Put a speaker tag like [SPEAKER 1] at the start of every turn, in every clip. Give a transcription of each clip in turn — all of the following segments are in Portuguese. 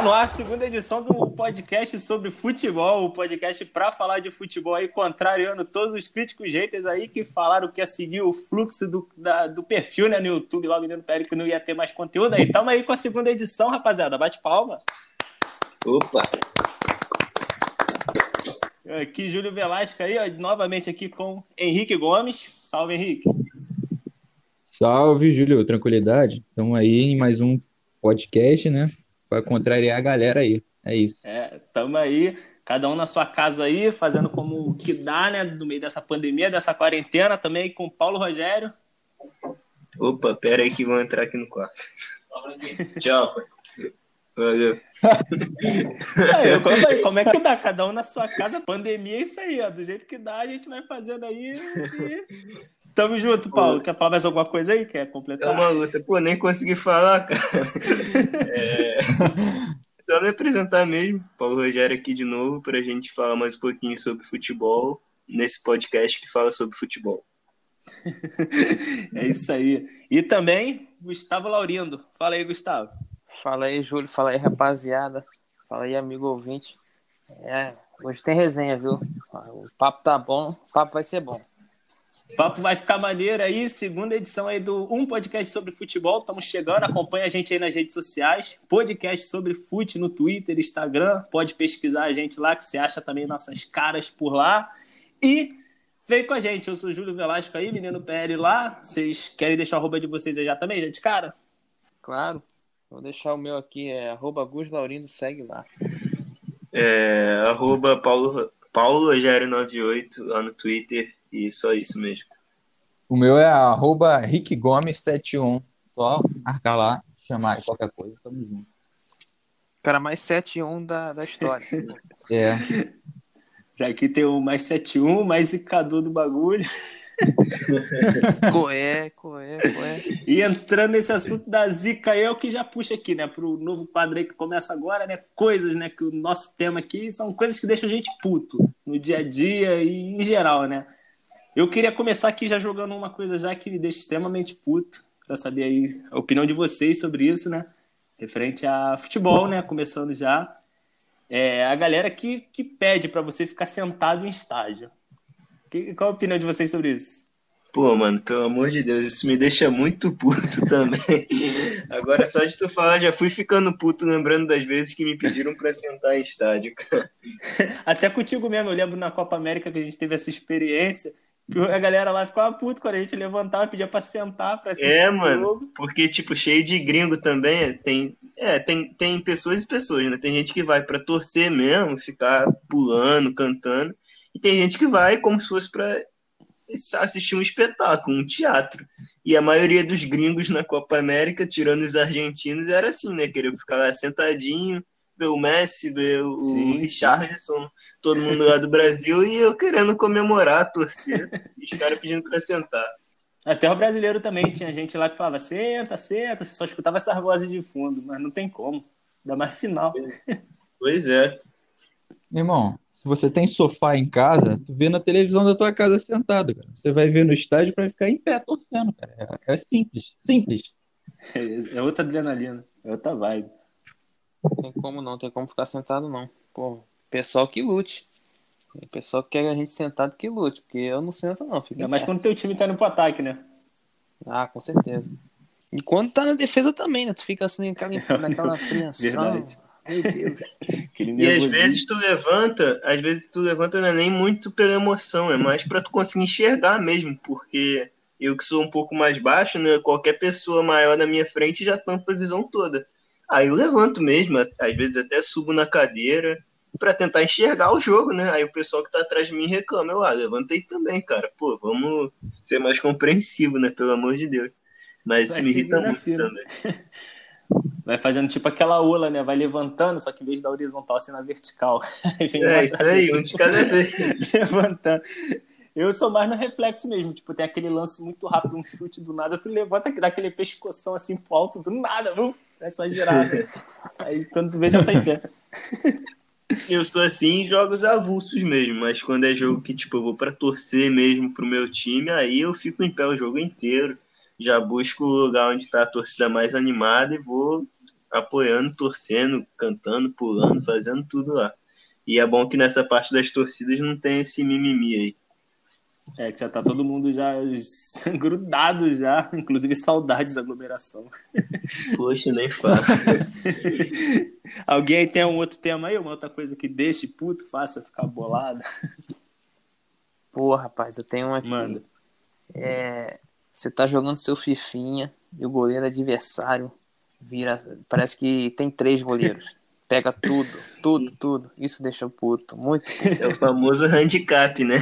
[SPEAKER 1] Tá no ar, segunda edição do podcast sobre futebol, o podcast para falar de futebol aí, contrariando todos os críticos haters aí que falaram que ia seguir o fluxo do, da, do perfil né, no YouTube, logo dentro do que não ia ter mais conteúdo aí. Tamo aí com a segunda edição, rapaziada. Bate palma.
[SPEAKER 2] Opa!
[SPEAKER 1] Aqui, Júlio Velasco aí, ó, novamente aqui com Henrique Gomes. Salve, Henrique.
[SPEAKER 3] Salve, Júlio. Tranquilidade? Estamos aí em mais um podcast, né? Para contrariar a galera aí. É isso.
[SPEAKER 1] É, tamo aí, cada um na sua casa aí, fazendo como que dá, né? No meio dessa pandemia, dessa quarentena, também com Paulo Rogério.
[SPEAKER 2] Opa, pera aí que vão entrar aqui no quarto. Tchau. Valeu.
[SPEAKER 1] Aí, como, como, é que dá? Cada um na sua casa, pandemia é isso aí, ó. Do jeito que dá, a gente vai fazendo aí. E... Tamo junto, Paulo. Quer falar mais alguma coisa aí? Quer completar?
[SPEAKER 2] É uma luta. Pô, nem consegui falar, cara. É... Só me apresentar mesmo. Paulo Rogério aqui de novo para a gente falar mais um pouquinho sobre futebol nesse podcast que fala sobre futebol.
[SPEAKER 1] é isso aí. E também Gustavo Laurindo. Fala aí, Gustavo.
[SPEAKER 4] Fala aí, Júlio. Fala aí, rapaziada. Fala aí, amigo ouvinte. É, hoje tem resenha, viu? O papo tá bom, o papo vai ser bom.
[SPEAKER 1] O papo vai ficar maneiro aí, segunda edição aí do Um Podcast sobre Futebol. Estamos chegando, acompanha a gente aí nas redes sociais. Podcast sobre fute no Twitter, Instagram. Pode pesquisar a gente lá, que você acha também nossas caras por lá. E vem com a gente. Eu sou o Júlio Velasco aí, menino PL lá. Vocês querem deixar o arroba de vocês aí já também, gente? Cara?
[SPEAKER 4] Claro. Vou deixar o meu aqui, é arroba Gus Laurindo, segue lá.
[SPEAKER 2] É, arroba Paulo, Paulo Rogério 98 lá no Twitter e só isso mesmo.
[SPEAKER 3] O meu é arroba Rick Gomes 71. Só marcar lá, chamar qualquer coisa, tamo junto.
[SPEAKER 4] Cara, mais 71 da, da história.
[SPEAKER 3] é.
[SPEAKER 1] Já aqui tem o mais 71, mais zicador do bagulho.
[SPEAKER 4] coé, coé, coé.
[SPEAKER 1] E entrando nesse assunto da zica é o que já puxa aqui, né, pro novo quadro aí que começa agora, né, coisas, né, que o nosso tema aqui são coisas que deixam a gente puto no dia a dia e em geral, né. Eu queria começar aqui já jogando uma coisa já que me deixa extremamente puto, para saber aí a opinião de vocês sobre isso, né? Referente a futebol, né? Começando já. É a galera que, que pede para você ficar sentado em estádio. Que, qual a opinião de vocês sobre isso?
[SPEAKER 2] Pô, mano, pelo amor de Deus, isso me deixa muito puto também. Agora, só de tu falar, já fui ficando puto lembrando das vezes que me pediram pra sentar em estádio, cara.
[SPEAKER 1] Até contigo mesmo, eu lembro na Copa América que a gente teve essa experiência a galera lá ficava puto quando a gente levantava, pedia pra sentar pra assistir.
[SPEAKER 2] É, mano. Jogo. Porque, tipo, cheio de gringo também. Tem, é, tem, tem pessoas e pessoas, né? Tem gente que vai pra torcer mesmo, ficar pulando, cantando. E tem gente que vai como se fosse pra assistir um espetáculo, um teatro. E a maioria dos gringos na Copa América, tirando os argentinos, era assim, né? Queria ficar lá sentadinho, o Messi, ver o Sim. Richardson, todo mundo lá do Brasil e eu querendo comemorar, torcer, e os caras pedindo para sentar.
[SPEAKER 1] Até o brasileiro também tinha gente lá que falava senta, senta, você só escutava essas vozes de fundo, mas não tem como, ainda mais final.
[SPEAKER 2] Pois é.
[SPEAKER 3] Irmão, se você tem sofá em casa, tu vê na televisão da tua casa sentado, cara. Você vai ver no estádio para ficar em pé torcendo, cara. É, é simples, simples.
[SPEAKER 1] É outra adrenalina, é outra vibe.
[SPEAKER 4] Não tem como não, tem como ficar sentado não. Pô, pessoal que lute. O pessoal que quer a gente sentado que lute, porque eu não sento não.
[SPEAKER 1] Fica é, mas quando teu time tá indo pro ataque, né?
[SPEAKER 4] Ah, com certeza. E quando tá na defesa também, né? Tu fica assim naquela, naquela apreensão. Verdade. Meu Deus.
[SPEAKER 2] e às vezes tu levanta, às vezes tu levanta não é nem muito pela emoção, é mais para tu conseguir enxergar mesmo, porque eu que sou um pouco mais baixo, né? Qualquer pessoa maior na minha frente já tampa a visão toda. Aí eu levanto mesmo, às vezes até subo na cadeira para tentar enxergar o jogo, né? Aí o pessoal que tá atrás de mim reclama. Eu, ah, levantei também, cara. Pô, vamos ser mais compreensivo, né? Pelo amor de Deus. Mas isso me irrita muito também.
[SPEAKER 1] Vai fazendo tipo aquela ola, né? Vai levantando, só que em vez da horizontal, assim na vertical.
[SPEAKER 2] é, isso aí, um de cada vez.
[SPEAKER 1] levantando. Eu sou mais no reflexo mesmo. Tipo, tem aquele lance muito rápido, um chute do nada, tu levanta, dá aquele pescoção assim pro alto do nada, viu? É só girada. Aí quando tu vê, já tá em pé.
[SPEAKER 2] Eu sou assim em jogos avulsos mesmo, mas quando é jogo que tipo, eu vou para torcer mesmo pro meu time, aí eu fico em pé o jogo inteiro. Já busco o lugar onde tá a torcida mais animada e vou apoiando, torcendo, cantando, pulando, fazendo tudo lá. E é bom que nessa parte das torcidas não tem esse mimimi aí.
[SPEAKER 1] É, que já tá todo mundo já grudado já, inclusive saudades da aglomeração.
[SPEAKER 2] Poxa, nem fala.
[SPEAKER 1] Alguém tem um outro tema aí, uma outra coisa que deixe puto, faça ficar bolado?
[SPEAKER 4] Pô, rapaz, eu tenho um aqui.
[SPEAKER 1] Manda.
[SPEAKER 4] É, você tá jogando seu fifinha e o goleiro adversário vira. Parece que tem três goleiros. Pega tudo, tudo, tudo. Isso deixa puto. Muito puto.
[SPEAKER 2] É o famoso handicap, né?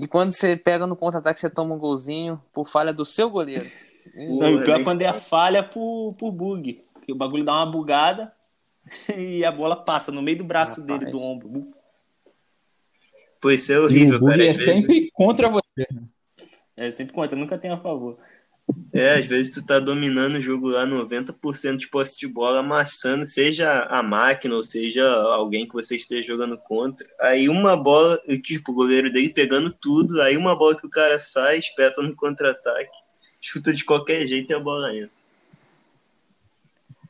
[SPEAKER 4] E quando você pega no contra-ataque, você toma um golzinho por falha do seu goleiro.
[SPEAKER 1] Não, e o pior é quando é a falha por, por bug. Que o bagulho dá uma bugada e a bola passa no meio do braço
[SPEAKER 4] Rapaz.
[SPEAKER 1] dele, do ombro.
[SPEAKER 2] Isso é
[SPEAKER 3] E
[SPEAKER 2] horrível,
[SPEAKER 3] o bug
[SPEAKER 2] cara.
[SPEAKER 3] é
[SPEAKER 2] Às vezes,
[SPEAKER 3] sempre contra você. né?
[SPEAKER 1] É, sempre conta, nunca tem a favor.
[SPEAKER 2] É, às vezes tu tá dominando o jogo lá 90% de posse de bola, amassando, seja a máquina ou seja alguém que você esteja jogando contra. Aí uma bola, tipo, o goleiro dele pegando tudo, aí uma bola que o cara sai, espeta no contra-ataque, chuta de qualquer jeito e a bola entra.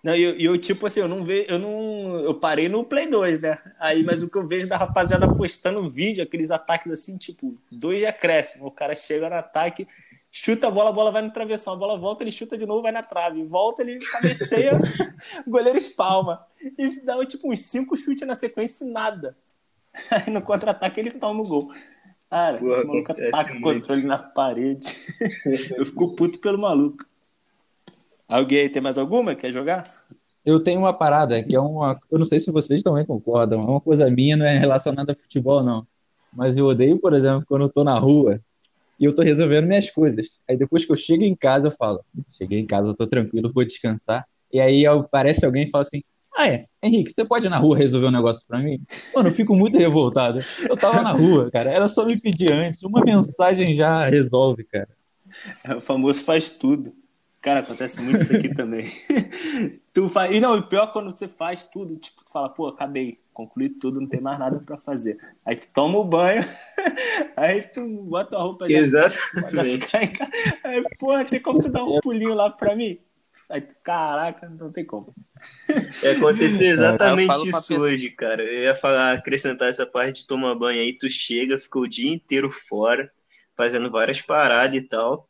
[SPEAKER 1] Não, e eu, eu, tipo assim, eu não vejo, eu não. Eu parei no Play 2, né? Aí, mas o que eu vejo da rapaziada postando vídeo, aqueles ataques assim, tipo, dois de acréscimo. O cara chega no ataque, chuta a bola, a bola vai no travessão, a bola volta, ele chuta de novo, vai na trave. Volta, ele cabeceia, o goleiro espalma. E dá tipo uns cinco chutes na sequência e nada. Aí no contra-ataque ele toma o gol. Cara,
[SPEAKER 2] Porra,
[SPEAKER 1] o maluco ataca o
[SPEAKER 2] muito.
[SPEAKER 1] controle na parede. eu fico puto pelo maluco. Alguém aí tem mais alguma? Quer jogar?
[SPEAKER 3] Eu tenho uma parada que é uma. Eu não sei se vocês também concordam, é uma coisa minha, não é relacionada a futebol, não. Mas eu odeio, por exemplo, quando eu tô na rua e eu tô resolvendo minhas coisas. Aí depois que eu chego em casa, eu falo: cheguei em casa, eu tô tranquilo, vou descansar. E aí aparece alguém e fala assim: Ah, é, Henrique, você pode ir na rua resolver um negócio pra mim? Mano, eu fico muito revoltado. Eu tava na rua, cara, era só me pedir antes. Uma mensagem já resolve, cara.
[SPEAKER 1] É, O famoso faz tudo. Cara, acontece muito isso aqui também. tu faz... E não, o pior quando você faz tudo, tipo, fala, pô, acabei, concluí tudo, não tem mais nada pra fazer. Aí tu toma o banho, aí tu bota a roupa já
[SPEAKER 2] Exatamente.
[SPEAKER 1] ficar em casa. Aí, porra, tem como tu dar um pulinho lá pra mim? Aí, tu, caraca, não tem como.
[SPEAKER 2] É, Aconteceu
[SPEAKER 4] Eu
[SPEAKER 2] exatamente isso
[SPEAKER 4] pessoa-
[SPEAKER 2] hoje, cara. Eu ia falar, acrescentar essa parte de tomar banho aí, tu chega, fica o dia inteiro fora, fazendo várias paradas e tal.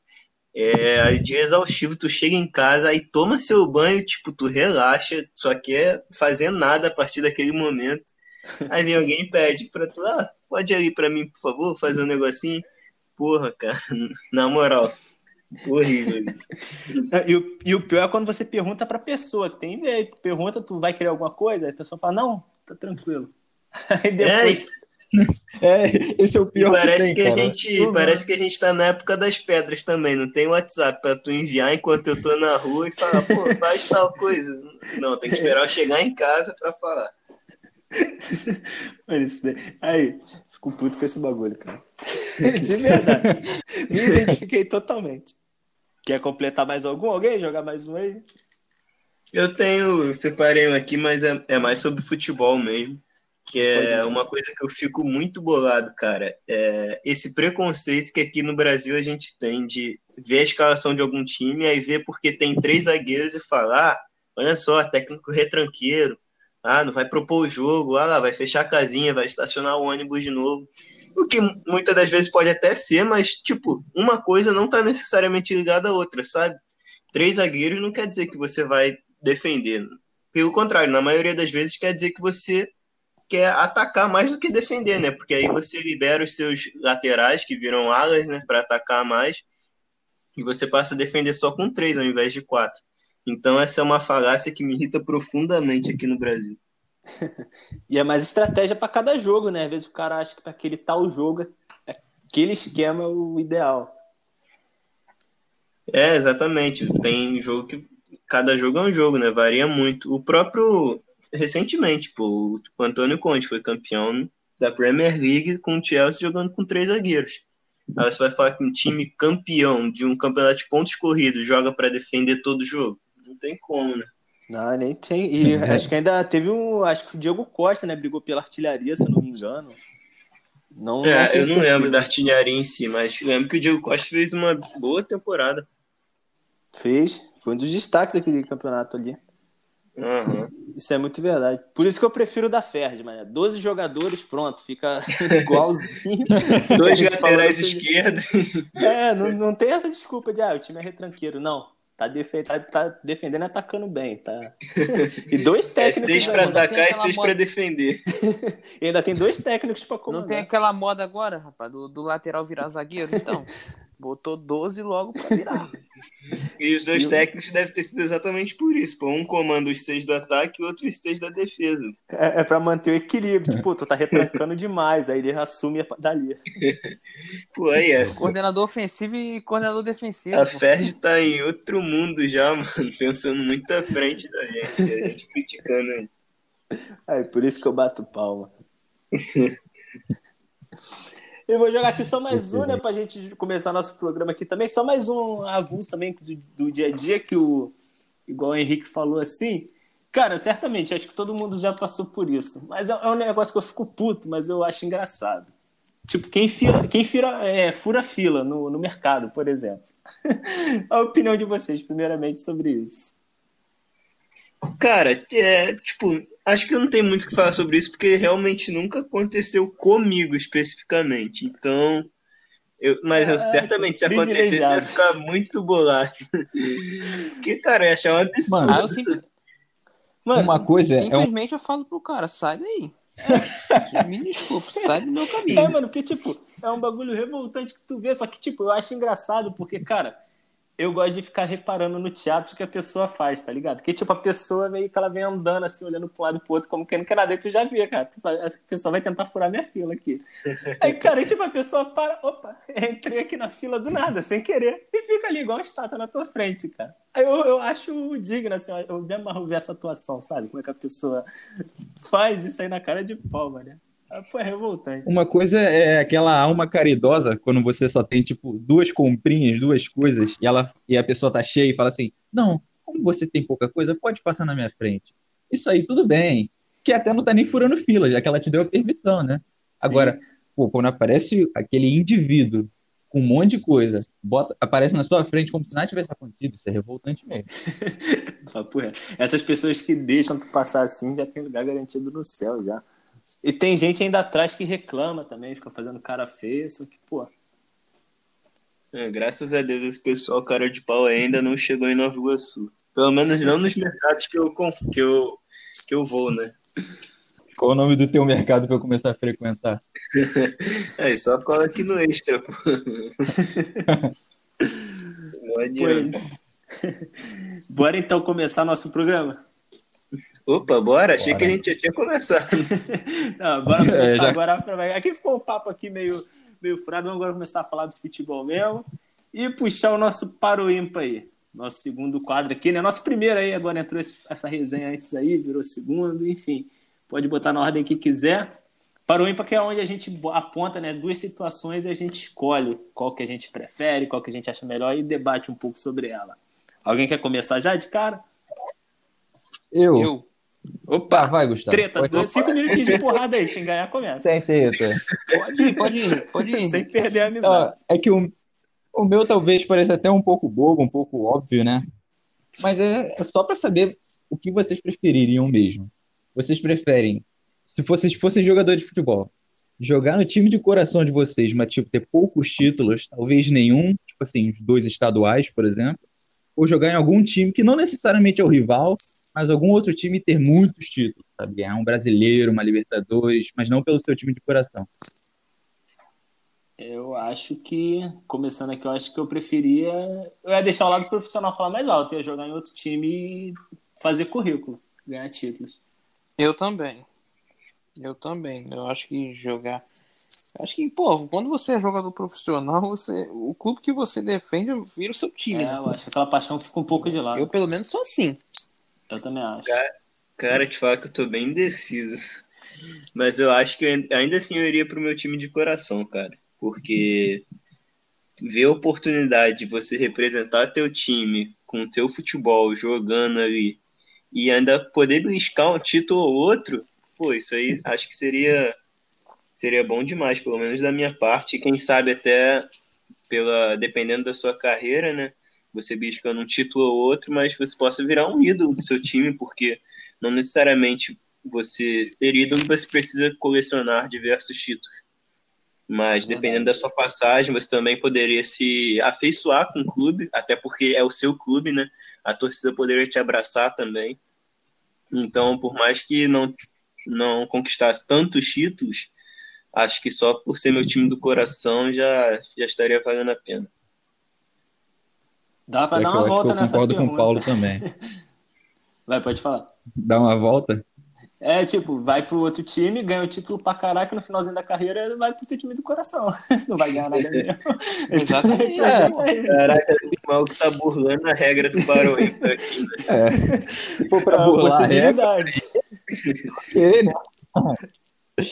[SPEAKER 2] É, aí dia exaustivo, tu chega em casa, aí toma seu banho, tipo, tu relaxa, só quer fazer nada a partir daquele momento. Aí vem alguém e pede pra tu, ah, pode ir ali pra mim, por favor, fazer um negocinho. Porra, cara, na moral, horrível isso.
[SPEAKER 1] E o, e o pior é quando você pergunta pra pessoa, tem jeito, tu pergunta, tu vai querer alguma coisa? Aí a pessoa fala, não, tá tranquilo. Aí depois,
[SPEAKER 3] É, esse é o
[SPEAKER 2] E
[SPEAKER 3] pior
[SPEAKER 2] parece
[SPEAKER 3] que
[SPEAKER 2] que
[SPEAKER 3] tem,
[SPEAKER 2] a
[SPEAKER 3] cara.
[SPEAKER 2] gente,
[SPEAKER 1] Uhum.
[SPEAKER 2] parece que a gente tá na época das pedras também. Não tem WhatsApp pra tu enviar enquanto eu tô na rua e falar, pô, faz tal coisa. Não, tem que esperar eu chegar em casa pra falar.
[SPEAKER 1] Isso daí. Aí, fico puto com esse bagulho, cara. De verdade. Me identifiquei totalmente. Quer completar mais algum? Alguém? Jogar mais um aí?
[SPEAKER 2] Eu tenho, separei um aqui, mas é, é mais sobre futebol mesmo. Que é uma coisa que eu fico muito bolado, cara. É esse preconceito que aqui no Brasil a gente tem de ver a escalação de algum time, aí ver porque tem três zagueiros e falar: ah, olha só, técnico retranqueiro, ah, não vai propor o jogo, ah lá, vai fechar a casinha, vai estacionar o ônibus de novo. O que muitas das vezes pode até ser, mas, tipo, uma coisa não tá necessariamente ligada à outra, sabe? Três zagueiros não quer dizer que você vai defender. Pelo contrário, na maioria das vezes quer dizer que você quer atacar mais do que defender, né? Porque aí você libera os seus laterais, que viram alas, né, para atacar mais, e você passa a defender só com três ao invés de quatro. Então, essa é uma falácia que me irrita profundamente aqui no Brasil.
[SPEAKER 1] E é mais estratégia pra cada jogo, né? Às vezes o cara acha que pra aquele tal jogo, aquele esquema é o ideal.
[SPEAKER 2] É, exatamente. Tem jogo que. Cada jogo é um jogo, né? Varia muito. O próprio. Recentemente, pô, o Antônio Conte foi campeão da Premier League com o Chelsea jogando com três zagueiros. Aí você vai falar que um time campeão de um campeonato de pontos corridos joga para defender todo o jogo? Não tem como, né?
[SPEAKER 1] Não, nem tem. E
[SPEAKER 3] É.
[SPEAKER 1] acho que ainda teve um. Acho que o Diego Costa, né? Brigou pela artilharia, se eu não me engano. Não,
[SPEAKER 2] É,
[SPEAKER 1] tenho
[SPEAKER 2] eu não lembro da artilharia em si, mas lembro que o Diego Costa fez uma boa temporada.
[SPEAKER 1] Fez. Foi um dos destaques daquele campeonato ali.
[SPEAKER 2] Aham.
[SPEAKER 1] Isso é muito verdade. Por isso que eu prefiro o da Ferd, mano. 12 jogadores, pronto, fica igualzinho.
[SPEAKER 2] Dois laterais esquerdos.
[SPEAKER 1] É, não, não tem essa desculpa de, ah, o time é retranqueiro. Não. Tá, defe- tá- tá defendendo e atacando bem, tá? E dois
[SPEAKER 2] É
[SPEAKER 1] técnicos.
[SPEAKER 2] seis
[SPEAKER 1] né,
[SPEAKER 2] pra
[SPEAKER 4] tem
[SPEAKER 2] atacar e seis
[SPEAKER 4] moda-
[SPEAKER 2] pra defender.
[SPEAKER 1] E ainda tem dois técnicos pra
[SPEAKER 4] Não
[SPEAKER 1] comandar.
[SPEAKER 4] tem aquela moda agora, rapaz, do, do lateral virar zagueiro, então. Botou 12 logo pra virar.
[SPEAKER 2] E os dois
[SPEAKER 1] E
[SPEAKER 2] técnicos devem ter sido exatamente por isso. Pô, um comanda os seis do ataque e o outro os seis da defesa.
[SPEAKER 1] É, é pra manter o equilíbrio. Tipo, tu tá retrancando demais, aí ele assume a- dali.
[SPEAKER 2] Pô, aí, a,
[SPEAKER 4] Coordenador ofensivo e coordenador defensivo.
[SPEAKER 2] a
[SPEAKER 4] pô.
[SPEAKER 2] Ferdi tá em outro mundo já, mano. Pensando muito à frente da gente. A gente criticando aí.
[SPEAKER 1] É, por isso que eu bato palma. Eu vou jogar aqui só mais um, né, pra gente começar nosso programa aqui também. Só mais um avulso também do, do dia a dia, que o, igual o Henrique falou assim. Cara, certamente, acho que todo mundo já passou por isso. Mas é, é um negócio que eu fico puto, mas eu acho engraçado. Tipo, quem, fira, quem fira, é, fura fila no, no mercado, por exemplo. a opinião de vocês, primeiramente, sobre isso.
[SPEAKER 2] Cara, é, tipo, acho que eu não tenho muito o que falar sobre isso, porque realmente nunca aconteceu comigo especificamente. Então, eu, mas eu, certamente, se acontecesse, eu ia ficar muito bolado. Porque, cara, eu ia achar um absurdo.
[SPEAKER 4] Ah, eu sim-
[SPEAKER 1] Mano,
[SPEAKER 3] Uma coisa é um
[SPEAKER 4] simplesmente eu falo pro cara, sai daí. Me desculpa, sai do meu
[SPEAKER 1] É,
[SPEAKER 4] caminho.
[SPEAKER 1] mano, porque, tipo, é um bagulho revoltante que tu vê, só que, tipo, eu acho engraçado, porque, cara, eu gosto de ficar reparando no teatro que a pessoa faz, tá ligado? Que, tipo, a pessoa meio que ela vem andando, assim, olhando pra um lado e pro outro, como quem não quer nada, e tu já via, cara, tipo, essa pessoa vai tentar furar minha fila aqui. Aí, cara, e, tipo, a pessoa para, opa, entrei aqui na fila do nada, sem querer, e fica ali igual estátua na tua frente, cara. Aí eu, eu acho digno, assim, eu me amarro ver essa atuação, sabe? Como é que a pessoa faz isso aí na cara de palma, né? Ah, é revoltante.
[SPEAKER 3] Uma coisa é aquela alma caridosa, quando você só tem, tipo, duas comprinhas, duas coisas, e, ela, e a pessoa tá cheia e fala assim: Não, como você tem pouca coisa, pode passar na minha frente. Isso aí, tudo bem. Que até não tá nem furando fila, já que ela te deu a permissão, né? Agora, pô, quando aparece aquele indivíduo com um monte de coisa, bota, aparece na sua frente como se nada tivesse acontecido, isso é revoltante mesmo.
[SPEAKER 1] Essas pessoas que deixam tu passar assim já tem lugar garantido no céu já. E tem gente ainda atrás que reclama também, fica fazendo cara feia, só que, pô,
[SPEAKER 2] É, graças a Deus, esse pessoal cara de pau ainda não chegou em Nova Iguaçu. Pelo menos não nos mercados que eu, que eu, que eu vou, né?
[SPEAKER 3] Qual o nome do teu mercado para eu começar a frequentar?
[SPEAKER 2] É, só cola aqui no extra, pô. Não adianta.
[SPEAKER 1] Bora então começar nosso programa?
[SPEAKER 2] Opa, bora? Achei
[SPEAKER 3] Bora.
[SPEAKER 2] que a gente já tinha começado.
[SPEAKER 1] Não, bora começar
[SPEAKER 3] É, já-
[SPEAKER 1] agora. Aqui ficou um papo aqui meio, meio furado, vamos agora começar a falar do futebol mesmo e puxar o nosso Paro Ímpar aí. Nosso segundo quadro aqui, né? Nosso primeiro aí, agora entrou esse- essa resenha antes aí, virou segundo, enfim. Pode botar na ordem que quiser. Para o ímpar, que é onde a gente aponta né, duas situações e a gente escolhe qual que a gente prefere, qual que a gente acha melhor e debate um pouco sobre ela. Alguém quer começar já de cara?
[SPEAKER 3] Eu.
[SPEAKER 4] Eu.
[SPEAKER 1] Opa,
[SPEAKER 3] vai, Gustavo.
[SPEAKER 1] treta, dois, cinco minutinhos de porrada aí, quem ganhar começa.
[SPEAKER 3] Sem treta.
[SPEAKER 4] Pode ir, pode ir, pode ir.
[SPEAKER 1] Sem perder a
[SPEAKER 3] Ah,
[SPEAKER 1] amizade.
[SPEAKER 3] é que o, o meu talvez pareça até um pouco bobo, um pouco óbvio, né? Mas é, é só para saber o que vocês prefeririam mesmo. Vocês preferem, se vocês fossem jogadores de futebol, jogar no time de coração de vocês, mas tipo, ter poucos títulos, talvez nenhum, tipo assim, os dois estaduais, por exemplo, ou jogar em algum time que não necessariamente é o rival, mas algum outro time ter muitos títulos, sabe? Ganhar um brasileiro, uma Libertadores, mas não pelo seu time de coração.
[SPEAKER 1] Eu acho que, começando aqui, eu acho que eu preferia. Eu ia deixar o lado profissional falar mais alto, eu ia jogar em outro time e fazer currículo, ganhar títulos.
[SPEAKER 4] Eu também. Eu também. Eu acho que jogar. eu Acho que, pô, quando você é jogador profissional, você, o clube que você defende vira o seu time.
[SPEAKER 1] É,
[SPEAKER 4] né?
[SPEAKER 1] eu acho que aquela paixão fica um pouco de lado.
[SPEAKER 4] Eu, pelo menos, sou assim.
[SPEAKER 1] Também acho.
[SPEAKER 2] Cara, te falar que eu tô bem indeciso. Mas eu acho que eu- ainda assim eu iria pro meu time de coração, cara. Porque ver a oportunidade de você representar teu time com teu futebol jogando ali e ainda poder beliscar um título ou outro, pô, isso aí acho que seria seria bom demais, pelo menos da minha parte. Quem sabe até pela dependendo da sua carreira, né? Você buscando um título ou outro, mas você possa virar um ídolo do seu time, porque não necessariamente você ser ídolo você precisa colecionar diversos títulos. Mas dependendo da sua passagem, você também poderia se afeiçoar com o clube, até porque é o seu clube, né? A torcida poderia te abraçar também. Então, por mais que não não conquistasse tantos títulos, acho que só por ser meu time do coração já, já estaria valendo a pena.
[SPEAKER 1] Dá para dar uma volta
[SPEAKER 3] nessa
[SPEAKER 1] pergunta.
[SPEAKER 3] Eu concordo com o Paulo também.
[SPEAKER 1] Vai, pode falar.
[SPEAKER 3] Dá uma volta?
[SPEAKER 1] É, tipo, vai pro outro time, ganha o título pra caraca, no finalzinho da carreira vai pro teu time do coração. Não vai ganhar nada mesmo.
[SPEAKER 4] Exatamente.
[SPEAKER 2] É. Caraca, o maluco tá burlando a regra do Barões aqui, né?
[SPEAKER 3] É. Se for pra é burlar a regra... ok, né?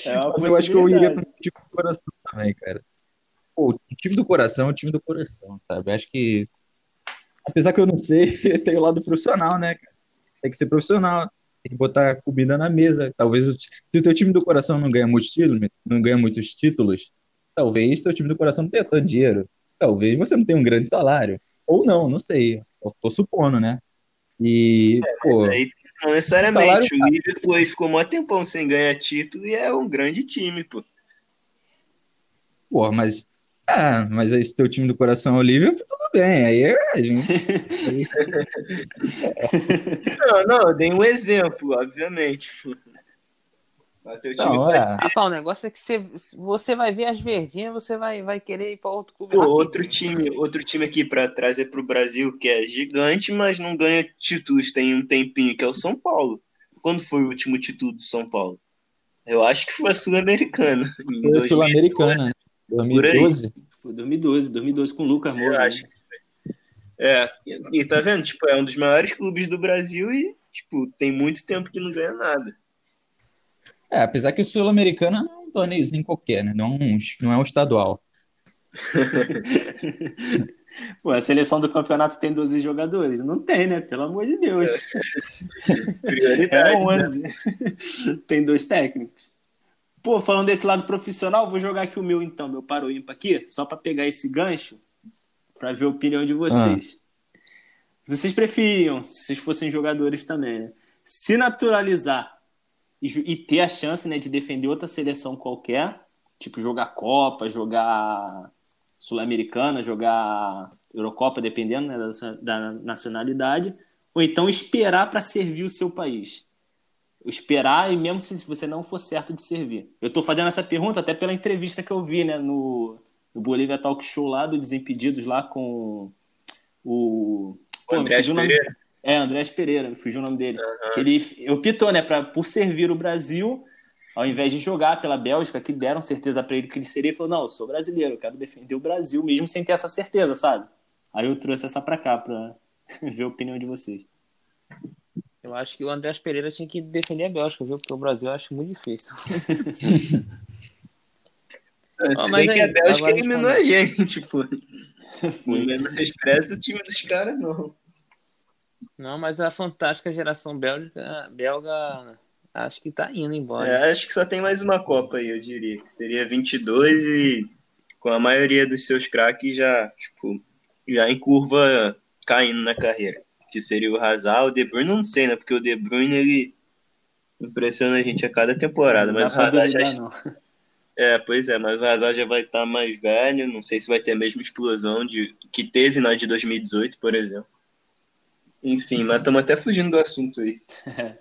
[SPEAKER 3] É uma Mas eu acho que eu iria pro time do coração também, cara. Pô, o time do coração é o time do coração, sabe? Acho que, apesar que eu não sei, tem o lado profissional, né? Tem que ser profissional, tem que botar comida na mesa. Talvez, se o teu time do coração não ganha muitos títulos, não ganha muitos títulos, talvez teu time do coração não tenha tanto dinheiro. Talvez você não tenha um grande salário. Ou não, não sei. Estou supondo, né? E, é, pô,
[SPEAKER 2] aí não necessariamente. O Liverpool ficou mó tempão sem ganhar título e é um grande time, pô.
[SPEAKER 3] Pô, mas. Ah, mas aí se teu time do coração é o Liverpool, tudo bem. Aí é a gente.
[SPEAKER 2] não, não, eu dei um exemplo, obviamente.
[SPEAKER 4] Não, é. ah, o negócio é que você, você vai ver as verdinhas, você vai, vai querer ir para outro clube. Pô,
[SPEAKER 2] outro time, outro time aqui para trazer para o Brasil que é gigante, mas não ganha títulos tem um tempinho, que é o São Paulo. Quando foi o último título do São Paulo? Eu acho que foi a Sul-Americana.
[SPEAKER 3] Foi a Sul-Americana, 2012.
[SPEAKER 1] Foi 2012, 2012 com o Lucas Moura.
[SPEAKER 2] Né? Acho que é, e, e tá vendo? Tipo, é um dos maiores clubes do Brasil e, tipo, tem muito tempo que não ganha nada.
[SPEAKER 3] É, apesar que o Sul-Americana não é um torneiozinho qualquer, né? Não, não é um estadual.
[SPEAKER 1] Pô, a seleção do campeonato tem 12 jogadores? Não tem, né? Pelo amor de Deus.
[SPEAKER 2] Prioridade. É
[SPEAKER 1] 11. Né? tem dois técnicos. Pô, falando desse lado profissional, vou jogar aqui o meu então, meu paro ímpar aqui, só para pegar esse gancho, para ver a opinião de vocês. Ah. Vocês preferiam, se vocês fossem jogadores também, né? se naturalizar e, e, ter a chance né, de defender outra seleção qualquer, tipo jogar Copa, jogar Sul-Americana, jogar Eurocopa, dependendo né, da, da nacionalidade, ou então esperar para servir o seu país. Esperar e mesmo se você não for certo de servir. Eu estou fazendo essa pergunta até pela entrevista que eu vi né, no, no Bolívia Talk Show lá do Desimpedidos, lá com o.
[SPEAKER 2] Pô, André Pereira.
[SPEAKER 1] É, Andrés Pereira, me fugiu o nome dele. Uhum. Que ele optou, né, pra, por servir o Brasil, ao invés de jogar pela Bélgica, que deram certeza para ele que ele seria, ele falou: Não, eu sou brasileiro, eu quero defender o Brasil, mesmo sem ter essa certeza, sabe? Aí eu trouxe essa para cá, para ver a opinião de vocês.
[SPEAKER 4] Eu acho que o Andrés Pereira tinha que defender a Bélgica, viu? Porque o Brasil eu acho muito difícil.
[SPEAKER 2] oh, mas aí, que a Bélgica eliminou a gente, pô. Não expressa o time dos caras, não.
[SPEAKER 4] Não, mas a fantástica geração belga, belga acho que tá indo embora.
[SPEAKER 2] É, acho que só tem mais uma Copa aí, eu diria. Que seria 22 e com a maioria dos seus craques já, tipo, já em curva caindo na carreira. Que seria o Hazard, o De Bruyne, não sei, né? Porque o De Bruyne, ele impressiona a gente a cada temporada. Não mas o Hazard já... Não. É, pois é, mas o Hazard já vai estar tá mais velho, não sei se vai ter a mesma explosão de que teve na de 2018, por exemplo. Enfim, mas estamos até fugindo do assunto aí.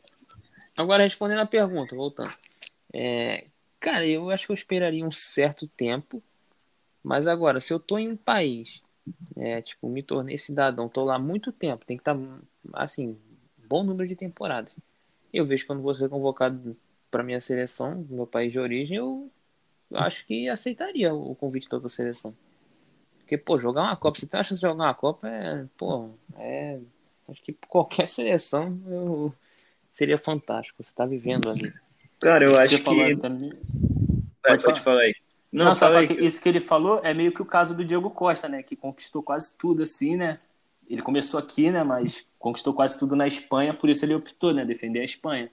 [SPEAKER 4] Agora, respondendo a pergunta, voltando. É, cara, eu acho que eu esperaria um certo tempo. Mas agora, se eu tô em um país, é, tipo, me tornei cidadão, tô lá há muito tempo, tem que estar, tá, assim, bom número de temporadas. Eu vejo quando você é convocado para minha seleção, meu país de origem, eu acho que aceitaria o convite da outra seleção. Porque, pô, jogar uma Copa, se tem a chance de jogar uma Copa, é, pô, é Acho que qualquer seleção eu... seria fantástico. Você está vivendo ali.
[SPEAKER 2] Cara, eu acho que. Também... Pode, pode falar aí.
[SPEAKER 1] Não, Não só que isso que ele falou é meio que o caso do Diego Costa, né? Que conquistou quase tudo, assim, né? Ele começou aqui, né? Mas conquistou quase tudo na Espanha, por isso ele optou, né? Defender a Espanha.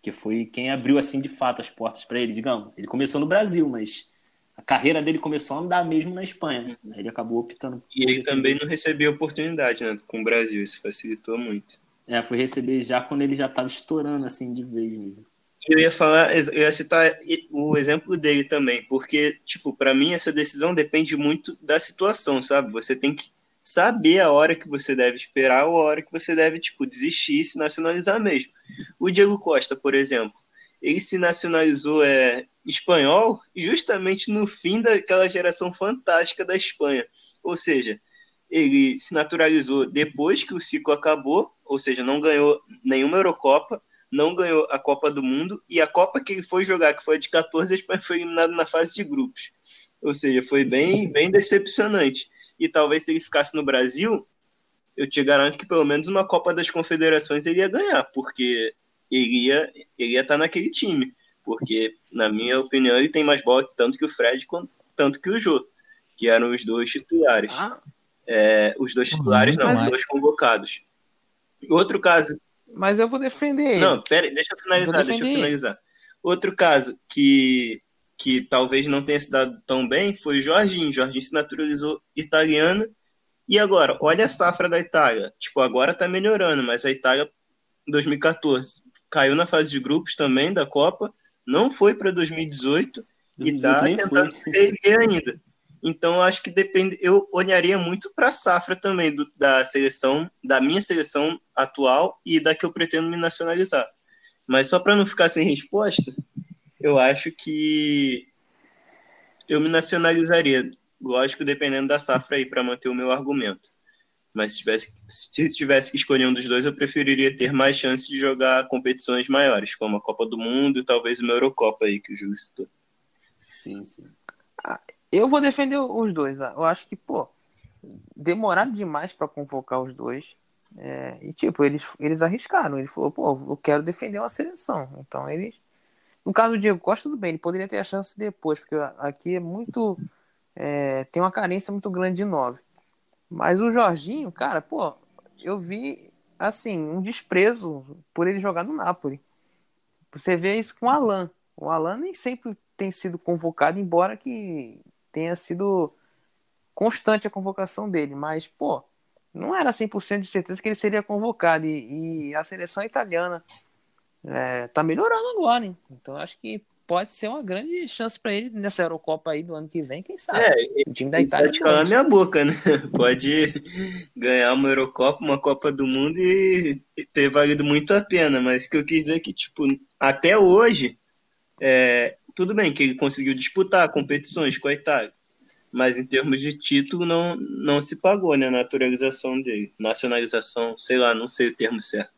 [SPEAKER 1] Que foi quem abriu, assim, de fato, as portas para ele, digamos. Ele começou no Brasil, mas a carreira dele começou a andar mesmo na Espanha. Aí ele acabou optando.
[SPEAKER 2] E ele também não recebeu oportunidade né, com o Brasil, isso facilitou muito.
[SPEAKER 1] É, foi receber já quando ele já tava estourando assim de vez mesmo.
[SPEAKER 2] Eu ia falar, eu ia citar o exemplo dele também, porque, tipo, para mim essa decisão depende muito da situação, sabe? Você tem que saber a hora que você deve esperar ou a hora que você deve, tipo, desistir e se nacionalizar mesmo. O Diego Costa, por exemplo, ele se nacionalizou é, espanhol justamente no fim daquela geração fantástica da Espanha. Ou seja, ele se naturalizou depois que o ciclo acabou, ou seja, não ganhou nenhuma Eurocopa, não ganhou a Copa do Mundo, e a Copa que ele foi jogar, que foi a de 14, a Espanha foi eliminada na fase de grupos. Ou seja, foi bem, bem decepcionante. E talvez se ele ficasse no Brasil, eu te garanto que pelo menos uma Copa das Confederações ele ia ganhar, porque ele ia, ele ia estar naquele time. Porque, na minha opinião, ele tem mais bola tanto que o Fred quanto tanto que o Jô, que eram os dois titulares.
[SPEAKER 4] Ah,
[SPEAKER 2] É, os dois titulares,
[SPEAKER 3] muito
[SPEAKER 2] não, os dois convocados. Outro caso,
[SPEAKER 4] mas eu vou defender ele.
[SPEAKER 2] não, pera, aí, deixa eu finalizar, deixa eu finalizar. Outro caso que, que talvez não tenha se dado tão bem foi o Jorginho. Jorginho se naturalizou italiano. E agora, olha a safra da Itália. Tipo, agora tá melhorando, mas a Itália, em 2014, caiu na fase de grupos também da Copa, não foi para 2018 e tá
[SPEAKER 1] 2018 nem
[SPEAKER 2] tentando
[SPEAKER 1] foi.
[SPEAKER 2] se reerguer ainda. Então, eu acho que depende. Eu olharia muito para a safra também do- da seleção, da minha seleção atual e da que eu pretendo me nacionalizar. Mas só para não ficar sem resposta, eu acho que eu me nacionalizaria. Lógico, dependendo da safra aí, para manter o meu argumento. Mas se tivesse, se tivesse que escolher um dos dois, eu preferiria ter mais chance de jogar competições maiores, como a Copa do Mundo e talvez uma Eurocopa aí, que o Júlio citou.
[SPEAKER 1] Sim, sim.
[SPEAKER 4] Eu vou defender os dois. ah. Eu acho que, pô, demoraram demais pra convocar os dois. É, e, tipo, eles, eles arriscaram. Ele falou, pô, eu quero defender uma seleção. Então, eles. No caso do Diego Costa, tudo bem, ele poderia ter a chance depois, porque aqui é muito. é, tem uma carência muito grande de nove. Mas o Jorginho, cara, pô, eu vi, assim, um desprezo por ele jogar no Napoli. Você vê isso com o Alan. O Alan nem sempre tem sido convocado, embora que tenha sido constante a convocação dele, mas, pô, não era 100% de certeza que ele seria convocado, e, e a seleção italiana é, tá melhorando agora, hein? Então acho que pode ser uma grande chance para ele nessa Eurocopa aí do ano que vem, quem sabe?
[SPEAKER 2] É,
[SPEAKER 4] o time da Itália
[SPEAKER 2] pode calar minha boca, né? Pode ganhar uma Eurocopa, uma Copa do Mundo e e ter valido muito a pena. Mas o que eu quis dizer é que, tipo, até hoje, é, tudo bem que ele conseguiu disputar competições com a Itália. Mas em termos de título, não, não se pagou, né? A naturalização dele. Nacionalização, sei lá, não sei o termo certo.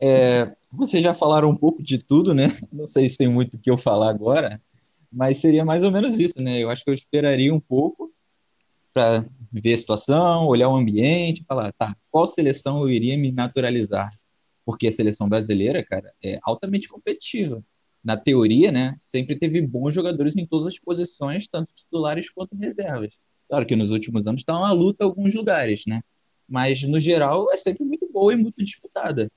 [SPEAKER 3] É, vocês já falaram um pouco de tudo, né? Não sei se tem muito o que eu falar agora, mas seria mais ou menos isso, né? Eu acho que eu esperaria um pouco para ver a situação, olhar o ambiente, falar, tá, qual seleção eu iria me naturalizar? Porque a seleção brasileira, cara, é altamente competitiva. Na teoria, né, sempre teve bons jogadores em todas as posições, tanto titulares quanto reservas. Claro que nos últimos anos está uma luta em alguns lugares, né? Mas no geral é sempre muito boa e muito disputada.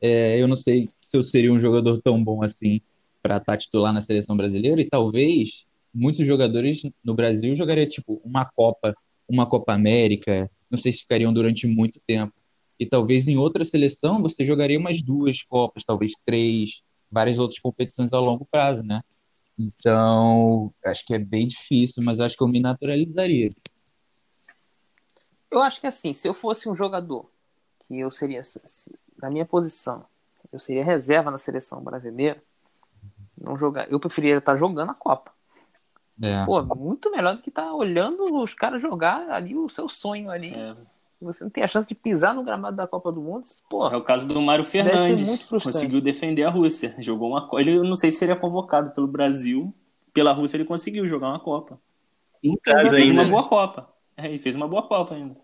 [SPEAKER 3] É, eu não sei se eu seria um jogador tão bom assim para estar titular na seleção brasileira e talvez muitos jogadores no Brasil jogariam tipo uma Copa, uma Copa América, não sei se ficariam durante muito tempo. E talvez em outra seleção você jogaria umas duas Copas, talvez três, várias outras competições a longo prazo, né? Então, acho que é bem difícil, mas acho que eu me naturalizaria.
[SPEAKER 4] Eu acho que assim, se eu fosse um jogador que eu seria se- na minha posição, eu seria reserva na seleção brasileira, não jogar, eu preferia estar jogando a Copa.
[SPEAKER 3] É.
[SPEAKER 4] Pô, muito melhor do que estar olhando os caras jogar ali o seu sonho ali.
[SPEAKER 1] É.
[SPEAKER 4] Você não tem a chance de pisar no gramado da Copa do Mundo. Pô,
[SPEAKER 1] É o caso do Mário Fernandes. Conseguiu defender a Rússia. Jogou uma Copa. Ele eu não sei se seria convocado pelo Brasil. Pela Rússia ele conseguiu jogar uma Copa.
[SPEAKER 2] Em casa
[SPEAKER 1] Fez
[SPEAKER 2] ainda.
[SPEAKER 1] uma boa Copa. É, e fez uma boa Copa ainda.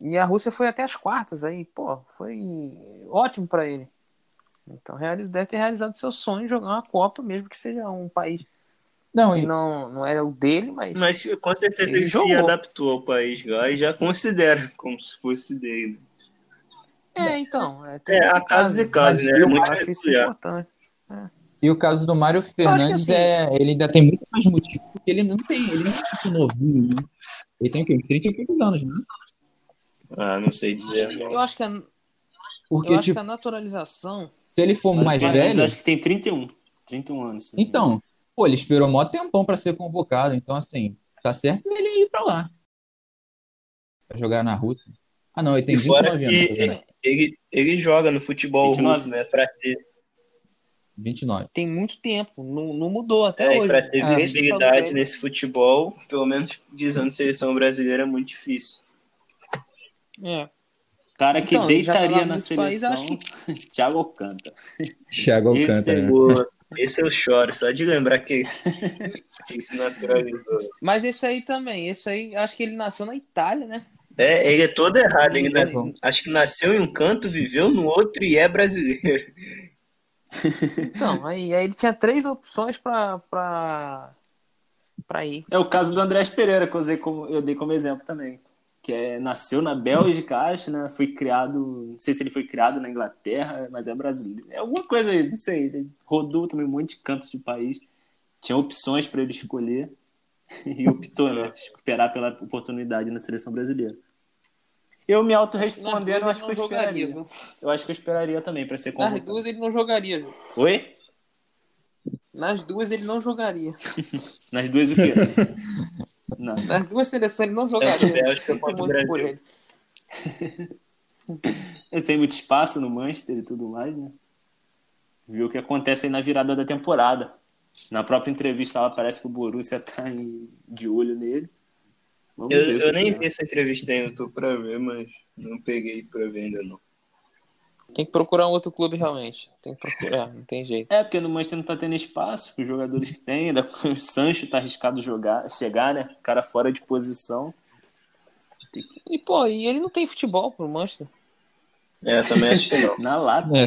[SPEAKER 4] E a Rússia foi até as quartas aí, pô, foi ótimo pra ele. Então deve ter realizado seu sonho jogar uma Copa, mesmo que seja um país
[SPEAKER 3] Não,
[SPEAKER 4] que
[SPEAKER 3] e-
[SPEAKER 4] não, não era o dele, mas
[SPEAKER 2] Mas com certeza
[SPEAKER 4] Ele
[SPEAKER 2] ele, se adaptou ao país lá e já considera como se fosse dele.
[SPEAKER 4] é, então. É,
[SPEAKER 2] É,
[SPEAKER 4] esse
[SPEAKER 2] há casos e casos,
[SPEAKER 3] Mas
[SPEAKER 2] né? É
[SPEAKER 3] eu
[SPEAKER 2] muito peculiar.
[SPEAKER 4] importante.
[SPEAKER 3] E o caso do Mário Fernandes
[SPEAKER 4] assim-
[SPEAKER 3] é. Ele ainda tem muito mais motivo, porque ele não tem. Ele não é muito novinho, né? Ele tem o quê? Uns 30 e poucos anos, né?
[SPEAKER 2] Ah, não sei dizer.
[SPEAKER 4] Eu acho que a,
[SPEAKER 3] Porque,
[SPEAKER 4] eu acho
[SPEAKER 3] tipo,
[SPEAKER 4] que a naturalização.
[SPEAKER 3] se ele for mais velho.
[SPEAKER 1] Acho que tem 31. 31 anos.
[SPEAKER 3] Então, pô, ele esperou mó tempão pra ser convocado. Então, assim, tá certo ele ir pra lá. Pra jogar na Rússia. Ah, não, ele tem
[SPEAKER 2] E fora
[SPEAKER 3] 29 anos.
[SPEAKER 2] que-
[SPEAKER 3] tá?
[SPEAKER 2] Ele, ele joga no futebol
[SPEAKER 1] 29.
[SPEAKER 2] russo, né? Pra ter,
[SPEAKER 3] 29.
[SPEAKER 4] Tem muito tempo, não, não mudou até
[SPEAKER 2] é, e
[SPEAKER 4] hoje.
[SPEAKER 2] pra ter
[SPEAKER 3] Ah,
[SPEAKER 2] visibilidade
[SPEAKER 4] dele.
[SPEAKER 2] nesse futebol, pelo menos visando seleção brasileira, é muito difícil.
[SPEAKER 4] É.
[SPEAKER 1] Cara que
[SPEAKER 4] Então, tá
[SPEAKER 1] deitaria na seleção,
[SPEAKER 4] acho
[SPEAKER 1] Thiago Alcântara.
[SPEAKER 3] Thiago
[SPEAKER 1] Esse
[SPEAKER 3] Alcântara.
[SPEAKER 1] aí.
[SPEAKER 3] né?
[SPEAKER 2] Esse eu choro, só de lembrar que, se naturalizou.
[SPEAKER 4] Mas esse aí também, esse aí, acho que ele nasceu na Itália, né?
[SPEAKER 2] É, ele é todo errado. Ele
[SPEAKER 3] Tá
[SPEAKER 2] na- acho que nasceu em um canto, viveu no outro e é brasileiro.
[SPEAKER 4] Então, aí, aí ele tinha três opções pra, pra, pra ir.
[SPEAKER 1] É o caso do Andrés Pereira, que eu, usei como, eu dei como exemplo também. Que é, nasceu na Bélgica, acho, né? Foi criado. Não sei se ele foi criado na Inglaterra, mas é brasileiro. É alguma coisa aí, não sei. Ele rodou também um monte de cantos do país. Tinha opções para ele escolher. E optou, né? Esperar pela oportunidade na seleção brasileira. Eu me
[SPEAKER 4] Nas
[SPEAKER 1] auto-respondendo, acho que eu
[SPEAKER 4] jogaria,
[SPEAKER 1] esperaria.
[SPEAKER 4] viu?
[SPEAKER 1] Eu acho que eu esperaria também para ser
[SPEAKER 4] Nas
[SPEAKER 1] convocado.
[SPEAKER 4] duas ele não jogaria, viu?
[SPEAKER 1] Oi?
[SPEAKER 4] Nas duas ele não jogaria.
[SPEAKER 1] Nas duas o quê? Não.
[SPEAKER 4] Nas duas seleções ele não jogaria.
[SPEAKER 2] É, Bélgica contra o
[SPEAKER 4] por
[SPEAKER 2] Brasil.
[SPEAKER 4] ele.
[SPEAKER 1] Ele tem muito espaço no Manchester e tudo mais, né? Viu o que acontece aí na virada da temporada. Na própria entrevista lá parece que o Borussia tá em- de olho nele. Vamos
[SPEAKER 2] Eu, eu nem vi essa entrevista ainda, tô pra ver, mas não peguei pra ver ainda não.
[SPEAKER 4] Tem que procurar um outro clube realmente. Tem que procurar, não tem jeito.
[SPEAKER 1] É, porque no Manchester não tá tendo espaço, os jogadores que tem, o Sancho tá arriscado jogar, chegar, né? Cara fora de posição.
[SPEAKER 4] E, pô, e ele não tem futebol pro Manchester.
[SPEAKER 2] É, também acho que não.
[SPEAKER 1] Na lata.
[SPEAKER 3] É.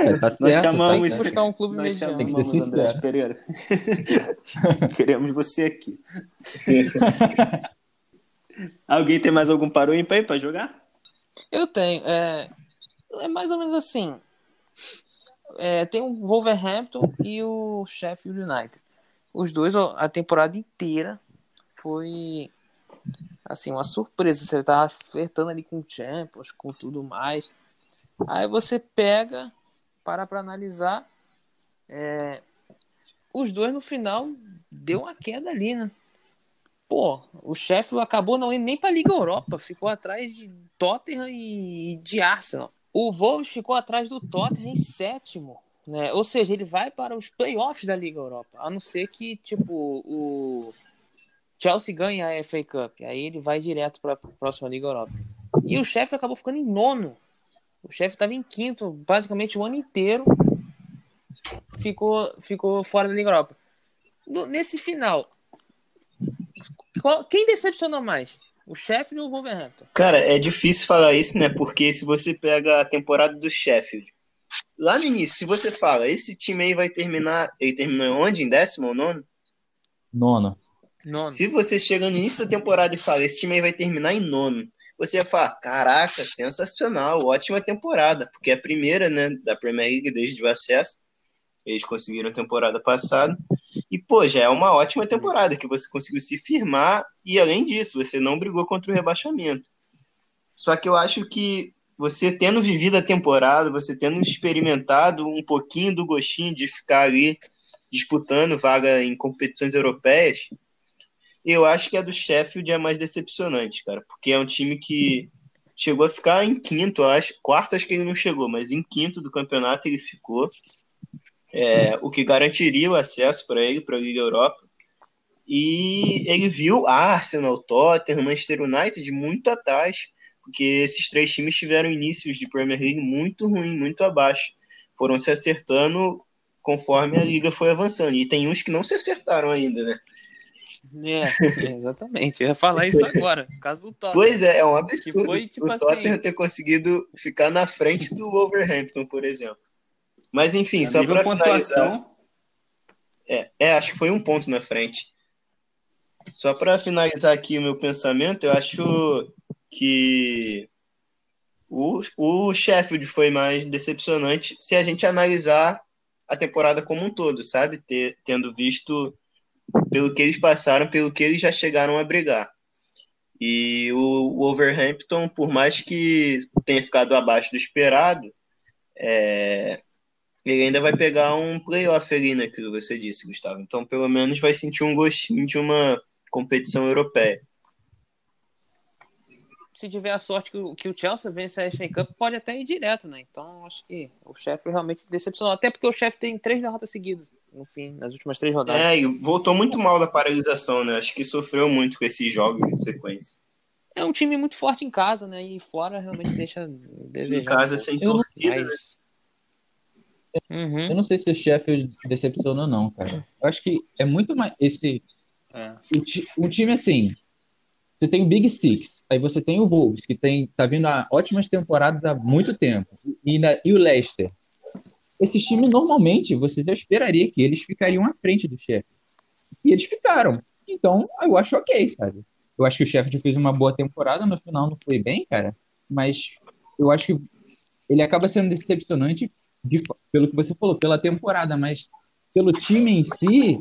[SPEAKER 3] É, tá
[SPEAKER 1] Nós
[SPEAKER 3] certo.
[SPEAKER 4] Tem
[SPEAKER 1] chamamos
[SPEAKER 4] que
[SPEAKER 1] isso.
[SPEAKER 4] buscar um clube
[SPEAKER 1] Nós
[SPEAKER 4] mediano.
[SPEAKER 3] Tem que
[SPEAKER 1] chamamos
[SPEAKER 3] sincero.
[SPEAKER 1] Pereira. Queremos você aqui. Alguém tem mais algum parou aí pra jogar?
[SPEAKER 4] Eu tenho. É, é mais ou menos assim. É, tem o Wolverhampton e o Sheffield United. Os dois, a temporada inteira foi assim, uma surpresa. Você tava flertando ali com Champions, com tudo mais. Aí você pega, para pra analisar. é, os dois no final deu uma queda ali, né? Pô, o Sheffield acabou não indo nem pra Liga Europa, ficou atrás de Tottenham e de Arsenal. O Wolves ficou atrás do Tottenham em sétimo, né? Ou seja, ele vai para os playoffs da Liga Europa, a não ser que, tipo, o Chelsea ganhe a FA Cup, aí ele vai direto para a próxima Liga Europa. E o Sheffield acabou ficando em nono. O Sheffield estava em quinto, basicamente o ano inteiro ficou, ficou fora da Liga Europa. No- nesse final, qual- quem decepcionou mais? O Sheffield ou o Wolverhampton?
[SPEAKER 2] Cara, é difícil falar isso, né? Porque se você pega a temporada do Sheffield, lá no início, se você fala, esse time aí vai terminar. Ele terminou onde? Em décimo ou nono?
[SPEAKER 3] Nono.
[SPEAKER 4] Nono.
[SPEAKER 2] Se você chega no início da temporada e fala, esse time aí vai terminar em nono, você vai falar, caraca, sensacional, ótima temporada, porque é a primeira, né, da Premier League desde o acesso. Eles conseguiram temporada passada. E, pô, já é uma ótima temporada que você conseguiu se firmar e, além disso, você não brigou contra o rebaixamento. Só que eu acho que você tendo vivido a temporada, você tendo experimentado um pouquinho do gostinho de ficar ali disputando vaga em competições europeias, eu acho que a do Sheffield é mais decepcionante, cara, porque é um time que chegou a ficar em quinto, acho, quarto acho que ele não chegou, mas em quinto do campeonato ele ficou, é, o que garantiria o acesso para ele para a Liga Europa. E ele viu Arsenal, Tottenham, Manchester United muito atrás, porque esses três times tiveram inícios de Premier League muito ruim, muito abaixo. Foram se acertando conforme a liga foi avançando. E tem uns que não se acertaram ainda, né?
[SPEAKER 4] É, exatamente. Eu ia falar isso agora. Caso do Tottenham.
[SPEAKER 2] Pois é, é um absurdo
[SPEAKER 4] Que foi, tipo
[SPEAKER 2] o
[SPEAKER 4] assim-
[SPEAKER 2] Tottenham ter conseguido ficar na frente do Wolverhampton, por exemplo. Mas enfim,
[SPEAKER 1] A
[SPEAKER 2] só para finalizar.
[SPEAKER 1] pontuação,
[SPEAKER 2] É, é, acho que foi um ponto na frente. Só para finalizar aqui o meu pensamento, eu acho que O, o Sheffield foi mais decepcionante se a gente analisar a temporada como um todo, sabe? Ter, tendo visto pelo que eles passaram, pelo que eles já chegaram a brigar. E o, o Wolverhampton, por mais que tenha ficado abaixo do esperado, é, ele ainda vai pegar um playoff ali, né, que você disse, Gustavo. Então, pelo menos vai sentir um gostinho de uma competição europeia.
[SPEAKER 4] Se tiver a sorte que o, que o Chelsea vence a FA Cup, pode até ir direto, né? Então, acho que o chefe realmente decepcionou. Até porque o chefe tem três derrotas seguidas, no fim, nas últimas três rodadas.
[SPEAKER 2] É, e voltou muito mal da paralisação, né? Acho que sofreu muito com esses jogos em sequência.
[SPEAKER 4] É um time muito forte em casa, né? E fora realmente deixa desejar.
[SPEAKER 2] Em casa sem
[SPEAKER 3] Eu não-
[SPEAKER 2] torcida, né?
[SPEAKER 4] Uhum.
[SPEAKER 3] Eu não sei se o Sheffield decepcionou, não, cara. Eu acho que é muito mais. Esse,
[SPEAKER 1] É.
[SPEAKER 3] o ti- um time assim. Você tem o Big Six, aí você tem o Wolves, que tem, tá vindo há ótimas temporadas há muito tempo, e, na- e o Leicester. Esses times, normalmente, você já esperaria que eles ficariam à frente do Sheffield. E eles ficaram. Então, eu acho ok, sabe? Eu acho que o Sheffield fez uma boa temporada, no final não foi bem, cara, mas eu acho que ele acaba sendo decepcionante de pelo que você falou, pela temporada, mas pelo time em si,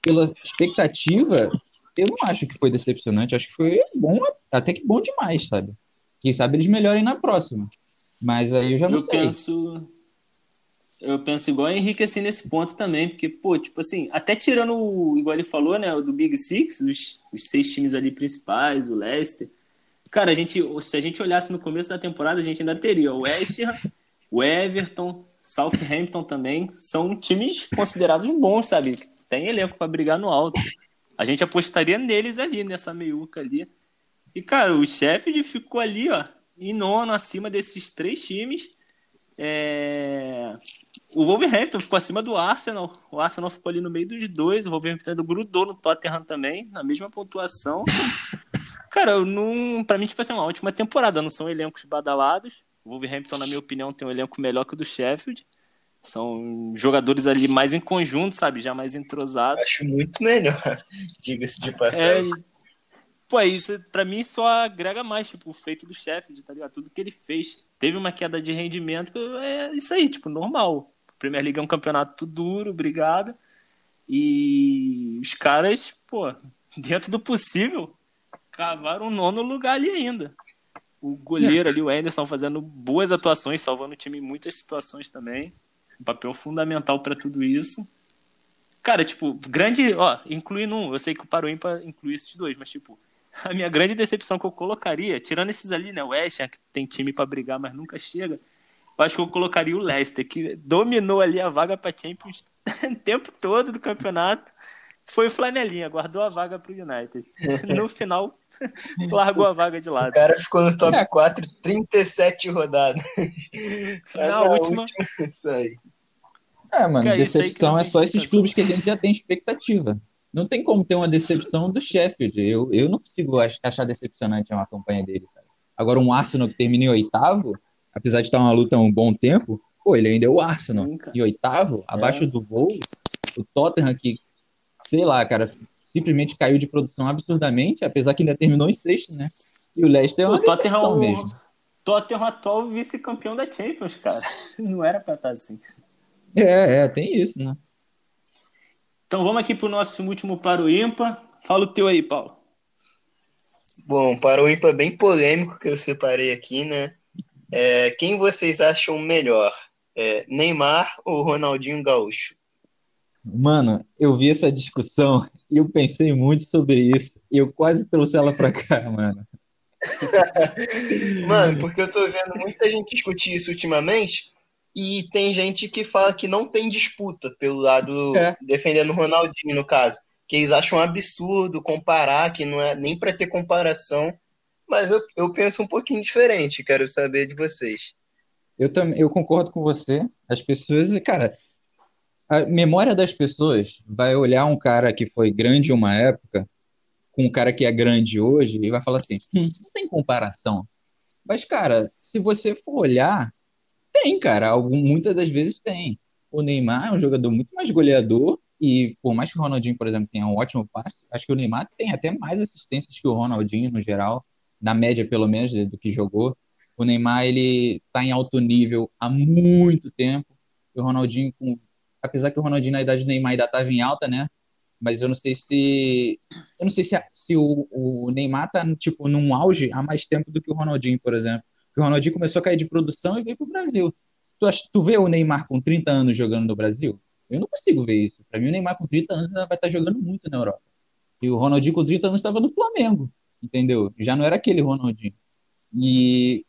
[SPEAKER 3] pela expectativa, eu não acho que foi decepcionante. Acho que foi bom, até que bom demais, sabe? Quem sabe eles melhorem na próxima. Mas aí eu já não
[SPEAKER 1] Eu
[SPEAKER 3] sei.
[SPEAKER 1] penso. Eu penso igual o Henrique assim nesse ponto também, porque, pô, tipo assim, até tirando, o, igual ele falou, né, o do Big Six, os, os seis times ali principais, o Leicester. Cara, a gente, se a gente olhasse no começo da temporada, a gente ainda teria o West Ham, o Everton, Southampton também. São times considerados bons, sabe? Tem elenco para brigar no alto. A gente apostaria neles ali, nessa meiuca ali. E, cara, o Sheffield ficou ali, ó, em nono, acima desses três times. É... O Wolverhampton ficou acima do Arsenal. O Arsenal ficou ali no meio dos dois. O Wolverhampton grudou no Tottenham também, na mesma pontuação. Cara, eu não... pra mim, tipo assim, uma ótima temporada. Não são elencos badalados. O Wolverhampton, na minha opinião, tem um elenco melhor que o do Sheffield. São jogadores ali mais em conjunto, sabe? Já mais entrosados.
[SPEAKER 2] Acho muito melhor, diga-se de
[SPEAKER 1] É,
[SPEAKER 2] passagem.
[SPEAKER 1] e- pô, é isso pra mim só agrega mais, tipo, o feito do Sheffield, tá ligado? Tudo que ele fez. Teve uma queda de rendimento, é isso aí, tipo, normal. Premier League é um campeonato duro, obrigado. E os caras, pô, dentro do possível, cavaram um nono lugar ali ainda. O goleiro ali, o Anderson, fazendo boas atuações, salvando o time em muitas situações também. Um papel fundamental pra tudo isso. Cara, tipo, grande, ó, incluindo um, eu sei que o Paro Ímpar inclui esses dois, mas tipo, a minha grande decepção que eu colocaria, tirando esses ali, né, o West que tem time pra brigar, mas nunca chega, eu acho que eu colocaria o Leicester, que dominou ali a vaga pra Champions o tempo todo do campeonato. Foi flanelinha, guardou a vaga pro United. No final, largou a vaga de
[SPEAKER 2] O
[SPEAKER 1] lado.
[SPEAKER 2] cara ficou no top
[SPEAKER 3] É.
[SPEAKER 2] 4 37 rodadas.
[SPEAKER 1] Na
[SPEAKER 2] na
[SPEAKER 1] última-
[SPEAKER 2] Isso aí.
[SPEAKER 3] É, mano,
[SPEAKER 1] que
[SPEAKER 3] decepção é só esses clubes que a gente já tem expectativa. Não tem como ter uma decepção do Sheffield. Eu, eu não consigo ach- achar decepcionante uma campanha dele, sabe? Agora, um Arsenal que termina em oitavo, apesar de estar uma luta há um bom tempo, pô, ele ainda é o Arsenal.
[SPEAKER 1] Sim.
[SPEAKER 3] Em oitavo, abaixo do Wolves, o Tottenham que, sei lá, cara, simplesmente caiu de produção absurdamente, apesar que ainda terminou em sexto, né? E o Leicester é uma
[SPEAKER 1] O Tottenham, o
[SPEAKER 3] mesmo.
[SPEAKER 1] Tottenham atual vice-campeão da Champions, cara. Não era pra estar assim.
[SPEAKER 3] É, é, tem isso, né?
[SPEAKER 1] Então vamos aqui pro nosso último para o ímpar. Fala o teu aí, Paulo.
[SPEAKER 2] Bom, para o ímpar bem polêmico que eu separei aqui, né? É, quem vocês acham melhor? É, Neymar ou Ronaldinho Gaúcho?
[SPEAKER 3] Mano, eu vi essa discussão e eu pensei muito sobre isso. E eu quase trouxe ela pra cá, mano.
[SPEAKER 2] Mano, porque eu tô vendo muita gente discutir isso ultimamente e tem gente que fala que não tem disputa pelo lado
[SPEAKER 3] É.
[SPEAKER 2] defendendo o Ronaldinho, no caso. Que eles acham um absurdo comparar, que não é nem pra ter comparação. Mas eu, eu penso um pouquinho diferente, quero saber de vocês.
[SPEAKER 3] Eu também, eu concordo com você. As pessoas, cara, a memória das pessoas vai olhar um cara que foi grande uma época com um cara que é grande hoje e vai falar assim, "Hum, não tem comparação. Mas, cara, se você for olhar, tem, cara. Algum, muitas das vezes tem. O Neymar é um jogador muito mais goleador e por mais que o Ronaldinho, por exemplo, tenha um ótimo passe, acho que o Neymar tem até mais assistências que o Ronaldinho no geral, na média pelo menos do que jogou. O Neymar, ele tá em alto nível há muito tempo. E o Ronaldinho, com... apesar que o Ronaldinho na idade do Neymar ainda estava em alta, né? Mas eu não sei se eu não sei se, se o, o Neymar tá tipo num auge há mais tempo do que o Ronaldinho, por exemplo. Porque o Ronaldinho começou a cair de produção e veio pro Brasil. Tu, tu vê o Neymar com 30 anos jogando no Brasil? Eu não consigo ver isso. Para mim, o Neymar com 30 anos vai estar tá jogando muito na Europa. E o Ronaldinho com 30 anos estava no Flamengo, entendeu? Já não era aquele Ronaldinho. E,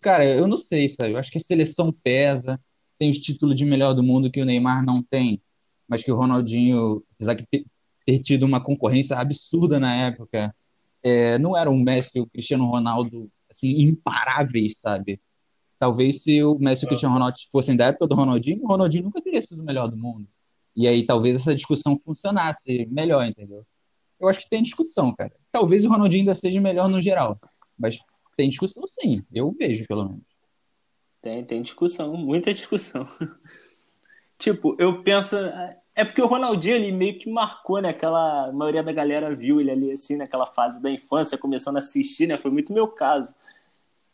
[SPEAKER 3] cara, eu não sei, sabe? Eu acho que a seleção pesa. Tem os títulos de melhor do mundo que o Neymar não tem, mas que o Ronaldinho, apesar de ter, tido uma concorrência absurda na época, é, não era um Messi e o Cristiano Ronaldo assim imparáveis, sabe? Talvez se o Messi e o Cristiano Ronaldo fossem da época do Ronaldinho, o Ronaldinho nunca teria sido o melhor do mundo. E aí talvez essa discussão funcionasse melhor, entendeu? Eu acho que tem discussão, cara. Talvez o Ronaldinho ainda seja melhor no geral, mas tem discussão sim, eu vejo pelo menos.
[SPEAKER 1] Tem, tem discussão, muita discussão. tipo, eu penso. É porque o Ronaldinho ele meio que marcou, né? Aquela a maioria da galera viu ele ali assim, naquela fase da infância, começando a assistir, né? Foi muito meu caso.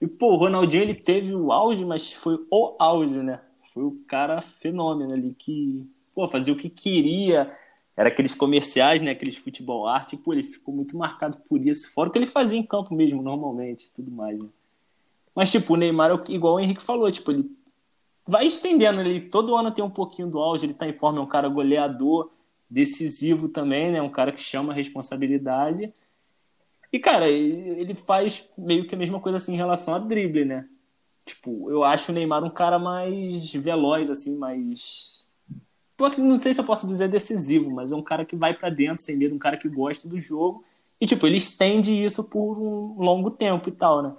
[SPEAKER 1] E, pô, o Ronaldinho ele teve o auge, mas foi o auge, né? Foi o cara fenômeno ali que, pô, fazia o que queria. Era aqueles comerciais, né? Aqueles futebol arte. Pô, ele ficou muito marcado por isso. Fora o que ele fazia em campo mesmo, normalmente, tudo mais, né? Mas, tipo, o Neymar, igual o Henrique falou, tipo, ele vai estendendo. Ele todo ano tem um pouquinho do auge, ele tá em forma, é um cara goleador, decisivo também, né? Um cara que chama a responsabilidade. E, cara, ele faz meio que a mesma coisa assim em relação a drible, né? Tipo, eu acho o Neymar um cara mais veloz, assim, mais. Posso, não sei se eu posso dizer decisivo, mas é um cara que vai para dentro sem medo, um cara que gosta do jogo. E, tipo, ele estende isso por um longo tempo e tal, né?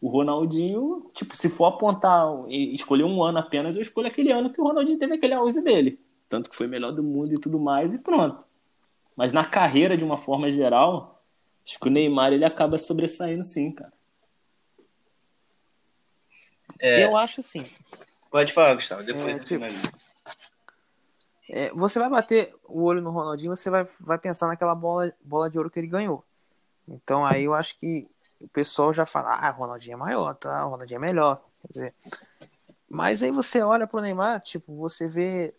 [SPEAKER 1] O Ronaldinho, tipo, se for apontar e escolher um ano apenas, eu escolho aquele ano que o Ronaldinho teve aquele auge dele. Tanto que foi melhor do mundo e tudo mais, e pronto. Mas na carreira, de uma forma geral, Acho que o Neymar ele acaba sobressaindo sim, cara.
[SPEAKER 4] É... Eu acho sim.
[SPEAKER 2] Pode falar, Gustavo, depois é, tipo,
[SPEAKER 4] é, você vai bater o olho no Ronaldinho, você vai, vai pensar naquela bola, bola de ouro que ele ganhou. Então aí eu acho que o pessoal já fala, ah, Ronaldinho é maior, tá? Ronaldinho é melhor. Quer dizer, mas aí você olha pro Neymar, tipo, você vê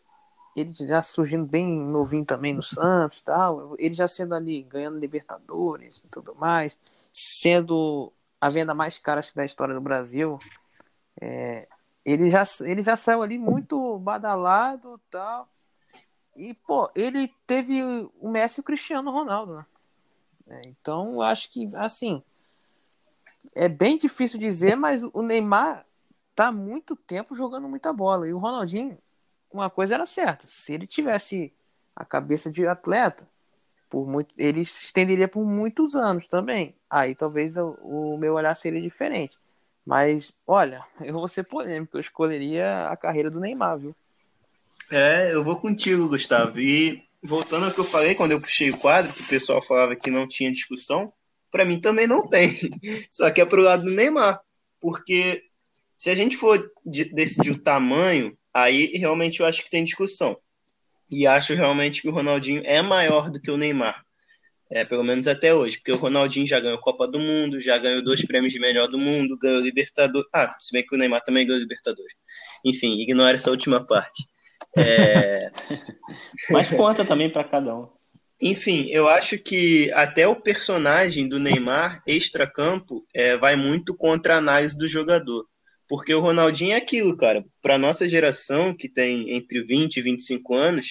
[SPEAKER 4] ele já surgindo bem novinho também no Santos tal, ele já sendo ali, ganhando Libertadores e tudo mais, sendo a venda mais cara da história do Brasil, é, ele, já, ele já saiu ali muito badalado tal, e, pô, ele teve o Messi e o Cristiano Ronaldo, né? É, então, eu acho que, assim, é bem difícil dizer, mas o Neymar tá muito tempo jogando muita bola, e o Ronaldinho uma coisa era certa: se ele tivesse a cabeça de atleta, por muito, ele se estenderia por muitos anos também. Aí talvez o, o meu olhar seria diferente. Mas, olha, eu vou ser polêmico, eu escolheria a carreira do Neymar, viu?
[SPEAKER 2] É, eu vou contigo, Gustavo. E voltando ao que eu falei quando eu puxei o quadro, que o pessoal falava que não tinha discussão, para mim também não tem. Só que é pro lado do Neymar. Porque se a gente for decidir o tamanho, aí realmente eu acho que tem discussão. E acho realmente que o Ronaldinho é maior do que o Neymar. É, pelo menos até hoje, porque o Ronaldinho já ganhou Copa do Mundo, já ganhou dois prêmios de melhor do mundo, ganhou Libertadores. Ah, se bem que o Neymar também ganhou Libertadores. Enfim, ignora essa última parte. É...
[SPEAKER 1] Mas conta também para cada um.
[SPEAKER 2] Enfim, eu acho que até o personagem do Neymar, extra-campo, é, vai muito contra a análise do jogador. Porque o Ronaldinho é aquilo, cara. Para nossa geração, que tem entre 20 e 25 anos,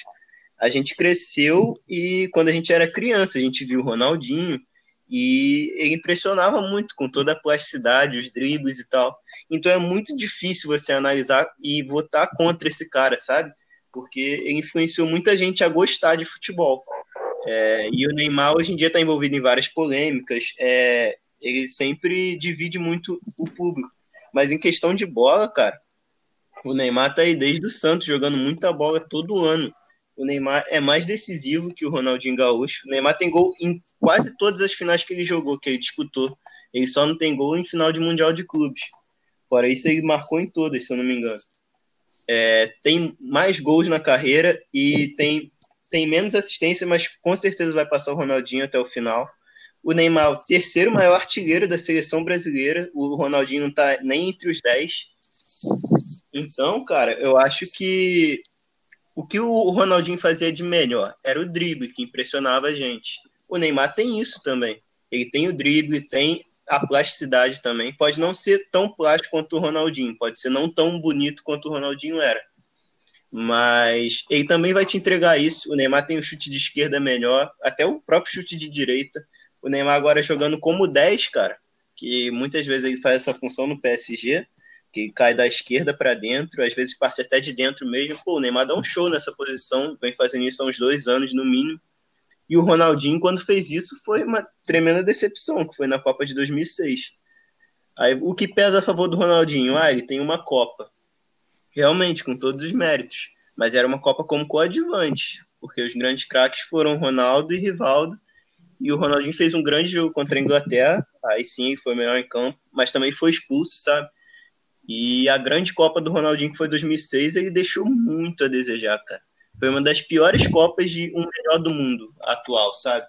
[SPEAKER 2] a gente cresceu e quando a gente era criança, a gente viu o Ronaldinho e ele impressionava muito com toda a plasticidade, os dribles e tal. Então é muito difícil você analisar e votar contra esse cara, sabe? Porque ele influenciou muita gente a gostar de futebol. É, e o Neymar hoje em dia está envolvido em várias polêmicas. É, ele sempre divide muito o público. Mas em questão de bola, cara, o Neymar tá aí desde o Santos jogando muita bola todo ano. O Neymar é mais decisivo que o Ronaldinho Gaúcho. O Neymar tem gol em quase todas as finais que ele jogou, que ele disputou. Ele só não tem gol em final de Mundial de Clubes. Fora isso, ele marcou em todas, se eu não me engano. É, tem mais gols na carreira e tem, tem menos assistência, mas com certeza vai passar o Ronaldinho até o final. O Neymar, o terceiro maior artilheiro da seleção brasileira. O Ronaldinho não tá nem entre os 10. Então, cara, eu acho que o que o Ronaldinho fazia de melhor era o drible, que impressionava a gente. O Neymar tem isso também. Ele tem o drible, tem a plasticidade também. Pode não ser tão plástico quanto o Ronaldinho, pode ser não tão bonito quanto o Ronaldinho era. Mas ele também vai te entregar isso. O Neymar tem um chute de esquerda melhor, até o próprio chute de direita. O Neymar agora jogando como 10, cara, que muitas vezes ele faz essa função no PSG, que cai da esquerda para dentro, às vezes parte até de dentro mesmo. Pô, o Neymar dá um show nessa posição, vem fazendo isso há uns dois anos no mínimo. E o Ronaldinho, quando fez isso, foi uma tremenda decepção, que foi na Copa de 2006. Aí, o que pesa a favor do Ronaldinho? Ah, ele tem uma Copa. Realmente, com todos os méritos. Mas era uma Copa como coadjuvante, porque os grandes craques foram Ronaldo e Rivaldo. E o Ronaldinho fez um grande jogo contra a Inglaterra. Aí sim, foi melhor em campo, mas também foi expulso, sabe? E a grande Copa do Ronaldinho, que foi 2006, ele deixou muito a desejar, cara. Foi uma das piores Copas de um melhor do mundo atual, sabe?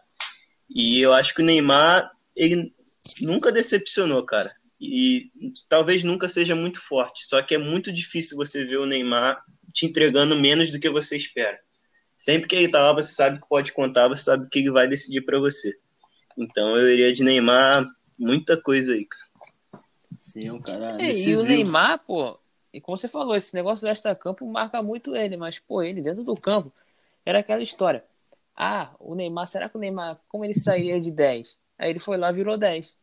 [SPEAKER 2] E eu acho que o Neymar, ele nunca decepcionou, cara. E talvez nunca seja muito forte. Só que é muito difícil você ver o Neymar te entregando menos do que você espera. Sempre que ele tá lá, você sabe que pode contar, você sabe que ele vai decidir para você. Então eu iria de Neymar muita coisa aí, cara.
[SPEAKER 1] Sim, um cara.
[SPEAKER 4] É, e o Neymar, pô, e como você falou, esse negócio do extra-campo marca muito ele, mas, pô, ele dentro do campo era aquela história. Ah, o Neymar, será que o Neymar, como ele saía de 10? Aí ele foi lá virou 10.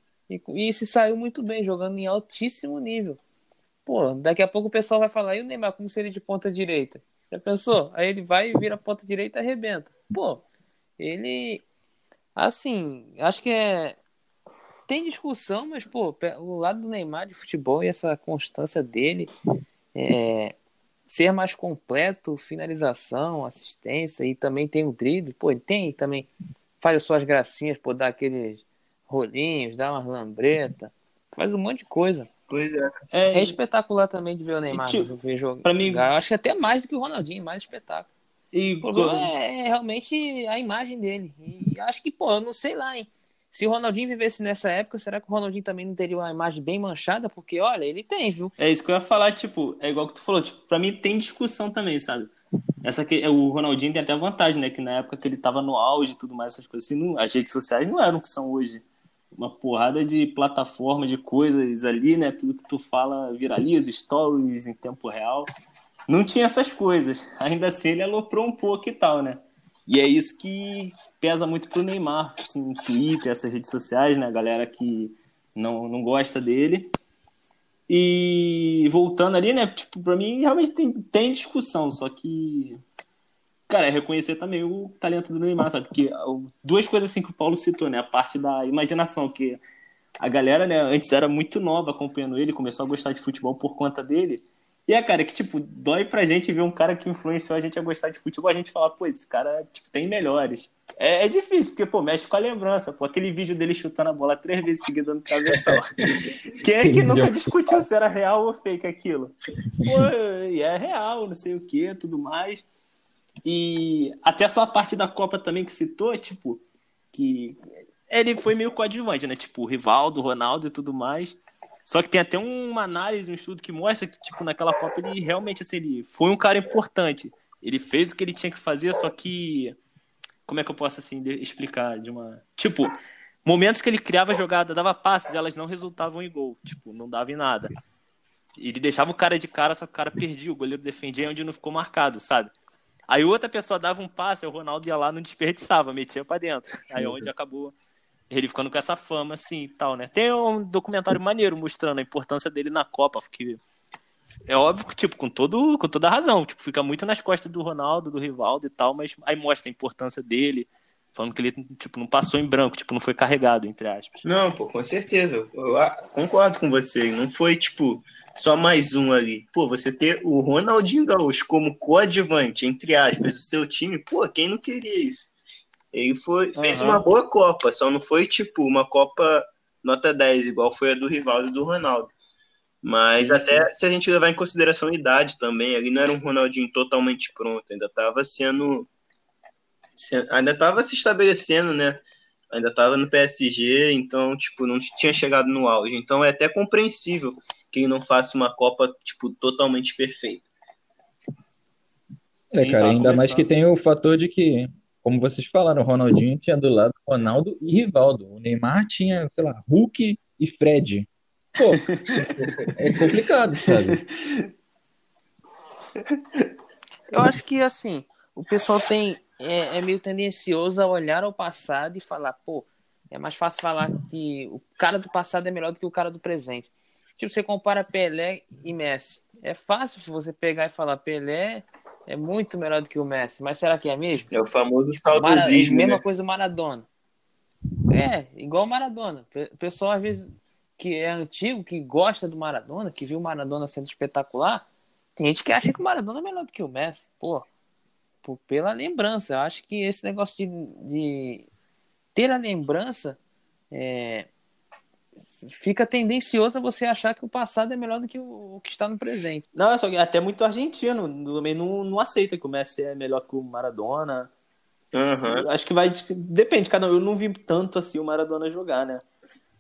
[SPEAKER 4] E, e se saiu muito bem, jogando em altíssimo nível. Pô, daqui a pouco o pessoal vai falar, e o Neymar, como seria de ponta direita? Já pensou? Aí ele vai e vira ponta direita e arrebenta. Pô, ele. Assim, acho que é. Tem discussão, mas, pô, o lado do Neymar de futebol e essa constância dele, é, ser mais completo, finalização, assistência e também tem o drible, pô, ele tem também, faz as suas gracinhas, pô, dá aqueles rolinhos, dá umas lambretas, faz um monte de coisa.
[SPEAKER 2] Pois é.
[SPEAKER 4] É, é espetacular também de ver o Neymar tipo, ver jogo. Pra mim, eu acho que até mais do que o Ronaldinho, mais espetáculo. E, o problema é, é, realmente a imagem dele. E acho que, pô, eu não sei lá, hein. Se o Ronaldinho vivesse nessa época, será que o Ronaldinho também não teria uma imagem bem manchada? Porque, olha, ele tem, viu?
[SPEAKER 1] É isso que eu ia falar, tipo, é igual que tu falou, tipo, pra mim tem discussão também, sabe? Essa que, o Ronaldinho tem até vantagem, né? Que na época que ele tava no auge e tudo mais, essas coisas assim, não, as redes sociais não eram o que são hoje. Uma porrada de plataforma, de coisas ali, né? Tudo que tu fala viraliza, stories em tempo real. Não tinha essas coisas. Ainda assim, ele aloprou um pouco e tal, né? E é isso que pesa muito pro Neymar, assim, Twitter, essas redes sociais, né? A galera que não, não gosta dele. E voltando ali, né? Tipo, pra mim realmente tem, tem discussão, só que. Cara, é reconhecer também o talento do Neymar, sabe? Porque duas coisas assim que o Paulo citou, né? A parte da imaginação, que a galera, né, antes era muito nova acompanhando ele, começou a gostar de futebol por conta dele. E é, cara, que, tipo, dói pra gente ver um cara que influenciou a gente a gostar de futebol, a gente falar, pô, esse cara, tipo, tem melhores. É, é difícil, porque, pô, mexe com a lembrança, pô, aquele vídeo dele chutando a bola três vezes seguidas no travessão. Quem é que nunca discutiu se era real ou fake aquilo? Pô, e é real, não sei o que, tudo mais. E até só a parte da Copa também que citou, tipo, que ele foi meio coadjuvante, né? Tipo, Rivaldo, Ronaldo e tudo mais. Só que tem até uma análise, um estudo que mostra que, tipo, naquela Copa ele realmente, assim, ele foi um cara importante. Ele fez o que ele tinha que fazer, só que. Como é que eu posso, assim, explicar? De uma. Tipo, momentos que ele criava jogada, dava passes, elas não resultavam em gol. Tipo, não dava em nada. Ele deixava o cara de cara, só que o cara perdia, o goleiro defendia onde não ficou marcado, sabe? Aí outra pessoa dava um passe, o Ronaldo ia lá, não desperdiçava, metia para dentro. Aí onde acabou ele ficando com essa fama, assim, e tal, né? Tem um documentário maneiro mostrando a importância dele na Copa, porque é óbvio que, tipo, com, todo, com toda a razão, tipo, fica muito nas costas do Ronaldo, do Rivaldo e tal, mas aí mostra a importância dele, falando que ele, tipo, não passou em branco, tipo, não foi carregado, entre aspas.
[SPEAKER 2] Não, pô, com certeza, eu concordo com você, não foi, tipo, só mais um ali. Pô, você ter o Ronaldinho Gaúcho como coadjuvante, entre aspas, do seu time, pô, quem não queria isso? Ele foi, uhum. fez uma boa Copa, só não foi tipo uma Copa nota 10, igual foi a do Rivaldo e do Ronaldo. Mas sim, até sim. se a gente levar em consideração a idade também, ele não era um Ronaldinho totalmente pronto, ainda estava sendo, ainda estava se estabelecendo, né? ainda estava no PSG, então, tipo, não tinha chegado no auge. Então é até compreensível que ele não faça uma Copa, tipo, totalmente perfeita.
[SPEAKER 3] É,
[SPEAKER 1] Sim,
[SPEAKER 3] cara,
[SPEAKER 1] tava
[SPEAKER 3] ainda mais que
[SPEAKER 1] começando.
[SPEAKER 3] tem o fator de que, como vocês falaram, o Ronaldinho tinha do lado Ronaldo e Rivaldo. O Neymar tinha, sei lá, Hulk e Fred. Pô, é complicado, sabe?
[SPEAKER 4] Eu acho que assim, o pessoal tem é, é meio tendencioso a olhar ao passado e falar, pô, é mais fácil falar que o cara do passado é melhor do que o cara do presente. Tipo, você compara Pelé e Messi. É fácil você pegar e falar Pelé é muito melhor do que o Messi, mas será que é mesmo?
[SPEAKER 2] É o famoso
[SPEAKER 4] Mara...
[SPEAKER 2] saudosismo,
[SPEAKER 4] Mesma
[SPEAKER 2] né?
[SPEAKER 4] coisa o Maradona. É, igual o Maradona. O pessoal, às vezes, que é antigo, que gosta do Maradona, que viu o Maradona sendo espetacular, tem gente que acha que o Maradona é melhor do que o Messi. Pô, por- pela lembrança. Eu acho que esse negócio de, de ter a lembrança é, fica tendencioso a você achar que o passado é melhor do que o, o que está no presente.
[SPEAKER 1] Não, é só que até muito argentino também não, não aceita que o Messi é melhor que o Maradona.
[SPEAKER 2] Aham.
[SPEAKER 1] Acho que vai. Depende, cada um. Eu não vi tanto assim o Maradona jogar, né?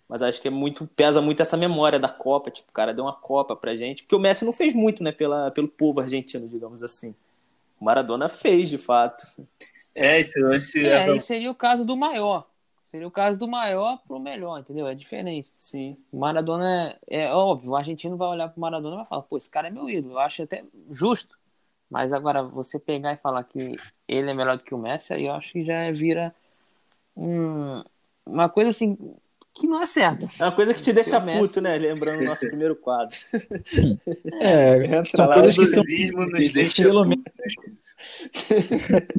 [SPEAKER 1] Mas acho que é muito. Pesa muito essa memória da Copa. Tipo, o cara deu uma Copa pra gente. Porque o Messi não fez muito, né? Pela, pelo povo argentino, digamos assim. O Maradona fez, de fato.
[SPEAKER 2] É, esse lance.
[SPEAKER 4] É,
[SPEAKER 2] é-
[SPEAKER 4] aí seria o caso do maior. Seria o caso do maior pro melhor, entendeu? É diferente.
[SPEAKER 1] Sim.
[SPEAKER 4] O Maradona é, é óbvio, o argentino vai olhar pro Maradona e vai falar, pô, esse cara é meu ídolo. Eu acho até justo. Mas agora, você pegar e falar que ele é melhor do que o Messi, aí eu acho que já vira um- uma coisa assim que não é certo.
[SPEAKER 1] É uma coisa que te deixa
[SPEAKER 4] O Messi-
[SPEAKER 1] puto, né? Lembrando o nosso primeiro quadro.
[SPEAKER 3] É,
[SPEAKER 1] Entra
[SPEAKER 3] são
[SPEAKER 1] lá,
[SPEAKER 3] coisas que são,
[SPEAKER 2] nos deixa.
[SPEAKER 3] pelo menos,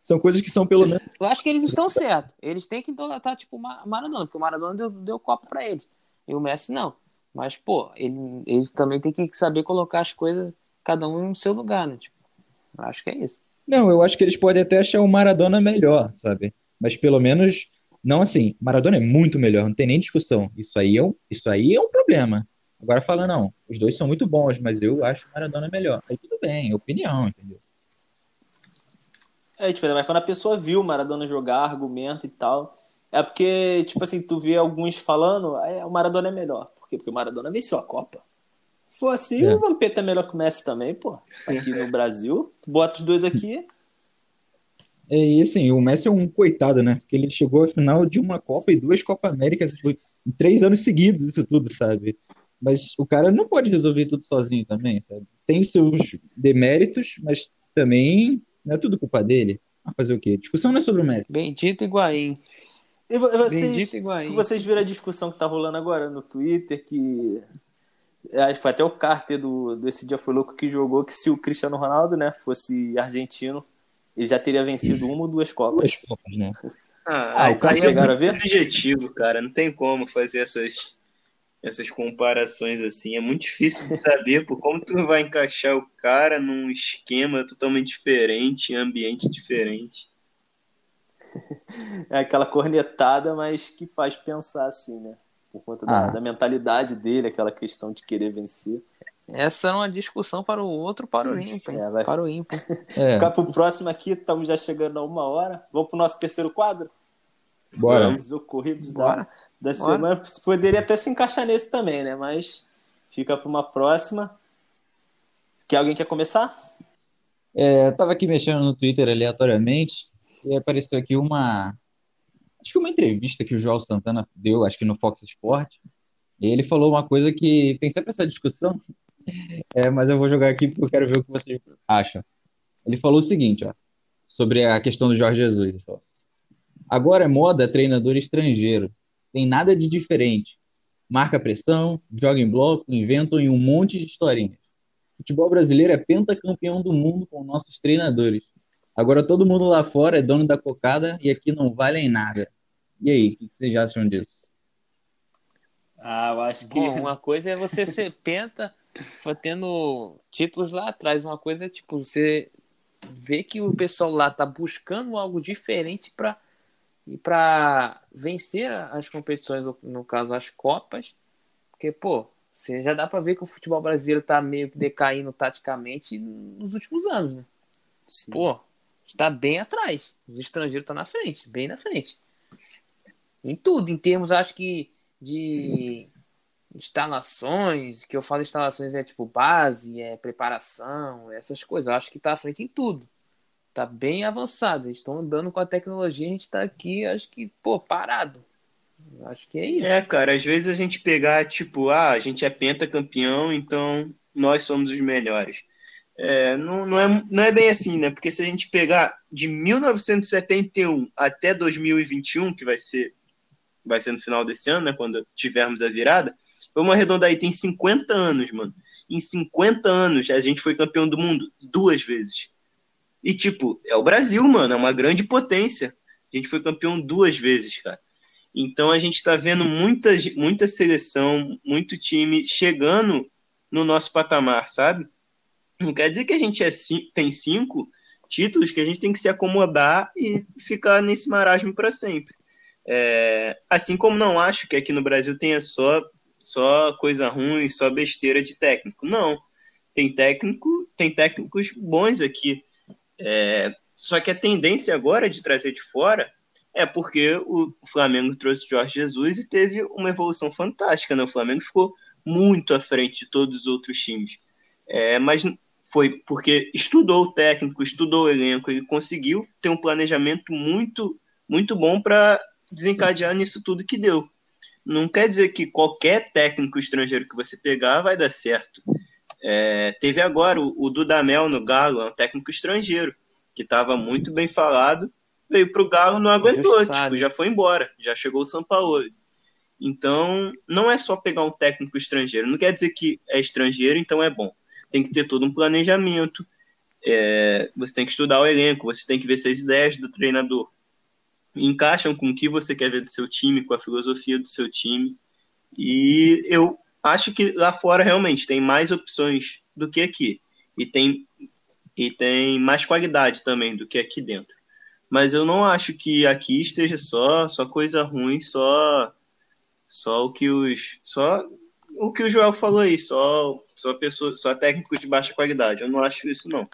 [SPEAKER 3] são coisas que são pelo menos.
[SPEAKER 4] Eu acho que eles estão certos. Eles têm que idolatrar, tipo, o Ma- Maradona, porque o Maradona deu, deu copo pra eles. E o Messi não. Mas, pô, ele, eles também têm que saber colocar as coisas, cada um no seu lugar, né? Tipo, eu acho que é isso.
[SPEAKER 3] Não, eu acho que eles podem até achar o Maradona melhor, sabe? Mas pelo menos, não assim, Maradona é muito melhor, não tem nem discussão. Isso aí é um, isso aí é um problema. Agora fala, não, os dois são muito bons, mas eu acho o Maradona melhor. Aí tudo bem, é opinião, entendeu?
[SPEAKER 1] É, tipo, mas quando a pessoa viu o Maradona jogar, argumento e tal. É porque, tipo assim, tu vê alguns falando, é, o Maradona é melhor. Por quê? Porque o Maradona venceu a Copa. Pô, assim,
[SPEAKER 3] É.
[SPEAKER 1] o Vampeta é melhor que o Messi também, pô. Aqui no Brasil. Bota os dois aqui.
[SPEAKER 3] É, e assim, o Messi é um coitado, né? Porque ele chegou à final de uma Copa e duas Copa Américas tipo, em três anos seguidos, isso tudo, sabe? Mas o cara não pode resolver tudo sozinho também, sabe? Tem os seus deméritos, mas também não é tudo culpa dele. Ah, fazer o quê? Discussão não é sobre o Messi.
[SPEAKER 4] Bendito Higuaín.
[SPEAKER 1] E vo- vocês,
[SPEAKER 4] Bendito Higuaín.
[SPEAKER 1] vocês viram a discussão que tá rolando agora no Twitter, que acho que foi até o Carter do, desse dia foi louco que jogou que se o Cristiano Ronaldo, né, fosse argentino, ele já teria vencido uma ou duas Copas.
[SPEAKER 3] Duas Copas, né?
[SPEAKER 2] Ah,
[SPEAKER 1] Ah, o cara
[SPEAKER 2] é
[SPEAKER 1] chegaram
[SPEAKER 2] muito
[SPEAKER 1] a ver?
[SPEAKER 2] subjetivo, cara. Não tem como fazer essas, essas comparações assim. É muito difícil de saber por como tu vai encaixar o cara num esquema totalmente diferente, ambiente diferente.
[SPEAKER 1] É aquela cornetada, mas que faz pensar assim, né? Por conta da,
[SPEAKER 3] Ah.
[SPEAKER 1] da mentalidade dele, aquela questão de querer vencer.
[SPEAKER 4] Essa é uma discussão para o outro, para o ímpar.
[SPEAKER 1] É, vai-
[SPEAKER 4] Para o ímpar.
[SPEAKER 3] É,
[SPEAKER 1] Ficar pro próximo aqui, estamos já chegando a uma hora. Vamos pro nosso terceiro quadro?
[SPEAKER 3] bora.
[SPEAKER 1] Os ocorridos da,
[SPEAKER 4] Bora.
[SPEAKER 1] da
[SPEAKER 4] Bora.
[SPEAKER 1] semana. Poderia até se encaixar nesse também, né? Mas fica para uma próxima. Quer alguém quer começar?
[SPEAKER 3] É, eu tava aqui mexendo no Twitter aleatoriamente e apareceu aqui uma. Acho que uma entrevista que o João Santana deu, acho que no Fox Sport. E ele falou uma coisa que tem sempre essa discussão, é, mas eu vou jogar aqui porque eu quero ver o que vocês acham. Ele falou o seguinte, ó, sobre a questão do Jorge Jesus. Ele falou, Agora é moda treinador estrangeiro. Tem nada de diferente. Marca pressão, joga em bloco, inventam em um monte de historinhas. Futebol brasileiro é pentacampeão do mundo com nossos treinadores. Agora todo mundo lá fora é dono da cocada e aqui não valem nada. E aí, o que vocês acham disso?
[SPEAKER 1] Ah, eu acho que.
[SPEAKER 4] Bom, uma coisa é você ser penta, foi tendo títulos lá atrás. Uma coisa é, tipo, você vê que o pessoal lá tá buscando algo diferente para e para vencer as competições, no caso as Copas, porque, pô, você já dá para ver que o futebol brasileiro tá meio que decaindo taticamente nos últimos anos, né?
[SPEAKER 1] Sim.
[SPEAKER 4] Pô, está bem atrás. Os estrangeiros estão na frente, bem na frente. Em tudo, em termos, acho que de instalações, que eu falo instalações é tipo base, é preparação, essas coisas. Eu acho que tá à frente em tudo. Tá bem avançado. Eles estão andando com a tecnologia, a gente tá aqui, acho que, pô, parado. Eu acho que é isso.
[SPEAKER 2] É, cara, às vezes a gente pegar, tipo, ah, a gente é pentacampeão, então nós somos os melhores. É, não, não, é, não é bem assim, né? Porque se a gente pegar de 1971 até 2021, que vai ser, vai ser no final desse ano, né? Quando tivermos a virada, vamos arredondar aí, tem 50 anos, mano. Em 50 anos a gente foi campeão do mundo duas vezes. E, tipo, é o Brasil, mano, é uma grande potência. A gente foi campeão duas vezes, cara. Então a gente está vendo muita, muita seleção, muito time chegando no nosso patamar, sabe? Não quer dizer que a gente é, tem cinco títulos que a gente tem que se acomodar e ficar nesse marasmo para sempre. É, assim como não acho que aqui no Brasil tenha só, só coisa ruim, só besteira de técnico. Não. Tem técnico, tem técnicos bons aqui. É, só que a tendência agora de trazer de fora é porque o Flamengo trouxe Jorge Jesus e teve uma evolução fantástica. Né? O Flamengo ficou muito à frente de todos os outros times. É, mas foi porque estudou o técnico, estudou o elenco, ele conseguiu ter um planejamento muito, muito bom para desencadear nisso tudo que deu. Não quer dizer que qualquer técnico estrangeiro que você pegar vai dar certo. É, teve agora o, o Dudamel no Galo, é um técnico estrangeiro, que estava muito bem falado, veio para o Galo, não aguentou, tipo, já foi embora, já chegou o São Paulo. Então, não é só pegar um técnico estrangeiro, não quer dizer que é estrangeiro, então é bom tem que ter todo um planejamento, é, você tem que estudar o elenco, você tem que ver se as ideias do treinador encaixam com o que você quer ver do seu time, com a filosofia do seu time. E eu acho que lá fora realmente tem mais opções do que aqui. E tem, e tem mais qualidade também do que aqui dentro. Mas eu não acho que aqui esteja só, só coisa ruim, só só o que os só o que o Joel falou aí, só, só, pessoa, só técnicos de baixa qualidade. Eu não acho isso, não.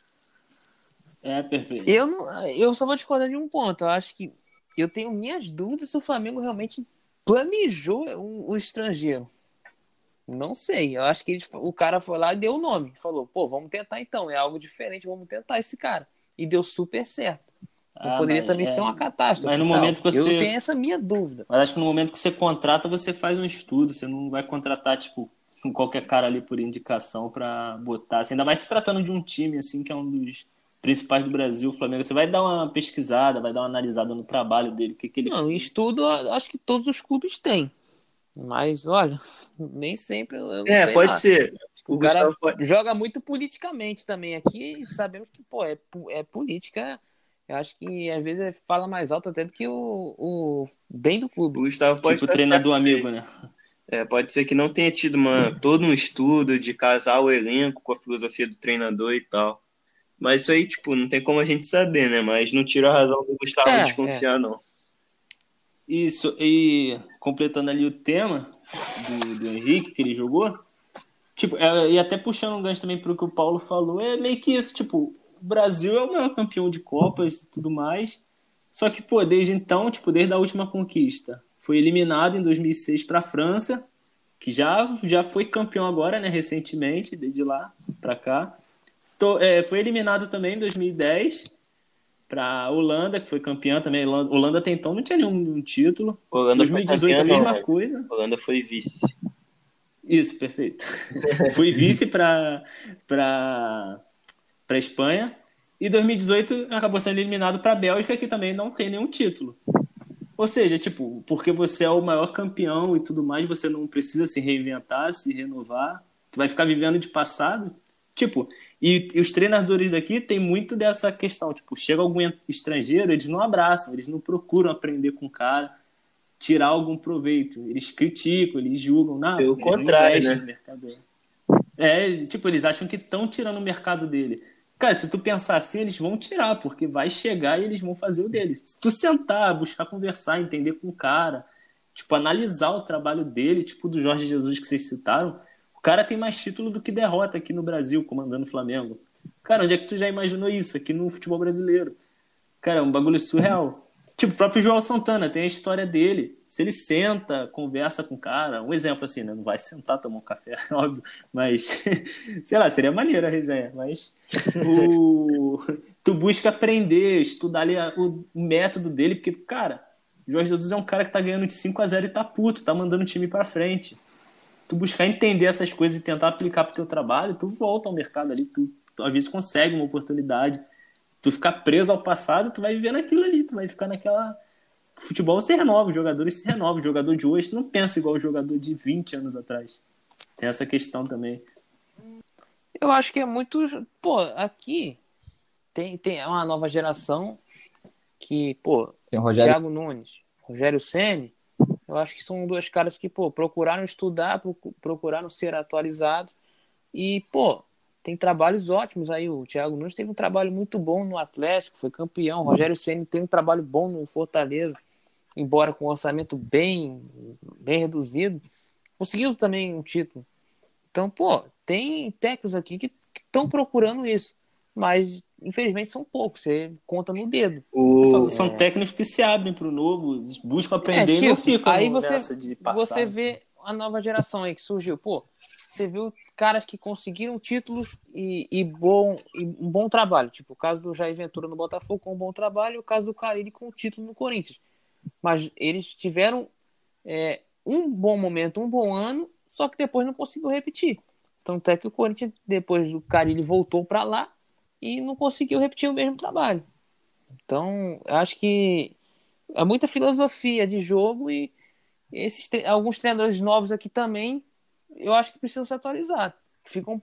[SPEAKER 1] É, perfeito.
[SPEAKER 4] Eu, não, eu só vou discordar de um ponto. Eu acho que eu tenho minhas dúvidas se o Flamengo realmente planejou o, o estrangeiro. Não sei. Eu acho que ele, o cara foi lá e deu o nome. Falou, pô, vamos tentar então. É algo diferente, vamos tentar esse cara. E deu super certo. Ah, poderia também é... ser uma catástrofe.
[SPEAKER 1] Mas no momento que você.
[SPEAKER 4] Eu tenho essa minha dúvida.
[SPEAKER 1] Mas acho que no momento que você contrata, você faz um estudo. Você não vai contratar, tipo, com qualquer cara ali por indicação para botar. Assim, ainda mais se tratando de um time, assim, que é um dos principais do Brasil, o Flamengo. Você vai dar uma pesquisada, vai dar uma analisada no trabalho dele, o que, que ele.
[SPEAKER 4] Não, estudo, acho que todos os clubes têm. Mas, olha, nem sempre.
[SPEAKER 2] é, pode ser.
[SPEAKER 4] O, o cara pode... joga muito politicamente também aqui, sabemos que, pô, é, é política eu acho que às vezes fala mais alto até do que o, o bem do clube.
[SPEAKER 2] O Gustavo pode
[SPEAKER 1] tipo, treinador amigo, né?
[SPEAKER 2] É, pode ser que não tenha tido uma, todo um estudo de casar o elenco com a filosofia do treinador e tal. Mas isso aí, tipo, não tem como a gente saber, né? Mas não tira a razão do Gustavo é, desconfiar, é. não.
[SPEAKER 1] Isso, e completando ali o tema do, do Henrique, que ele jogou, tipo, é, e até puxando um gancho também pro que o Paulo falou, é meio que isso, tipo, o Brasil é o maior campeão de Copas e tudo mais. Só que, pô, desde então, tipo, desde a última conquista, foi eliminado em 2006 para a França, que já, já foi campeão agora, né, recentemente, desde lá para cá. Tô, é, foi eliminado também em 2010 para Holanda, que foi campeã também. Holanda até então não tinha nenhum, nenhum título.
[SPEAKER 2] Holanda 2018
[SPEAKER 1] foi
[SPEAKER 2] campeã,
[SPEAKER 1] a mesma
[SPEAKER 2] não,
[SPEAKER 1] coisa.
[SPEAKER 2] Holanda foi vice.
[SPEAKER 1] Isso, perfeito. foi vice para para Espanha. E 2018 acabou sendo eliminado para a Bélgica, que também não tem nenhum título. Ou seja, tipo, porque você é o maior campeão e tudo mais, você não precisa se reinventar, se renovar. Tu vai ficar vivendo de passado. Tipo, e, e os treinadores daqui tem muito dessa questão. Tipo, chega algum estrangeiro, eles não abraçam, eles não procuram aprender com o cara, tirar algum proveito. Eles criticam, eles julgam. Não,
[SPEAKER 2] Pelo contrário, né?
[SPEAKER 1] É, tipo, eles acham que estão tirando o mercado dele. Cara, se tu pensar assim, eles vão tirar, porque vai chegar e eles vão fazer o deles. Se tu sentar, buscar conversar, entender com o cara, tipo, analisar o trabalho dele, tipo do Jorge Jesus que vocês citaram, cara tem mais título do que derrota aqui no Brasil, comandando o Flamengo. Cara, onde é que tu já imaginou isso aqui no futebol brasileiro? Cara, é um bagulho surreal. Tipo, o próprio João Santana tem a história dele. Se ele senta, conversa com o cara, um exemplo assim, né? Não vai sentar, tomar um café, óbvio, mas sei lá, seria maneiro a resenha. Mas o... tu busca aprender, estudar ali o método dele, porque, cara, Jorge Jesus é um cara que tá ganhando de 5 a 0 e tá puto, tá mandando o time pra frente. Tu buscar entender essas coisas e tentar aplicar pro teu trabalho, tu volta ao mercado ali, tu, tu às vezes consegue uma oportunidade tu ficar preso ao passado, tu vai viver naquilo ali, tu vai ficar naquela. O futebol se renova, os jogadores se renovam. O jogador de hoje não pensa igual o jogador de 20 anos atrás. Tem essa questão também.
[SPEAKER 4] Eu acho que é muito. Pô, aqui tem, tem uma nova geração que, pô,
[SPEAKER 3] Tem o Rogério.
[SPEAKER 4] Thiago Nunes, Rogério Ceni, eu acho que são dois caras que, pô, procuraram estudar, procu- procuraram ser atualizados e, pô, tem trabalhos ótimos aí. O Thiago Nunes teve um trabalho muito bom no Atlético, foi campeão. O Rogério Ceni tem um trabalho bom no Fortaleza, embora com um orçamento bem, bem reduzido, conseguiu também um título. Então, pô, tem técnicos aqui que estão procurando isso, mas infelizmente são poucos. Você conta no dedo.
[SPEAKER 2] O...
[SPEAKER 1] São, são técnicos que se abrem pro novo, buscam aprender e não
[SPEAKER 4] tipo,
[SPEAKER 1] ficam
[SPEAKER 4] aí você-
[SPEAKER 1] nessa de passar.
[SPEAKER 4] Você vê a nova geração aí que surgiu, pô, você viu caras que conseguiram títulos e, e bom, e um bom trabalho. Tipo, o caso do Jair Ventura no Botafogo com um bom trabalho e o caso do Carille com o título no Corinthians. Mas eles tiveram é, um bom momento, um bom ano, só que depois não conseguiu repetir. Tanto é que o Corinthians, depois do Carille, voltou para lá e não conseguiu repetir o mesmo trabalho. Então, acho que é muita filosofia de jogo e esses alguns treinadores novos aqui também, eu acho que precisam se atualizar. Ficam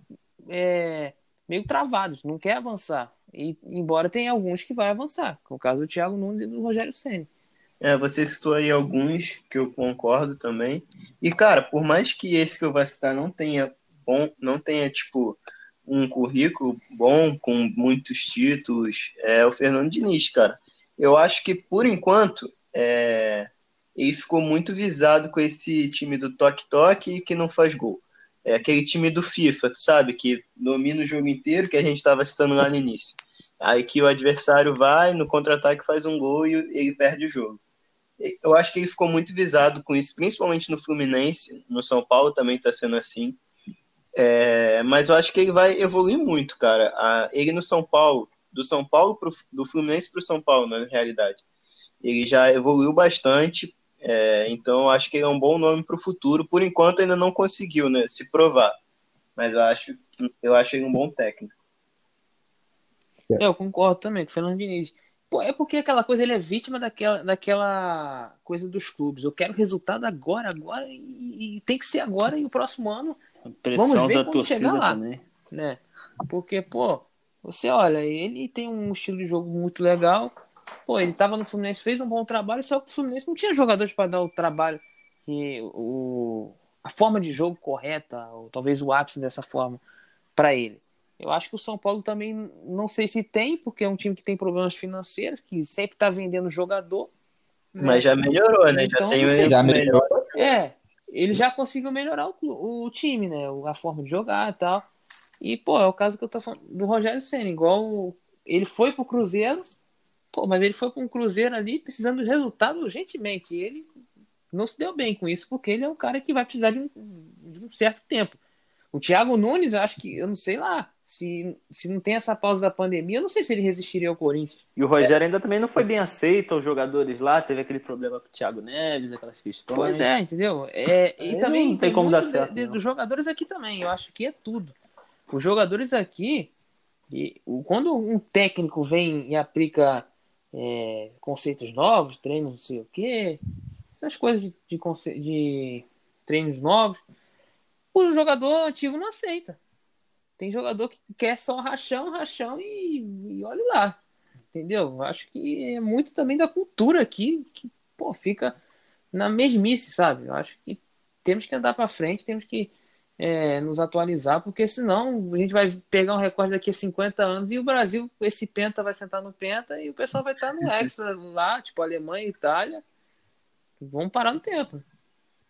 [SPEAKER 4] é, meio travados, não quer avançar. E embora tenha alguns que vai avançar, como o caso do Thiago Nunes e do Rogério Ceni.
[SPEAKER 2] É, você citou aí alguns que eu concordo também. E, cara, por mais que esse que eu vou citar não tenha bom, não tenha, tipo, um currículo bom, com muitos títulos, é o Fernando Diniz, cara. Eu acho que, por enquanto, é, ele ficou muito visado com esse time do toque-toque que não faz gol. É aquele time do FIFA, sabe? Que domina o jogo inteiro, que a gente estava citando lá no início. Aí que o adversário vai, no contra-ataque faz um gol e ele perde o jogo. Eu acho que ele ficou muito visado com isso, principalmente no Fluminense, no São Paulo também está sendo assim. É, mas eu acho que ele vai evoluir muito, cara. A- ele no São Paulo, do São Paulo pro, do Fluminense para o São Paulo, na realidade, ele já evoluiu bastante. é, então eu acho que ele é um bom nome para o futuro. Por enquanto ainda não conseguiu, né, se provar. Mas eu acho, eu acho ele um bom técnico.
[SPEAKER 4] É, eu concordo também com o Fernando Diniz. Pô, é porque aquela coisa, ele é vítima daquela, daquela coisa dos clubes. Eu quero resultado agora, agora, e, e tem que ser agora, e o próximo ano
[SPEAKER 1] A pressão
[SPEAKER 4] Vamos ver
[SPEAKER 1] da torcida
[SPEAKER 4] lá.
[SPEAKER 1] também.
[SPEAKER 4] né? Porque, pô, você olha, ele tem um estilo de jogo muito legal. Pô, ele tava no Fluminense, fez um bom trabalho, só que o Fluminense não tinha jogadores para dar o trabalho e o a forma de jogo correta, ou talvez o ápice dessa forma para ele. Eu acho que o São Paulo também não sei se tem, porque é um time que tem problemas financeiros, que sempre tá vendendo jogador. né?
[SPEAKER 2] Mas já melhorou, né?
[SPEAKER 4] Então,
[SPEAKER 2] já tem um
[SPEAKER 3] Já
[SPEAKER 2] melhor.
[SPEAKER 3] melhorou.
[SPEAKER 4] É, ele já conseguiu melhorar o, o time, né? A forma de jogar e tal. E, pô, é o caso que eu tô falando do Rogério Senna. Igual ele foi pro Cruzeiro, pô, mas ele foi com um Cruzeiro ali precisando de resultado urgentemente. E ele não se deu bem com isso, porque ele é um cara que vai precisar de um, de um certo tempo. O Thiago Nunes, acho que, eu não sei lá, se, se não tem essa pausa da pandemia, eu não sei se ele resistiria ao Corinthians.
[SPEAKER 1] E o Rogério ainda também não foi bem aceito aos jogadores lá, teve aquele problema com o Thiago Neves, aquelas questões.
[SPEAKER 4] Pois é, entendeu? É, e também
[SPEAKER 1] não tem como dar certo,
[SPEAKER 4] de- dos jogadores aqui também. Eu acho que é tudo. Os jogadores aqui, e o- quando um técnico vem e aplica é, conceitos novos, treinos não sei o quê, essas coisas de, de, de treinos novos, o jogador antigo não aceita. Tem jogador que quer só rachão, rachão e, e olha lá. Entendeu? Eu Acho que é muito também da cultura aqui que, pô, fica na mesmice, sabe? Eu acho que temos que andar para frente, temos que é, nos atualizar, porque senão a gente vai pegar um recorde daqui a 50 anos e o Brasil, esse penta vai sentar no penta e o pessoal vai estar no hexa lá, tipo Alemanha, Itália. Vamos parar no tempo.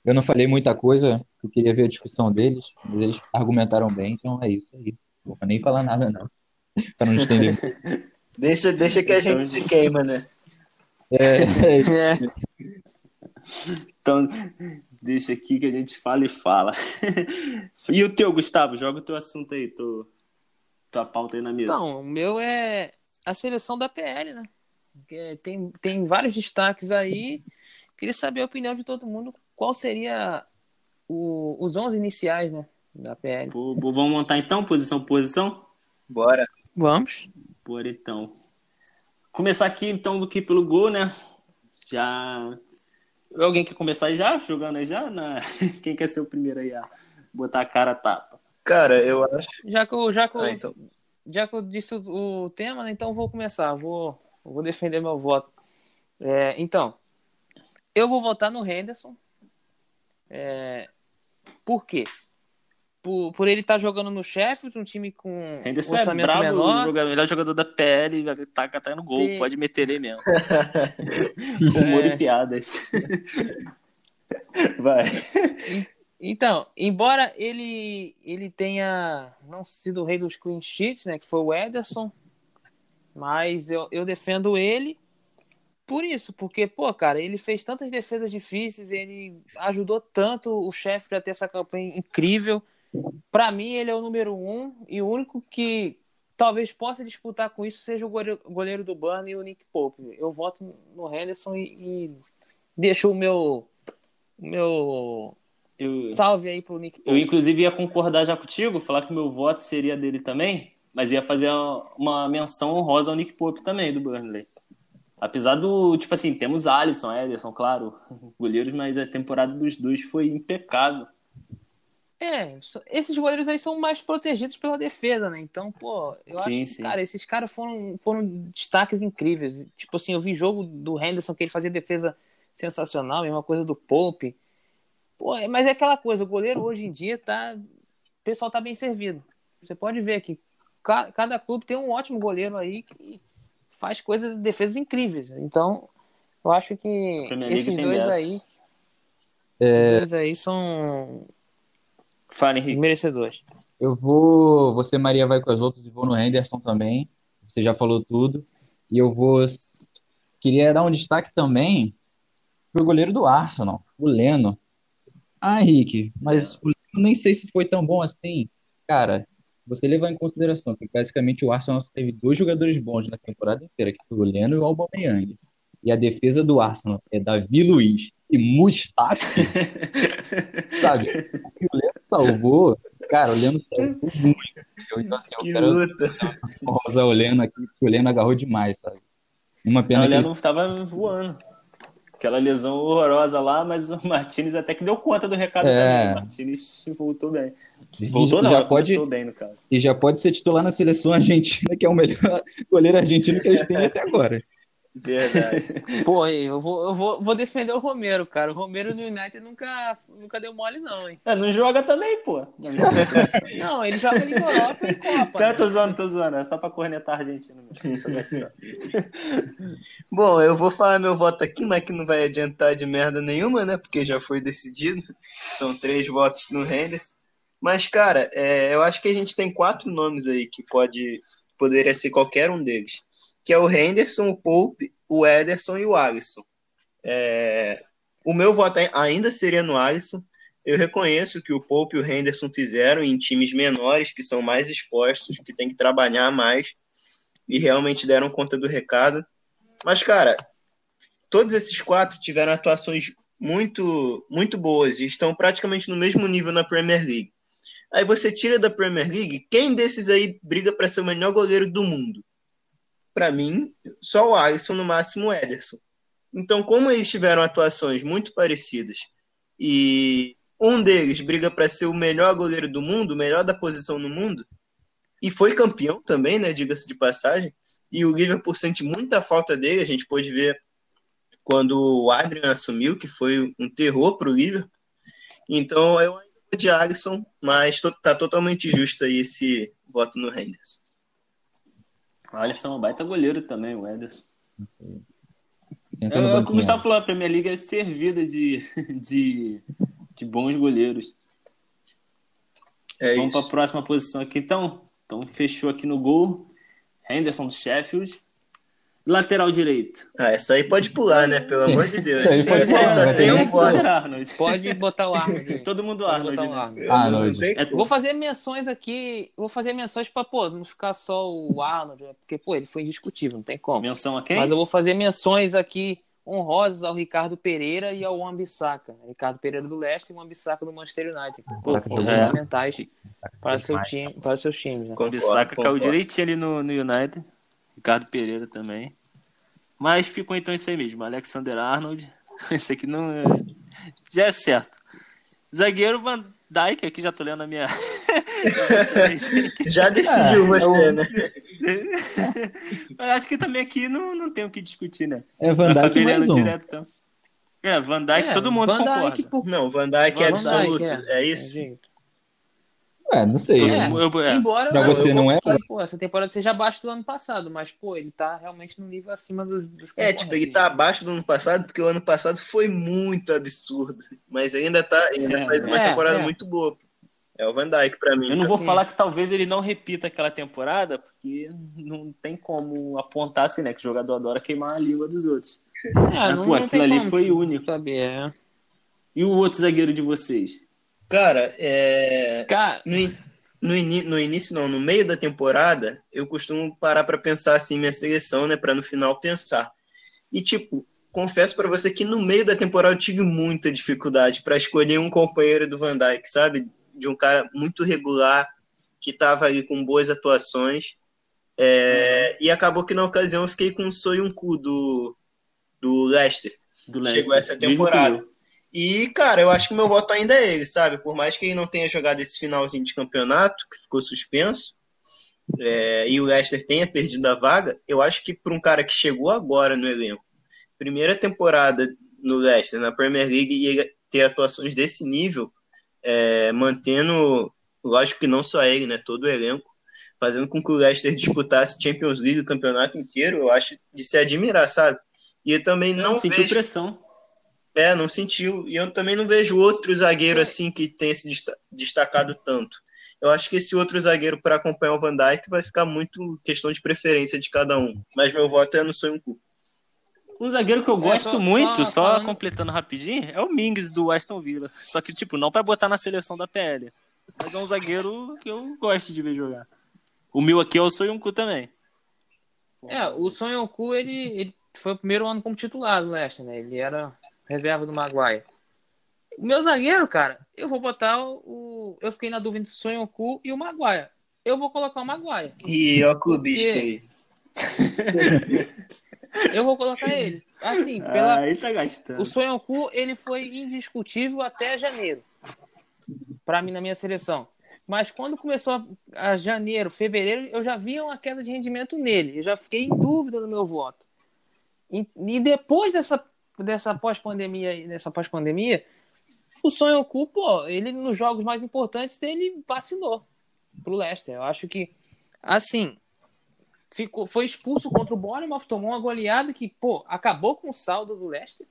[SPEAKER 3] Eu não falei muita coisa, eu queria ver a discussão deles, mas eles argumentaram bem, então é isso aí. Não vou nem falar nada, não. Para não estender.
[SPEAKER 2] Deixa, deixa que a
[SPEAKER 1] Então,
[SPEAKER 2] gente se queima, né?
[SPEAKER 3] É,
[SPEAKER 4] É.
[SPEAKER 1] Então, deixa aqui que a gente fala e fala. E o teu, Gustavo? Joga o teu assunto aí, tu, tua pauta aí na mesa.
[SPEAKER 4] Então, o meu é a seleção da PL, né? Tem, tem vários destaques aí. Queria saber a opinião de todo mundo. Qual seria o- os 11 iniciais, né? Da PL.
[SPEAKER 1] Pô, pô, vamos montar então, posição por posição?
[SPEAKER 2] Bora.
[SPEAKER 4] Vamos.
[SPEAKER 1] Por então. Começar aqui então do que pelo gol, né? Já. Alguém quer começar aí já? Jogando aí já? Na... Quem quer ser o primeiro aí a botar a cara a tapa?
[SPEAKER 2] Cara, eu acho.
[SPEAKER 4] Já que eu, já que eu,
[SPEAKER 2] Ah, então.
[SPEAKER 4] já que eu disse o, o tema, né, então eu vou começar. Vou, vou defender meu voto. É, então, eu vou votar no Henderson. É, por quê? Por, por ele estar jogando no Sheffield, um time com
[SPEAKER 1] Henderson é
[SPEAKER 4] orçamento
[SPEAKER 1] brabo,
[SPEAKER 4] menor.
[SPEAKER 1] joga- melhor jogador da PL, vai tá catando gol,
[SPEAKER 4] Tem-
[SPEAKER 1] pode meter ele mesmo. Humor
[SPEAKER 4] É.
[SPEAKER 1] e piadas. Vai.
[SPEAKER 4] Então, embora ele ele tenha não sido o rei dos clean sheets, né, que foi o Ederson, mas eu, eu defendo ele por isso, porque, pô, cara, ele fez tantas defesas difíceis, ele ajudou tanto o chefe para ter essa campanha incrível. Para mim, ele é o número um e o único que talvez possa disputar com isso seja o goleiro, do Burnley e o Nick Pope. Eu voto no Henderson e, e deixo o meu, meu
[SPEAKER 1] Eu,
[SPEAKER 4] salve aí pro Nick
[SPEAKER 1] eu,
[SPEAKER 4] Pope.
[SPEAKER 1] inclusive, ia concordar já contigo, falar que o meu voto seria dele também, mas ia fazer uma menção honrosa ao Nick Pope também, do Burnley. Apesar do, tipo assim, temos Alisson, Ederson, claro, goleiros, mas a temporada dos dois foi impecável.
[SPEAKER 4] É, esses goleiros aí são mais protegidos pela defesa, né? Então, pô, eu
[SPEAKER 1] Sim,
[SPEAKER 4] acho que,
[SPEAKER 1] sim.
[SPEAKER 4] cara, esses caras foram, foram destaques incríveis. Tipo assim, eu vi jogo do Henderson que ele fazia defesa sensacional, mesma coisa do Pope. Pô, é- mas é aquela coisa, o goleiro hoje em dia tá. O pessoal tá bem servido. Você pode ver que ca- cada clube tem um ótimo goleiro aí que faz coisas, defesas incríveis. Então, eu acho que esses dois
[SPEAKER 1] dessa.
[SPEAKER 4] aí. Esses dois aí são
[SPEAKER 1] Fala, Henrique.
[SPEAKER 4] merecedores.
[SPEAKER 3] Eu vou. Você, Maria, vai com as outras e vou no Henderson também. Você já falou tudo. E eu vou. Queria dar um destaque também pro goleiro do Arsenal, o Leno. Ah, Henrique, mas o Leno nem sei se foi tão bom assim. Cara, você levar em consideração que basicamente o Arsenal teve dois jogadores bons na temporada inteira, que foi o Leno e o Aubameyang. E a defesa do Arsenal é Davi Luiz e Mustafi, sabe? E o Leno salvou. Cara, o Leno salvou muito. Então, assim, eu
[SPEAKER 2] Que
[SPEAKER 3] quero
[SPEAKER 2] luta.
[SPEAKER 3] usar o Leno aqui, porque o Leno agarrou demais, sabe? Uma
[SPEAKER 1] Não,
[SPEAKER 3] pena
[SPEAKER 1] o
[SPEAKER 3] que ele
[SPEAKER 1] Leno tava voando. Aquela lesão horrorosa lá, mas o Martinez até que deu conta do recado
[SPEAKER 3] É.
[SPEAKER 1] também. O Martinez voltou bem. Voltou não,
[SPEAKER 3] já pode,
[SPEAKER 1] bem no caso.
[SPEAKER 3] e já pode ser titular na seleção argentina, que é o melhor goleiro argentino que eles têm até agora.
[SPEAKER 2] Verdade.
[SPEAKER 4] Pô, eu vou, eu vou, vou defender o Romero, cara. O Romero no United nunca, nunca deu mole, não, hein?
[SPEAKER 1] É, não joga também, pô. Não.
[SPEAKER 4] Não, ele joga Liga Europa e Copa.
[SPEAKER 1] Então,
[SPEAKER 4] né?
[SPEAKER 1] tô zoando, tô zoando. É só pra cornetar a Argentina mesmo.
[SPEAKER 2] Bom, eu vou falar meu voto aqui, mas que não vai adiantar de merda nenhuma, né? Porque já foi decidido. São três votos no Henderson. Mas, cara, é, eu acho que a gente tem quatro nomes aí que pode, poderia ser qualquer um deles. Que é o Henderson, o Pope, o Ederson e o Alisson. É, o meu voto ai- ainda seria no Alisson. Eu reconheço que o Pope e o Henderson fizeram em times menores, que são mais expostos, que tem que trabalhar mais, e realmente deram conta do recado. Mas, cara, todos esses quatro tiveram atuações muito, muito boas e estão praticamente no mesmo nível na Premier League. Aí você tira da Premier League, quem desses aí briga para ser o melhor goleiro do mundo? Para mim, só o Alisson, no máximo o Ederson. Então, como eles tiveram atuações muito parecidas e um deles briga para ser o melhor goleiro do mundo, o melhor da posição no mundo, e foi campeão também, né, diga-se de passagem, e o Liverpool sente muita falta dele, a gente pôde ver quando o Adrian assumiu, que foi um terror para o Liverpool. Então, eu ainda de Alisson, mas to- tá totalmente justo aí esse voto no Henderson.
[SPEAKER 1] O Alisson é um baita goleiro também, o Ederson.
[SPEAKER 3] Senta
[SPEAKER 1] É, é o que o. Gustavo falou, a Premier League é servida de, de, de bons goleiros.
[SPEAKER 2] É
[SPEAKER 1] Vamos para a próxima posição aqui, então. Então, fechou aqui no gol. Henderson do Sheffield. Lateral direito.
[SPEAKER 2] Ah, essa aí pode pular, né? Pelo amor de Deus.
[SPEAKER 3] Aí pode pular, né?
[SPEAKER 2] tem um.
[SPEAKER 1] Arnold.
[SPEAKER 4] Pode botar o Arnold.
[SPEAKER 1] Todo mundo
[SPEAKER 4] Pode
[SPEAKER 1] Arnold,
[SPEAKER 4] botar o
[SPEAKER 1] né?
[SPEAKER 4] Arnold.
[SPEAKER 3] Arnold.
[SPEAKER 1] É.
[SPEAKER 4] Vou fazer menções aqui. Vou fazer menções pra, pô, não ficar só o Arnold, né? porque, pô, ele foi indiscutível, não tem como.
[SPEAKER 1] Menção a quem?
[SPEAKER 4] Mas eu vou fazer menções aqui honrosas ao Ricardo Pereira e ao Wan-Bissaka. Ricardo Pereira do Leste e o Wan-Bissaka do Manchester United. Pô,
[SPEAKER 1] muito.
[SPEAKER 4] fundamentais para, seu time, para os seus times. Né?
[SPEAKER 1] O caiu direitinho ali no, no United. Ricardo Pereira também. Mas ficou então isso aí mesmo. Alexander Arnold. Esse aqui não é... Já é certo. Zagueiro Van Dijk, aqui já tô lendo a minha.
[SPEAKER 2] Já decidiu
[SPEAKER 3] É,
[SPEAKER 2] você,
[SPEAKER 3] eu-
[SPEAKER 2] né?
[SPEAKER 1] Mas acho que também aqui não, não tem o que discutir, né?
[SPEAKER 3] É Van
[SPEAKER 1] acabei
[SPEAKER 3] mais um.
[SPEAKER 1] diretão. É, Van Dijk,
[SPEAKER 4] É,
[SPEAKER 1] todo mundo
[SPEAKER 4] Van
[SPEAKER 1] concorda.
[SPEAKER 4] Por...
[SPEAKER 2] Não, Van Dijk é
[SPEAKER 1] Van Dijk,
[SPEAKER 2] absoluto. É isso?
[SPEAKER 4] jeito.
[SPEAKER 3] É, não sei.
[SPEAKER 4] É.
[SPEAKER 1] mundo- eu- é.
[SPEAKER 4] Embora
[SPEAKER 3] Pra
[SPEAKER 4] eu-
[SPEAKER 3] você
[SPEAKER 4] eu
[SPEAKER 3] não é?
[SPEAKER 4] que, Pô, essa temporada seja abaixo do ano passado, mas pô, ele tá realmente no nível acima dos, dos
[SPEAKER 2] É, tipo, ele tá abaixo do ano passado, porque o ano passado foi muito absurdo. Mas ainda tá, ainda
[SPEAKER 1] É.
[SPEAKER 2] faz uma
[SPEAKER 4] É,
[SPEAKER 2] temporada
[SPEAKER 4] é.
[SPEAKER 2] muito boa. É o Van Dijk pra mim.
[SPEAKER 1] Eu não vou
[SPEAKER 4] Sim.
[SPEAKER 1] falar que talvez ele não repita aquela temporada, porque não tem como apontar assim, né? Que o jogador adora queimar a língua dos outros.
[SPEAKER 4] É,
[SPEAKER 1] Mas,
[SPEAKER 4] não,
[SPEAKER 1] pô,
[SPEAKER 4] não
[SPEAKER 1] aquilo
[SPEAKER 4] tem
[SPEAKER 1] ali
[SPEAKER 4] como,
[SPEAKER 1] foi
[SPEAKER 4] tipo,
[SPEAKER 1] único.
[SPEAKER 4] Saber, é.
[SPEAKER 1] E o outro zagueiro de vocês?
[SPEAKER 2] Cara, é...
[SPEAKER 4] Cara,
[SPEAKER 2] no, in- no, ini- no início, não, no meio da temporada, eu costumo parar pra pensar assim minha seleção, né? Pra no final pensar. E, tipo, confesso pra você que no meio da temporada eu tive muita dificuldade pra escolher um companheiro do Van Dijk, sabe? De um cara muito regular, que tava ali com boas atuações. É, E acabou que na ocasião eu fiquei com o Soyuncu do, do Leicester.
[SPEAKER 1] Do
[SPEAKER 2] Chegou
[SPEAKER 1] Leicester?
[SPEAKER 2] essa
[SPEAKER 1] Mesmo que
[SPEAKER 2] temporada. E, cara, eu acho que meu voto ainda é ele, sabe? Por mais que ele não tenha jogado esse finalzinho de campeonato, que ficou suspenso, é, e o Leicester tenha perdido a vaga, eu acho que para um cara que chegou agora no elenco, primeira temporada no Leicester, na Premier League, e ele ter atuações desse nível, é, mantendo, lógico que não só ele, né? Todo o elenco, fazendo com que o Leicester disputasse Champions League o campeonato inteiro, eu acho de se admirar, sabe? E eu também não,
[SPEAKER 1] Não
[SPEAKER 2] vejo...
[SPEAKER 1] pressão.
[SPEAKER 2] É, não sentiu. E eu também não vejo outro zagueiro assim que tenha se desta- destacado tanto. Eu acho que esse outro zagueiro para acompanhar o Van Dijk vai ficar muito questão de preferência de cada um. Mas meu voto é no Soyuncu.
[SPEAKER 1] Um zagueiro que eu
[SPEAKER 4] É,
[SPEAKER 1] gosto
[SPEAKER 4] só-
[SPEAKER 1] muito,
[SPEAKER 4] só
[SPEAKER 1] só,
[SPEAKER 4] falando-
[SPEAKER 1] completando rapidinho, é o Mings do Aston Villa. Só que, tipo, não pra botar na seleção da PL. Mas é um zagueiro que eu gosto de ver jogar. O meu aqui é o Soyuncu também.
[SPEAKER 4] é, o Sonhoku, ele, ele foi o primeiro ano como titular do Leicester, né? Ele era reserva do Maguire. O meu zagueiro, cara, eu vou botar o. o- eu fiquei na dúvida entre o Sonhoku e o Maguire. Eu vou colocar o Maguire.
[SPEAKER 2] E ó, clubista aí.
[SPEAKER 4] Eu vou colocar ele. Assim, pela,
[SPEAKER 1] Aí tá gastando.
[SPEAKER 4] O Sonhoku, ele foi indiscutível até janeiro. Pra mim, na minha seleção. Mas quando começou a, a janeiro, fevereiro, eu já via uma queda de rendimento nele. Eu já fiquei em dúvida no meu voto. E, e depois dessa, dessa pós-pandemia, dessa pós-pandemia, o Sonhoku, pô, ele nos jogos mais importantes, ele vacilou pro Leicester. Eu acho que, assim, ficou, foi expulso contra o Bournemouth, tomou uma goleada que, pô, acabou com o saldo do Leicester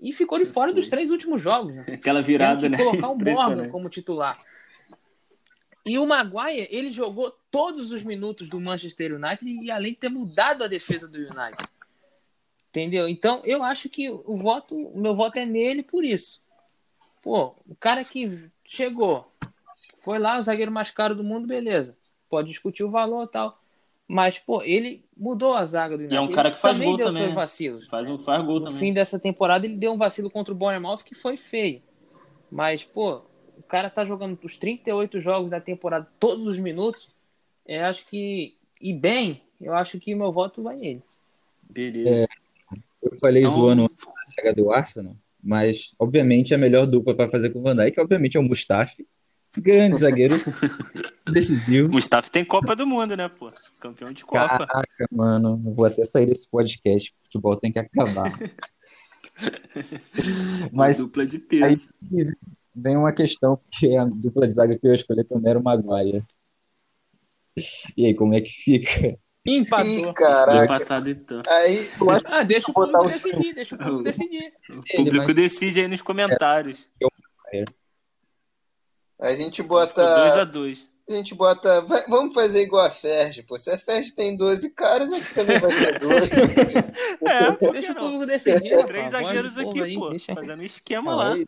[SPEAKER 4] e ficou de fora dos três últimos jogos. Né?
[SPEAKER 1] Aquela
[SPEAKER 4] Tendo
[SPEAKER 1] virada,
[SPEAKER 4] que
[SPEAKER 1] né?
[SPEAKER 4] colocar o
[SPEAKER 1] Impressionante.
[SPEAKER 4] como titular. E o Maguire, ele jogou todos os minutos do Manchester United e além de ter mudado a defesa do United. Entendeu? Então, eu acho que o voto, o meu voto é nele por isso. Pô, o cara que chegou, foi lá, o zagueiro mais caro do mundo, beleza. Pode discutir o valor e tal. Mas, pô, ele mudou a zaga do United.
[SPEAKER 1] E é um cara que faz
[SPEAKER 4] também
[SPEAKER 1] gol
[SPEAKER 4] deu
[SPEAKER 1] também,
[SPEAKER 4] seus
[SPEAKER 1] né?
[SPEAKER 4] vacilos.
[SPEAKER 1] Faz, um, faz gol
[SPEAKER 4] No
[SPEAKER 1] também.
[SPEAKER 4] fim dessa temporada, ele deu um vacilo contra o Bournemouth que foi feio. Mas, pô, o cara tá jogando os 38 jogos da temporada, todos os minutos. Eu acho que. E bem, eu acho que meu voto vai nele.
[SPEAKER 1] Beleza.
[SPEAKER 3] Eu falei
[SPEAKER 1] Então,
[SPEAKER 3] zoando a saga do Arsenal, mas obviamente a melhor dupla para fazer com o Van Dijk, obviamente, é o Mustafi. Grande zagueiro, decisivo.
[SPEAKER 1] Mustafa tem Copa do Mundo, né, pô? Campeão de Copa.
[SPEAKER 3] Caraca, mano, vou até sair desse podcast. Futebol tem que acabar. Mas
[SPEAKER 1] Dupla de
[SPEAKER 3] aí
[SPEAKER 1] peso.
[SPEAKER 3] vem uma questão que a dupla de zaga que eu escolhi também era o Maguire. E aí, como é que fica?
[SPEAKER 4] Empatou.
[SPEAKER 2] caraca.
[SPEAKER 1] Empatado então.
[SPEAKER 2] Aí,
[SPEAKER 3] Eu acho
[SPEAKER 4] Ah, deixa o público
[SPEAKER 3] o-
[SPEAKER 4] decidir, deixa o público decidir.
[SPEAKER 1] O
[SPEAKER 3] ele,
[SPEAKER 1] público
[SPEAKER 3] mas-
[SPEAKER 1] decide aí nos comentários.
[SPEAKER 2] a gente
[SPEAKER 1] Ficou
[SPEAKER 2] bota.
[SPEAKER 1] 2x2.
[SPEAKER 2] A gente bota. vai- vamos fazer igual a Ferg, pô. Se a Ferg tem 12 caras, aqui também vai ter 12.
[SPEAKER 1] É,
[SPEAKER 4] Deixa o povo decidir.
[SPEAKER 1] Três zagueiros aqui,
[SPEAKER 4] aí,
[SPEAKER 1] pô.
[SPEAKER 4] deixa-
[SPEAKER 1] Fazendo um esquema
[SPEAKER 3] Não,
[SPEAKER 1] lá.
[SPEAKER 3] aí-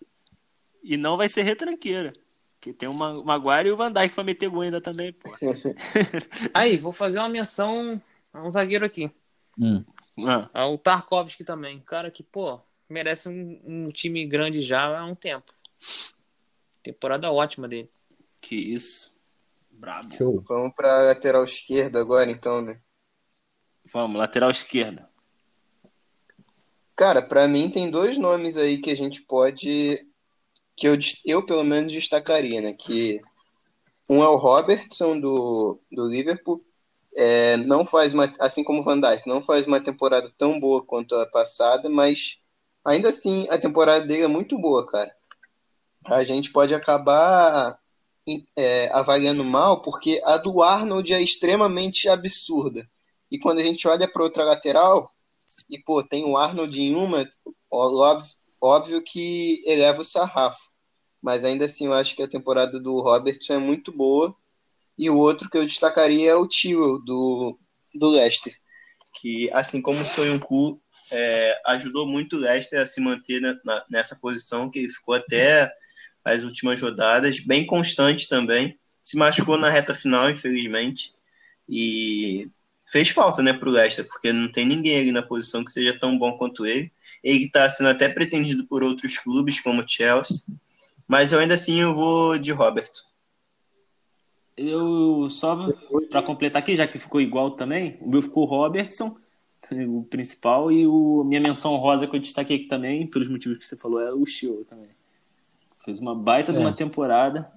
[SPEAKER 1] E não vai ser retranqueira. Porque tem o Ma- o Maguire e o Van Dijk pra meter gol ainda também, pô.
[SPEAKER 4] Aí, vou fazer uma menção a um zagueiro aqui.
[SPEAKER 3] Hum.
[SPEAKER 1] Ah,
[SPEAKER 4] Ao Tarkovsky também. Cara que, pô, merece um, um time grande já há um tempo. Temporada ótima dele.
[SPEAKER 1] que isso. Brabo.
[SPEAKER 3] Show.
[SPEAKER 2] Vamos pra lateral esquerda agora, então, né?
[SPEAKER 1] Vamos, lateral esquerda.
[SPEAKER 2] Cara, pra mim tem dois nomes aí que a gente pode. Que eu, eu pelo menos destacaria, né? Que um é o Robertson do, do Liverpool. É, não faz uma, assim como o Van Dijk, não faz uma temporada tão boa quanto a passada, mas ainda assim a temporada dele é muito boa, cara. A gente pode acabar é, avaliando mal porque a do Arnold é extremamente absurda. E quando a gente olha para outra lateral, e pô, tem o Arnold em uma, óbvio, óbvio que eleva o sarrafo. Mas ainda assim, eu acho que a temporada do Robertson é muito boa. E o outro que eu destacaria é o Tio do, do Leicester. Que, assim como foi um cu, é, ajudou muito o Leicester a se manter na- na- nessa posição, que ele ficou até as últimas rodadas, bem constante também. Se machucou na reta final, infelizmente. E fez falta, né, pro Leicester, porque não tem ninguém ali na posição que seja tão bom quanto ele. Ele está sendo até pretendido por outros clubes, como o Chelsea. Mas eu ainda assim eu vou de Robertson.
[SPEAKER 1] Eu só pra completar aqui, já que ficou igual também, o meu ficou o Robertson, o principal, e o minha menção rosa que eu destaquei aqui também, pelos motivos que você falou, é o Chio também. Fez uma baita de uma temporada.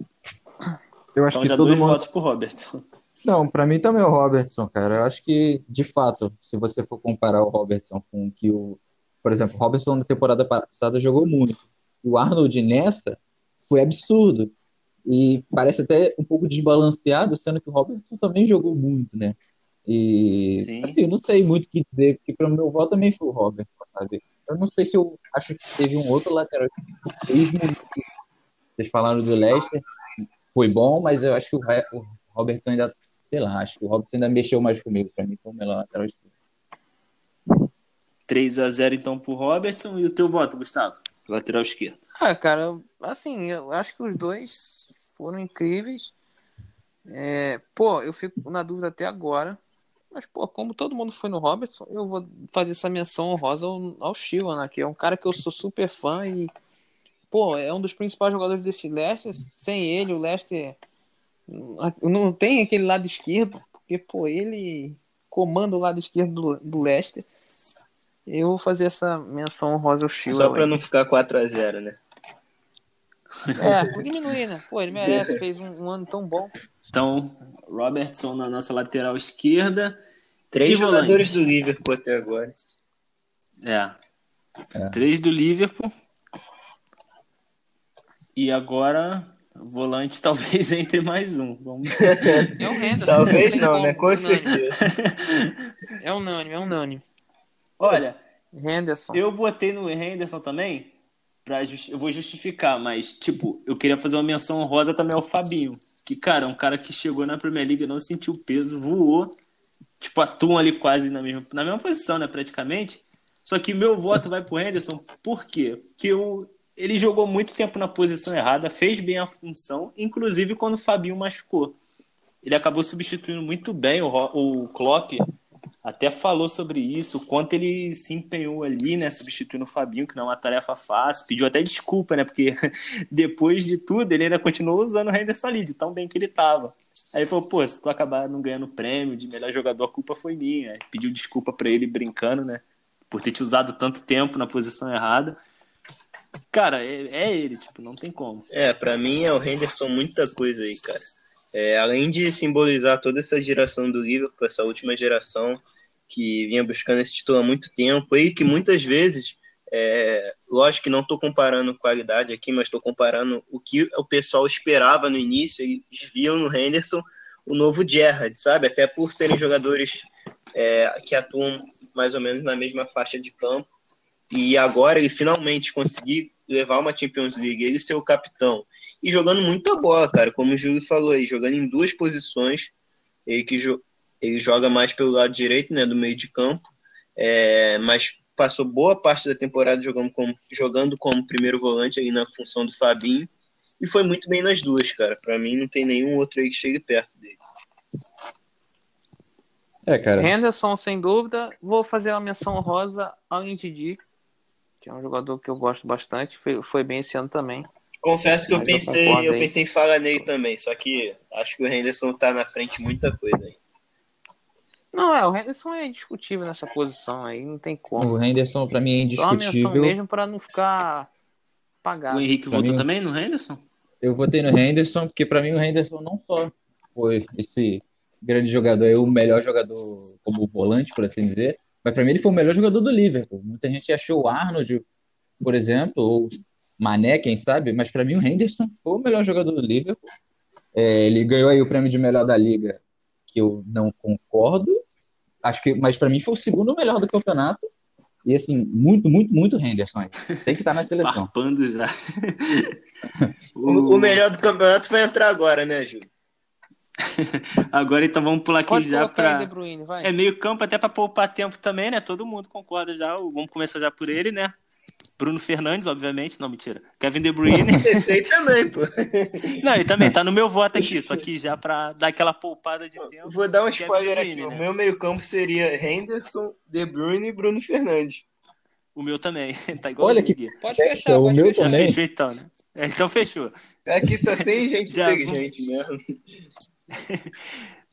[SPEAKER 3] Eu acho
[SPEAKER 1] Então
[SPEAKER 3] que
[SPEAKER 1] já
[SPEAKER 3] todo
[SPEAKER 1] dois
[SPEAKER 3] mundo.
[SPEAKER 1] votos pro Robertson.
[SPEAKER 3] Não, pra mim também é o Robertson, cara. Eu acho que, de fato, se você for comparar o Robertson com o que o. Por exemplo, o Robertson na temporada passada jogou muito. O Arnold nessa foi absurdo. E parece até um pouco desbalanceado, sendo que o Robertson também jogou muito, né? E,
[SPEAKER 1] Sim.
[SPEAKER 3] assim, eu não sei muito o que dizer, porque para o meu voto também foi o Robertson, sabe? Eu não sei se eu acho que teve um outro lateral muito. Vocês falaram do Leicester, foi bom, mas eu acho que o o Robertson ainda, sei lá, acho que o Robertson ainda mexeu mais comigo, para mim foi o melhor lateral esquerdo.
[SPEAKER 1] 3 a 0 então pro Robertson. E o teu voto, Gustavo? Lateral esquerdo.
[SPEAKER 4] Ah, cara, assim, eu acho que os dois foram incríveis. É, pô, eu fico na dúvida até agora. Mas, pô, como todo mundo foi no Robertson, eu vou fazer essa menção honrosa ao, ao né? Que é um cara que eu sou super fã e, pô, é um dos principais jogadores desse Leicester. Sem ele, o Leicester não- não tem aquele lado esquerdo, porque, pô, ele comanda o lado esquerdo do, do Leicester. Eu vou fazer essa menção honrosa ao Sheila.
[SPEAKER 2] Só para não ficar 4 a 0 né?
[SPEAKER 4] É, por diminuir, né? Pô, ele merece, fez um, um ano tão bom.
[SPEAKER 1] Então, Robertson na nossa lateral esquerda.
[SPEAKER 2] Três
[SPEAKER 1] volante?
[SPEAKER 2] jogadores do Liverpool até agora.
[SPEAKER 1] É.
[SPEAKER 3] É.
[SPEAKER 1] Três do Liverpool. E agora, volante talvez entre mais um. Vamos
[SPEAKER 4] É o Henderson.
[SPEAKER 2] Talvez não, né? Com certeza.
[SPEAKER 4] É unânime, é unânime.
[SPEAKER 1] Olha,
[SPEAKER 4] Henderson.
[SPEAKER 1] eu botei no Henderson também. Pra justi- eu vou justificar, mas, tipo, eu queria fazer uma menção honrosa também ao Fabinho. Que, cara, é um cara que chegou na Premier League, não sentiu peso, voou. Tipo, atuam ali quase na mesma, na mesma posição, né, praticamente. Só que meu voto vai pro Henderson, por quê? Porque eu, ele jogou muito tempo na posição errada, fez bem a função, inclusive quando o Fabinho machucou. Ele acabou substituindo muito bem o, o Klopp, até falou sobre isso, o quanto ele se empenhou ali, né, substituindo o Fabinho, que não é uma tarefa fácil, pediu até desculpa, né, porque depois de tudo ele ainda continuou usando o Henderson ali, de tão bem que ele tava. Aí falou, pô, se tu acabar não ganhando prêmio de melhor jogador, a culpa foi minha. Aí Pediu desculpa pra ele brincando, né, por ter te usado tanto tempo na posição errada. Cara, é, é ele, tipo, não tem como.
[SPEAKER 2] É, pra mim é o Henderson muita coisa aí, cara. É, além de simbolizar toda essa geração do Liverpool, essa última geração que vinha buscando esse título há muito tempo e que muitas vezes, é, lógico que não estou comparando qualidade aqui, mas estou comparando o que o pessoal esperava no início, eles viam no Henderson o novo Gerrard, sabe? Até por serem jogadores é, que atuam mais ou menos na mesma faixa de campo. e agora ele finalmente conseguir levar uma Champions League, ele ser o capitão e jogando muita bola, cara, como o Júlio falou aí, jogando em duas posições, ele que jo ele joga mais pelo lado direito, né, do meio de campo, é, mas passou boa parte da temporada jogando como, jogando como primeiro volante aí na função do Fabinho e foi muito bem nas duas, cara. Para mim não tem nenhum outro aí que chegue perto dele.
[SPEAKER 3] É, cara.
[SPEAKER 4] Henderson, sem dúvida. Vou fazer uma menção rosa ao Indy, que é um jogador que eu gosto bastante. Foi, foi bem esse ano também.
[SPEAKER 2] Confesso que eu
[SPEAKER 4] Mas eu
[SPEAKER 2] pensei,
[SPEAKER 4] concordo
[SPEAKER 2] eu
[SPEAKER 4] aí.
[SPEAKER 2] pensei em falar nele também, só que acho que o Henderson tá na frente muita coisa aí.
[SPEAKER 4] Não, é, o Henderson é indiscutível nessa posição aí, não tem como.
[SPEAKER 3] O Henderson, pra mim, é
[SPEAKER 4] Só uma menção
[SPEAKER 3] indiscutível.
[SPEAKER 4] mesmo pra não ficar
[SPEAKER 1] O
[SPEAKER 4] pagado.
[SPEAKER 1] Henrique
[SPEAKER 3] Pra
[SPEAKER 1] votou
[SPEAKER 3] mim-
[SPEAKER 1] também no Henderson?
[SPEAKER 3] Eu votei no Henderson, porque pra mim o Henderson não só foi esse grande jogador, é o melhor jogador como volante, por assim dizer, mas pra mim ele foi o melhor jogador do Liverpool. Muita gente achou o Arnold, por exemplo, ou Mané, quem sabe, mas pra mim o Henderson foi o melhor jogador do Liverpool. É, ele ganhou aí o prêmio de melhor da liga, que eu não concordo, acho que, mas pra mim foi o segundo melhor do campeonato. E assim, muito, muito, muito Henderson. aí. Tem que estar na seleção.
[SPEAKER 1] Farpando já.
[SPEAKER 2] O, o melhor do campeonato vai entrar agora, né, Júlio?
[SPEAKER 1] Agora então vamos pular aqui
[SPEAKER 4] Pode
[SPEAKER 1] já
[SPEAKER 4] vai.
[SPEAKER 1] É meio campo até pra poupar tempo também, né? Todo mundo concorda já. Vamos começar já por ele, né? Bruno Fernandes, obviamente. Não, mentira. Kevin De Bruyne.
[SPEAKER 2] Esse aí também, pô.
[SPEAKER 1] Não, ele também tá no meu voto aqui, só que já pra dar aquela poupada de tempo.
[SPEAKER 2] Vou dar um
[SPEAKER 1] Kevin
[SPEAKER 2] spoiler
[SPEAKER 1] De
[SPEAKER 2] aqui.
[SPEAKER 1] Bruyne,
[SPEAKER 2] O
[SPEAKER 1] né?
[SPEAKER 2] meu meio-campo seria Henderson, De Bruyne e Bruno Fernandes.
[SPEAKER 1] O meu também. Tá igual
[SPEAKER 3] Olha que-
[SPEAKER 4] Pode fechar,
[SPEAKER 3] o
[SPEAKER 4] pode
[SPEAKER 3] meu
[SPEAKER 4] fechar.
[SPEAKER 3] Também.
[SPEAKER 1] fechou então, né? É, então fechou.
[SPEAKER 2] Aqui só tem gente
[SPEAKER 1] Já
[SPEAKER 2] inteligente mesmo.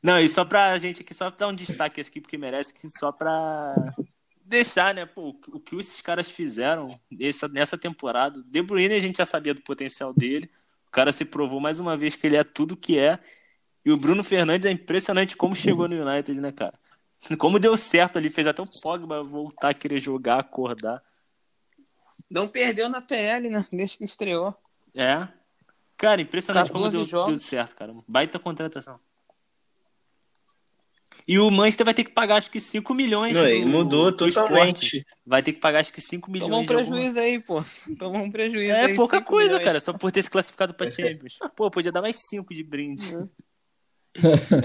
[SPEAKER 1] Não, e só pra gente aqui, só dar um destaque aqui, porque merece, que só pra deixar, né, pô, o que esses caras fizeram essa, nessa temporada. De Bruyne a gente já sabia do potencial dele, o cara se provou mais uma vez que ele é tudo que é, e o Bruno Fernandes é impressionante como chegou no United, né, cara? Como deu certo ali, fez até o Pogba voltar a querer jogar, acordar.
[SPEAKER 4] Não perdeu na PL, né? Desde que estreou.
[SPEAKER 1] É. Cara, impressionante como
[SPEAKER 4] 14
[SPEAKER 1] deu,
[SPEAKER 4] jogos.
[SPEAKER 1] deu certo, cara. Baita contratação. E o Manchester vai ter que pagar acho que 5 milhões.
[SPEAKER 2] Não, ele mudou
[SPEAKER 1] Sporting.
[SPEAKER 2] totalmente.
[SPEAKER 1] Vai ter que pagar acho que 5 milhões.
[SPEAKER 4] Tomou um prejuízo aí, pô. Tomou um prejuízo
[SPEAKER 1] É
[SPEAKER 4] aí.
[SPEAKER 1] pouca coisa,
[SPEAKER 4] milhões.
[SPEAKER 1] cara, só por ter se classificado pra Champions. Pô, podia dar mais 5 de brinde.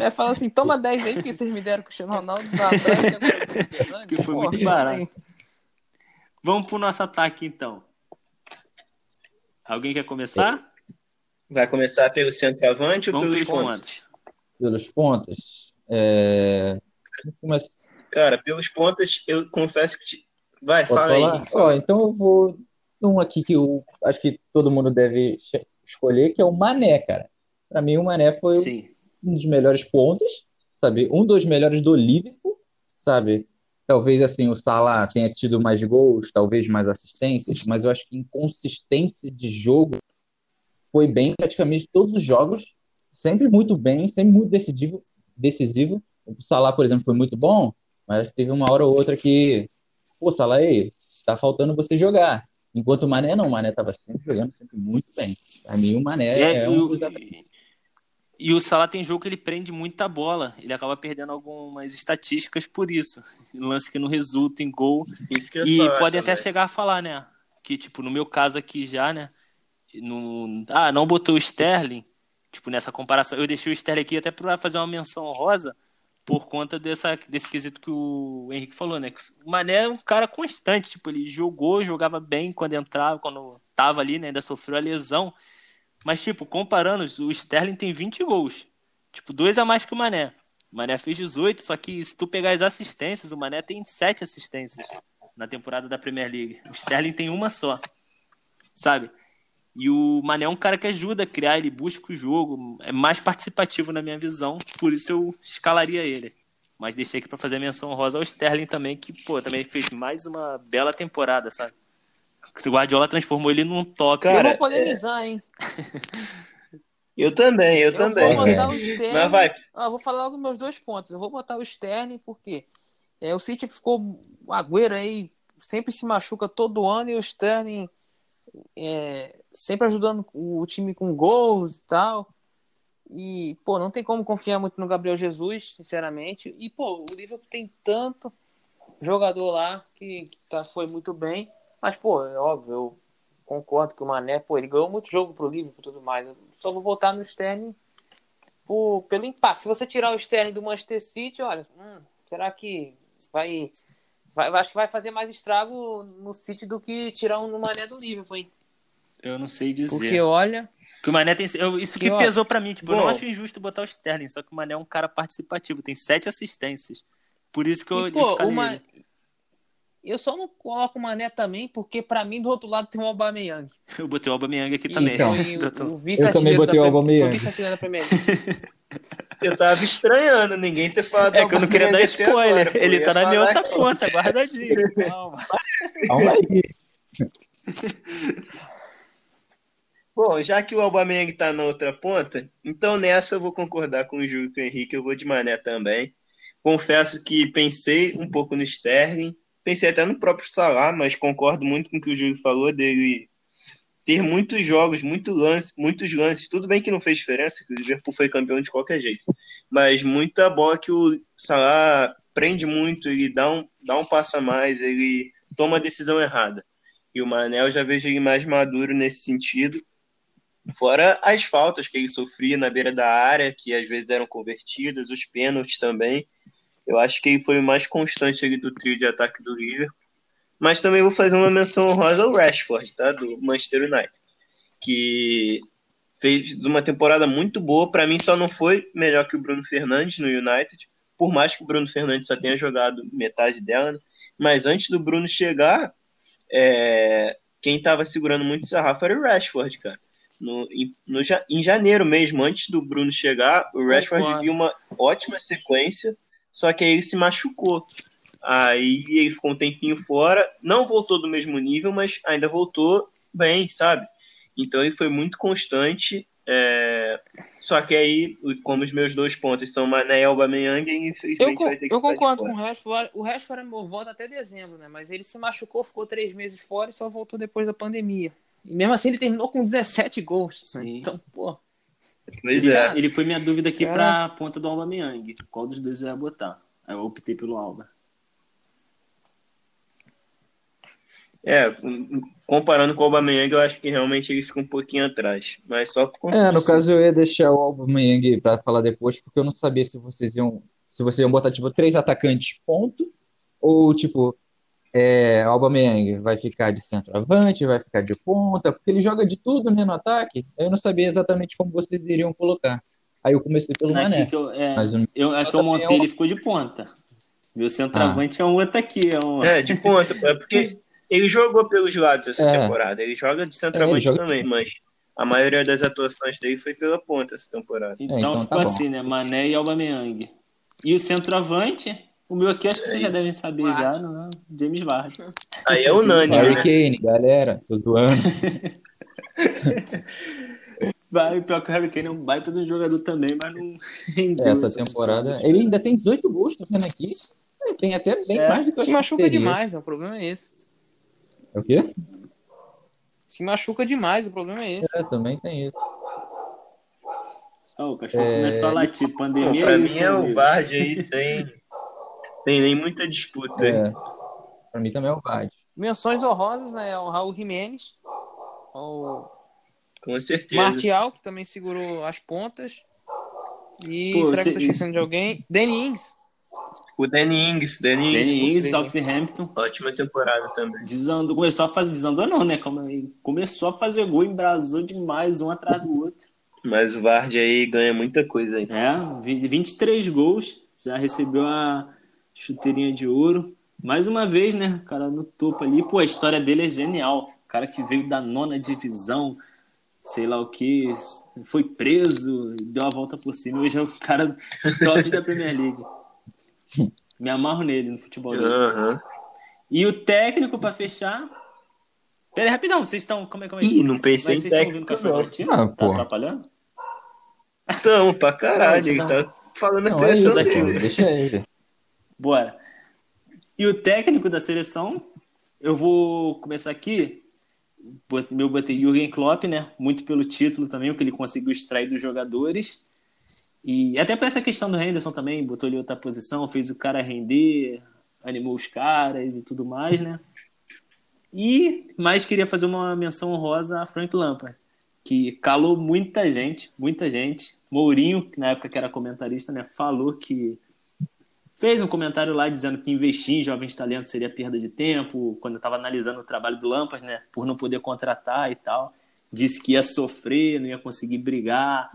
[SPEAKER 4] É, fala assim, toma 10 aí, porque vocês me deram com o Cristiano Ronaldo lá atrás e agora o Bruno Fernandes.
[SPEAKER 1] Que foi muito barato.
[SPEAKER 4] aí.
[SPEAKER 1] Vamos pro nosso ataque então. Alguém quer começar?
[SPEAKER 2] Vai começar pelo centroavante ou
[SPEAKER 1] Vamos
[SPEAKER 2] pelos
[SPEAKER 1] pelos
[SPEAKER 2] pontos?
[SPEAKER 1] pontos.
[SPEAKER 3] Pelos pontos. É... começar-
[SPEAKER 2] Cara, pelos pontos, eu confesso que. te- Vai,
[SPEAKER 3] Posso
[SPEAKER 2] fala
[SPEAKER 3] falar?
[SPEAKER 2] aí.
[SPEAKER 3] Ó, então eu vou um aqui que eu acho que todo mundo deve escolher, que é o Mané, cara. Pra mim, o Mané foi
[SPEAKER 1] Sim.
[SPEAKER 3] um dos melhores pontos, sabe? Um dos melhores do Liverpool, sabe? Talvez assim o Salah tenha tido mais gols, talvez mais assistências, mas eu acho que em consistência de jogo foi bem em praticamente todos os jogos, sempre muito bem, sempre muito decisivo, decisivo. O Salah, por exemplo, foi muito bom, mas teve uma hora ou outra que, pô, Salah, aí, tá faltando você jogar. Enquanto o Mané não, o Mané tava sempre jogando sempre muito bem. Pra mim, o Mané
[SPEAKER 1] E,
[SPEAKER 3] é,
[SPEAKER 1] é-
[SPEAKER 3] um
[SPEAKER 1] o-
[SPEAKER 3] dos
[SPEAKER 1] e- o Salah tem jogo que ele prende muita bola. Ele acaba perdendo algumas estatísticas por isso. Lance que não resulta em gol.
[SPEAKER 2] Eu
[SPEAKER 1] E
[SPEAKER 2] falar
[SPEAKER 1] podem até
[SPEAKER 2] também.
[SPEAKER 1] chegar a falar, né? Que, tipo, no meu caso aqui já, né? No... Ah, não botou o Sterling. Tipo, nessa comparação. Eu deixei o Sterling aqui até pra fazer uma menção rosa por conta dessa, desse quesito que o Henrique falou, né? O Mané é um cara constante. Tipo, ele jogou, jogava bem quando entrava, quando tava ali, né? Ainda sofreu a lesão. Mas, tipo, comparando, o Sterling tem 20 gols. Tipo, dois a mais que o Mané. O Mané fez 18, só que se tu pegar as assistências, o Mané tem 7 assistências na temporada da Premier League. O Sterling tem uma só, sabe? E o Mané é um cara que ajuda a criar, ele busca o jogo, é mais participativo na minha visão, por isso eu escalaria ele. Mas deixei aqui para fazer a menção rosa ao Sterling também, que, pô, também fez mais uma bela temporada, sabe? O Guardiola transformou ele num top.
[SPEAKER 2] Cara,
[SPEAKER 4] eu vou polemizar, hein?
[SPEAKER 2] Eu também, eu,
[SPEAKER 4] Eu
[SPEAKER 2] também.
[SPEAKER 4] vou botar o Sterling.
[SPEAKER 2] Mas vai,
[SPEAKER 4] Ah, eu vou falar logo meus dois pontos. Eu vou botar o Sterling porque é, o City ficou o Agüero aí sempre se machuca todo ano e o Sterling é, sempre ajudando o time com gols e tal. E, pô, não tem como confiar muito no Gabriel Jesus, sinceramente. E, pô, o Liverpool tem tanto jogador lá que, que tá, foi muito bem. Mas, pô, é óbvio, eu concordo que o Mané, pô, ele ganhou muito jogo pro Liverpool e tudo mais. Eu só vou voltar no Sterling por, pelo impacto. Se você tirar o Sterling do Manchester City, olha, hum, será que vai, vai. Acho que vai fazer mais estrago no City do que tirar um no Mané do Liverpool, hein?
[SPEAKER 1] Eu não sei dizer.
[SPEAKER 4] Porque olha.
[SPEAKER 1] Que o Mané tem. Eu, isso que
[SPEAKER 4] Que
[SPEAKER 1] pesou pra mim. Tipo, eu não acho injusto botar o Sterling, só que o Mané é um cara participativo, tem sete assistências. Por isso que eu
[SPEAKER 4] E, pô, uma... Eu só não coloco o Mané também, porque pra mim do outro lado tem o Aubameyang.
[SPEAKER 1] Eu botei o Aubameyang aqui também.
[SPEAKER 3] Então.
[SPEAKER 4] o vice-artilheiro
[SPEAKER 3] Eu também botei
[SPEAKER 4] da
[SPEAKER 3] o Aubameyang.
[SPEAKER 4] o.
[SPEAKER 2] Eu tava estranhando ninguém ter falado
[SPEAKER 1] É que eu não queria dar spoiler.
[SPEAKER 2] agora,
[SPEAKER 1] ele tá na minha outra
[SPEAKER 2] que-
[SPEAKER 1] conta, guardadinho. Calma.
[SPEAKER 3] Calma aí.
[SPEAKER 2] Bom, já que o Aubameyang tá na outra ponta, então nessa eu vou concordar com o Júlio e com o Henrique, eu vou de Mané também. Confesso que pensei um pouco no Sterling, pensei até no próprio Salah, mas concordo muito com o que o Júlio falou dele ter muitos jogos, muito lance, muitos lances. Tudo bem que não fez diferença, que o Liverpool foi campeão de qualquer jeito, mas muita bola que o Salah prende muito, ele dá um, dá um passo a mais, ele toma a decisão errada. E o Mané eu já vejo ele mais maduro nesse sentido. Fora as faltas que ele sofria na beira da área, que às vezes eram convertidas, os pênaltis também. Eu acho que ele foi o mais constante ali do trio de ataque do Liverpool. Mas também vou fazer uma menção honrosa ao Rashford, tá? Do Manchester United. Que fez uma temporada muito boa. Para mim, só não foi melhor que o Bruno Fernandes no United. Por mais que o Bruno Fernandes só tenha jogado metade dela. né? Mas antes do Bruno chegar, é, quem estava segurando muito sarrafo era o Rashford, cara. No, em, no em janeiro mesmo, antes do Bruno chegar, o Rashford viu uma ótima sequência, só que aí ele se machucou. Aí ele ficou um tempinho fora, não voltou do mesmo nível, mas ainda voltou bem, sabe? Então ele foi muito constante. é, Só que aí, como os meus dois pontos são Mané e Aubameyang, ele
[SPEAKER 4] Eu,
[SPEAKER 2] infelizmente
[SPEAKER 4] co-
[SPEAKER 2] vai ter que
[SPEAKER 4] eu
[SPEAKER 2] ficar de
[SPEAKER 4] concordo
[SPEAKER 2] fora.
[SPEAKER 4] com o Rashford. O Rashford é meu voto até dezembro, né? Mas ele se machucou, ficou três meses fora e só voltou depois da pandemia. E mesmo assim ele terminou com 17 gols. né?
[SPEAKER 1] Sim.
[SPEAKER 4] Então, pô.
[SPEAKER 2] Pois
[SPEAKER 1] Ele,
[SPEAKER 2] é.
[SPEAKER 1] ele foi minha dúvida aqui
[SPEAKER 4] Cara.
[SPEAKER 1] pra ponta do Aubameyang. Qual dos dois eu ia botar? Aí eu optei pelo Alba.
[SPEAKER 2] É, comparando com o Aubameyang, eu acho que realmente ele fica um pouquinho atrás. Mas só por conta
[SPEAKER 3] É, no caso eu ia deixar o Aubameyang para falar depois, porque eu não sabia se vocês iam, se vocês iam botar tipo três atacantes ponto ou tipo é, Aubameyang vai ficar de centroavante, vai ficar de ponta, porque ele joga de tudo, né, no ataque. Eu não sabia exatamente como vocês iriam colocar. Aí eu comecei pelo
[SPEAKER 1] Aqui
[SPEAKER 3] Mané.
[SPEAKER 1] que eu, é,
[SPEAKER 3] Mas o-
[SPEAKER 1] eu, é que eu montei,
[SPEAKER 3] é um-
[SPEAKER 1] ele ficou de ponta. Meu centroavante é um outro aqui. É um...
[SPEAKER 2] É, de ponta. É porque ele jogou pelos lados essa
[SPEAKER 3] É.
[SPEAKER 2] temporada. Ele joga de centroavante
[SPEAKER 3] É, joga-
[SPEAKER 2] também, mas a maioria das atuações dele foi pela ponta essa temporada.
[SPEAKER 1] Então,
[SPEAKER 3] então
[SPEAKER 1] ficou
[SPEAKER 3] tá
[SPEAKER 1] assim, né? Mané e Aubameyang. E o centroavante, o meu aqui acho que vocês já
[SPEAKER 2] isso.
[SPEAKER 1] devem saber já, não é? James Vardy.
[SPEAKER 2] Aí é unânime,
[SPEAKER 3] Harry
[SPEAKER 2] né?
[SPEAKER 3] Kane, galera, tô zoando.
[SPEAKER 1] Vai, pior que o Harry Kane é um baita de um jogador também, mas não rendeu
[SPEAKER 3] Essa temporada. Ele ainda tem 18 gols, tô vendo aqui. Ele tem até bem
[SPEAKER 1] É,
[SPEAKER 3] mais do que eu
[SPEAKER 4] Se machuca
[SPEAKER 3] teria.
[SPEAKER 4] demais, né? o problema é esse.
[SPEAKER 3] É o quê?
[SPEAKER 4] Se machuca demais, o problema é esse.
[SPEAKER 3] É, também tem isso.
[SPEAKER 1] Ó, o cachorro
[SPEAKER 3] É,
[SPEAKER 1] começou a latir. Pandemia
[SPEAKER 2] pra
[SPEAKER 1] é
[SPEAKER 2] mim
[SPEAKER 1] isso,
[SPEAKER 2] é o. Vardy aí sem, sem nem muita disputa.
[SPEAKER 3] É, pra mim também é o Vardy.
[SPEAKER 4] Menções honrosas, né? O Raul Jimenez. O
[SPEAKER 2] Com certeza.
[SPEAKER 4] Martial, que também segurou as pontas. E
[SPEAKER 1] Pô,
[SPEAKER 4] será que eu tô esquecendo de alguém? Danny Ings.
[SPEAKER 2] O Danny Ings, Danny Ings,
[SPEAKER 1] Danny Ings, Southampton.
[SPEAKER 2] ótima temporada também.
[SPEAKER 1] Desandou, começou a fazer, desandou não, né? Como- Começou a fazer gol, embrasou demais, um atrás do outro.
[SPEAKER 2] Mas o Vardy aí ganha muita coisa aí.
[SPEAKER 1] É, vi- 23 gols, já recebeu a chuteirinha de ouro. Mais uma vez, né? O cara no topo ali. Pô, a história dele é genial. O cara que veio da nona divisão, sei lá o que, foi preso, deu a volta por cima. Hoje é o cara dos tops da Premier League. Me amarro nele no futebol. dele.
[SPEAKER 2] Aham.
[SPEAKER 1] E o técnico pra fechar. Pera aí, rapidão, vocês estão. Como é que é?
[SPEAKER 2] Ih, não
[SPEAKER 1] Mas
[SPEAKER 2] pensei
[SPEAKER 1] vocês
[SPEAKER 2] em
[SPEAKER 1] estão ouvindo o
[SPEAKER 2] técnico,
[SPEAKER 1] cachorro
[SPEAKER 2] não.
[SPEAKER 1] latindo?
[SPEAKER 3] Ah,
[SPEAKER 1] Tá
[SPEAKER 3] pô.
[SPEAKER 1] atrapalhando?
[SPEAKER 2] Então, pra caralho,
[SPEAKER 1] Não,
[SPEAKER 2] ele tá falando a
[SPEAKER 3] Não, é
[SPEAKER 2] seleção
[SPEAKER 3] isso,
[SPEAKER 1] daqui,
[SPEAKER 3] pô,
[SPEAKER 2] dele.
[SPEAKER 3] deixa ele.
[SPEAKER 1] Bora. E o técnico da seleção, eu vou começar aqui. Meu botei Jürgen Klopp, né? Muito pelo título também, o que ele conseguiu extrair dos jogadores. E até para essa questão do Henderson também, botou ele outra posição, fez o cara render, animou os caras e tudo mais, né? E mais queria fazer uma menção honrosa a Frank Lampard, que calou muita gente, muita gente. Mourinho, que na época que era comentarista, né, falou que fez um comentário lá dizendo que investir em jovens talentos seria perda de tempo, quando eu estava analisando o trabalho do Lampard, né, por não poder contratar e tal. Disse que ia sofrer, não ia conseguir brigar.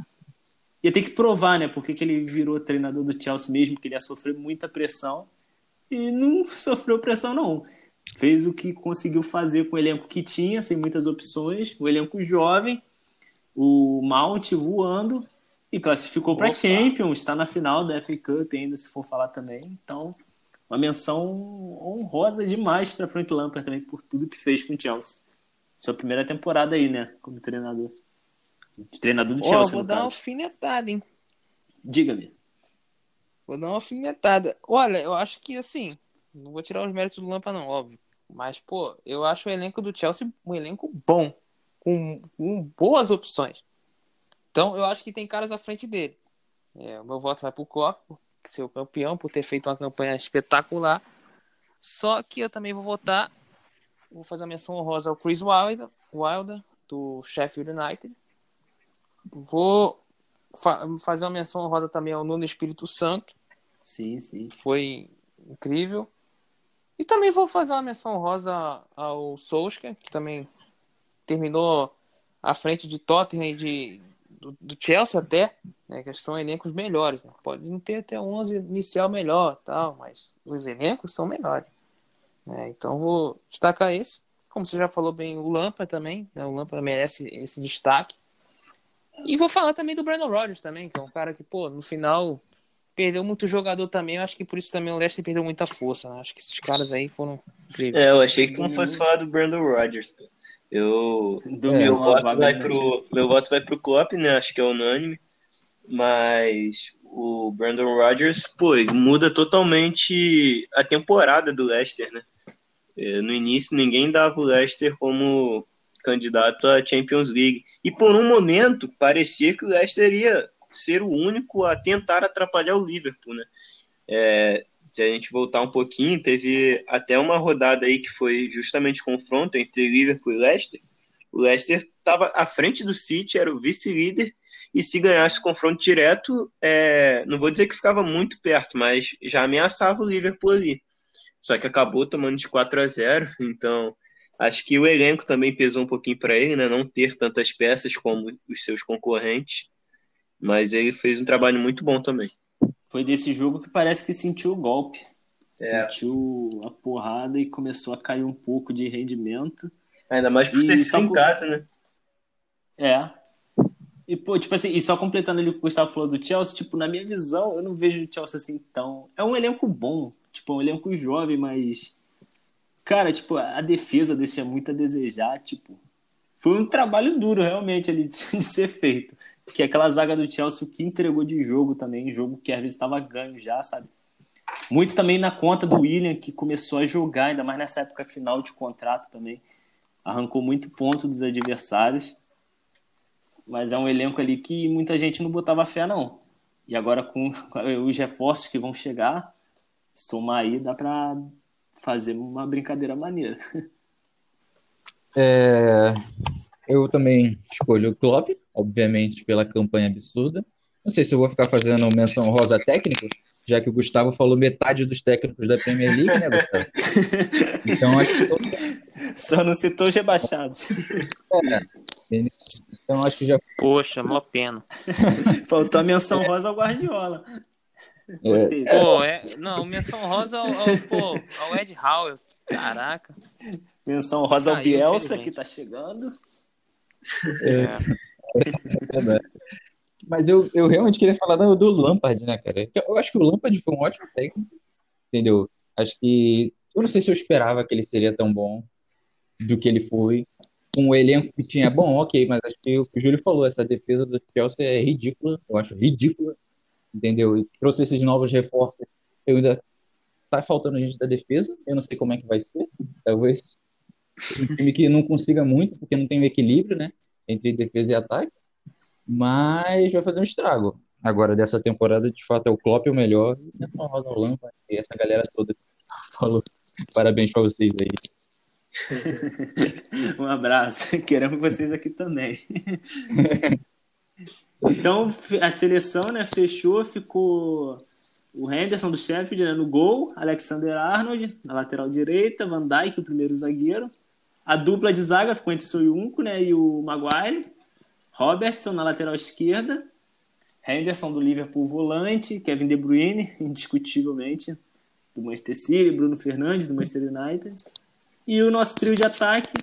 [SPEAKER 1] Ia ter que provar, né, porque que ele virou treinador do Chelsea mesmo, que ele ia sofrer muita pressão. E não sofreu pressão, não fez o que conseguiu fazer com o elenco que tinha, sem muitas opções, o elenco jovem, o Mount voando e classificou para Champions, está na final da FA Cup ainda, se for falar também. Então, uma menção honrosa demais para Frank Lampard também por tudo que fez com o Chelsea. Sua primeira temporada aí, né, como treinador. Treinador do Chelsea,
[SPEAKER 4] oh, vou dar caso. uma alfinetada, hein?
[SPEAKER 1] Diga-me.
[SPEAKER 4] Vou dar uma alfinetada. Olha, eu acho que assim, não vou tirar os méritos do Lampa, não, óbvio. Mas, pô, eu acho o elenco do Chelsea um elenco bom, com, com boas opções. Então, eu acho que tem caras à frente dele. É, o meu voto vai pro Klopp, o campeão, por ter feito uma campanha espetacular. Só que eu também vou votar, vou fazer uma menção honrosa ao Chris Wilder, Wilder do Sheffield United. Vou fa fazer uma menção honrosa também ao Nuno Espírito Santo.
[SPEAKER 1] Sim, sim.
[SPEAKER 4] Foi incrível. E também vou fazer uma menção rosa ao Solskjaer, que também terminou à frente de Tottenham e de, do, do Chelsea até, né, que são elencos melhores. Né? Pode não ter até 11 inicial melhor, tal, mas os elencos são melhores. Né? Então vou destacar esse. Como você já falou bem, o Lampa também. Né? O Lampa merece esse destaque. E vou falar também do Brandon Rodgers também, que é um cara que, pô, no final perdeu muito jogador também. Eu acho que por isso também o Leicester perdeu muita força. Né? Acho que esses caras aí foram incríveis.
[SPEAKER 2] É, eu achei que tu não fosse falar do Brandon Rodgers. Eu, do meu, voto vai pro, meu voto vai pro Klopp, né? Acho que é unânime. Mas o Brandon Rodgers, pô, muda totalmente a temporada do Leicester, né? É, no início, ninguém dava o Leicester como candidato à Champions League. E por um momento, parecia que o Leicester ia ser o único a tentar atrapalhar o Liverpool, né? É, se a gente voltar um pouquinho, teve até uma rodada aí que foi justamente confronto entre Liverpool e Leicester. O Leicester estava à frente do City, era o vice-líder, e se ganhasse o confronto direto, é, não vou dizer que ficava muito perto, mas já ameaçava o Liverpool ali. Só que acabou tomando de 4 a 0, então acho que o elenco também pesou um pouquinho para ele, né? Não ter tantas peças como os seus concorrentes. Mas ele fez um trabalho muito bom também.
[SPEAKER 1] Foi desse jogo que parece que sentiu o golpe. É. Sentiu a porrada e começou a cair um pouco de rendimento.
[SPEAKER 2] Ainda mais por ter sido em casa, né?
[SPEAKER 1] É. E, pô, tipo assim, e só completando ali o que o Gustavo falou do Chelsea, tipo, na minha visão, eu não vejo o Chelsea assim tão. É um elenco bom, tipo, um elenco jovem, mas. Cara, tipo, a defesa deixa muito a desejar, tipo. Foi um trabalho duro, realmente, ali de ser feito que aquela zaga do Chelsea que entregou de jogo também, jogo que às vezes estava ganho já, sabe? Muito também na conta do William, que começou a jogar, ainda mais nessa época final de contrato também. Arrancou muito ponto dos adversários. Mas é um elenco ali que muita gente não botava fé, não. E agora com os reforços que vão chegar, somar aí, dá para fazer uma brincadeira maneira.
[SPEAKER 3] É, eu também escolho o Klopp, obviamente, pela campanha absurda. Não sei se eu vou ficar fazendo menção rosa técnico, já que o Gustavo falou metade dos técnicos da Premier League, né, Gustavo?
[SPEAKER 1] Então acho que. Só não citou os rebaixados. É.
[SPEAKER 3] Então acho que já.
[SPEAKER 4] Poxa, mó pena.
[SPEAKER 1] Faltou a menção rosa ao Guardiola.
[SPEAKER 4] É. Pô, é... Não, menção rosa ao, ao, pô, ao Ed Howell. Caraca.
[SPEAKER 1] Menção rosa ao Bielsa, que tá chegando.
[SPEAKER 3] É. é Mas eu, eu realmente queria falar do, do Lampard, né, cara? Eu acho que o Lampard foi um ótimo técnico, entendeu? Acho que. Eu não sei se eu esperava que ele seria tão bom do que ele foi. Com o elenco que tinha, bom, ok, mas acho que o que o Júlio falou, essa defesa do Chelsea é ridícula, eu acho ridícula, entendeu? E trouxe esses novos reforços. Eu ainda tá faltando gente da defesa, eu não sei como é que vai ser. Talvez um time que não consiga muito, porque não tem um equilíbrio, né? Entre defesa e ataque. Mas vai fazer um estrago. Agora, dessa temporada, de fato, é o Klopp o melhor. E essa Rosa Lampa e essa galera toda falou. Parabéns pra vocês aí.
[SPEAKER 1] um abraço. Queremos vocês aqui também. então, a seleção né, fechou, ficou o Henderson do Sheffield né, no gol, Alexander Arnold na lateral direita, Van Dijk, o primeiro zagueiro. A dupla de zaga ficou entre o Soyuncu né, e o Maguire. Robertson na lateral esquerda. Henderson do Liverpool volante. Kevin De Bruyne, indiscutivelmente, do Manchester City. Bruno Fernandes do Manchester United. E o nosso trio de ataque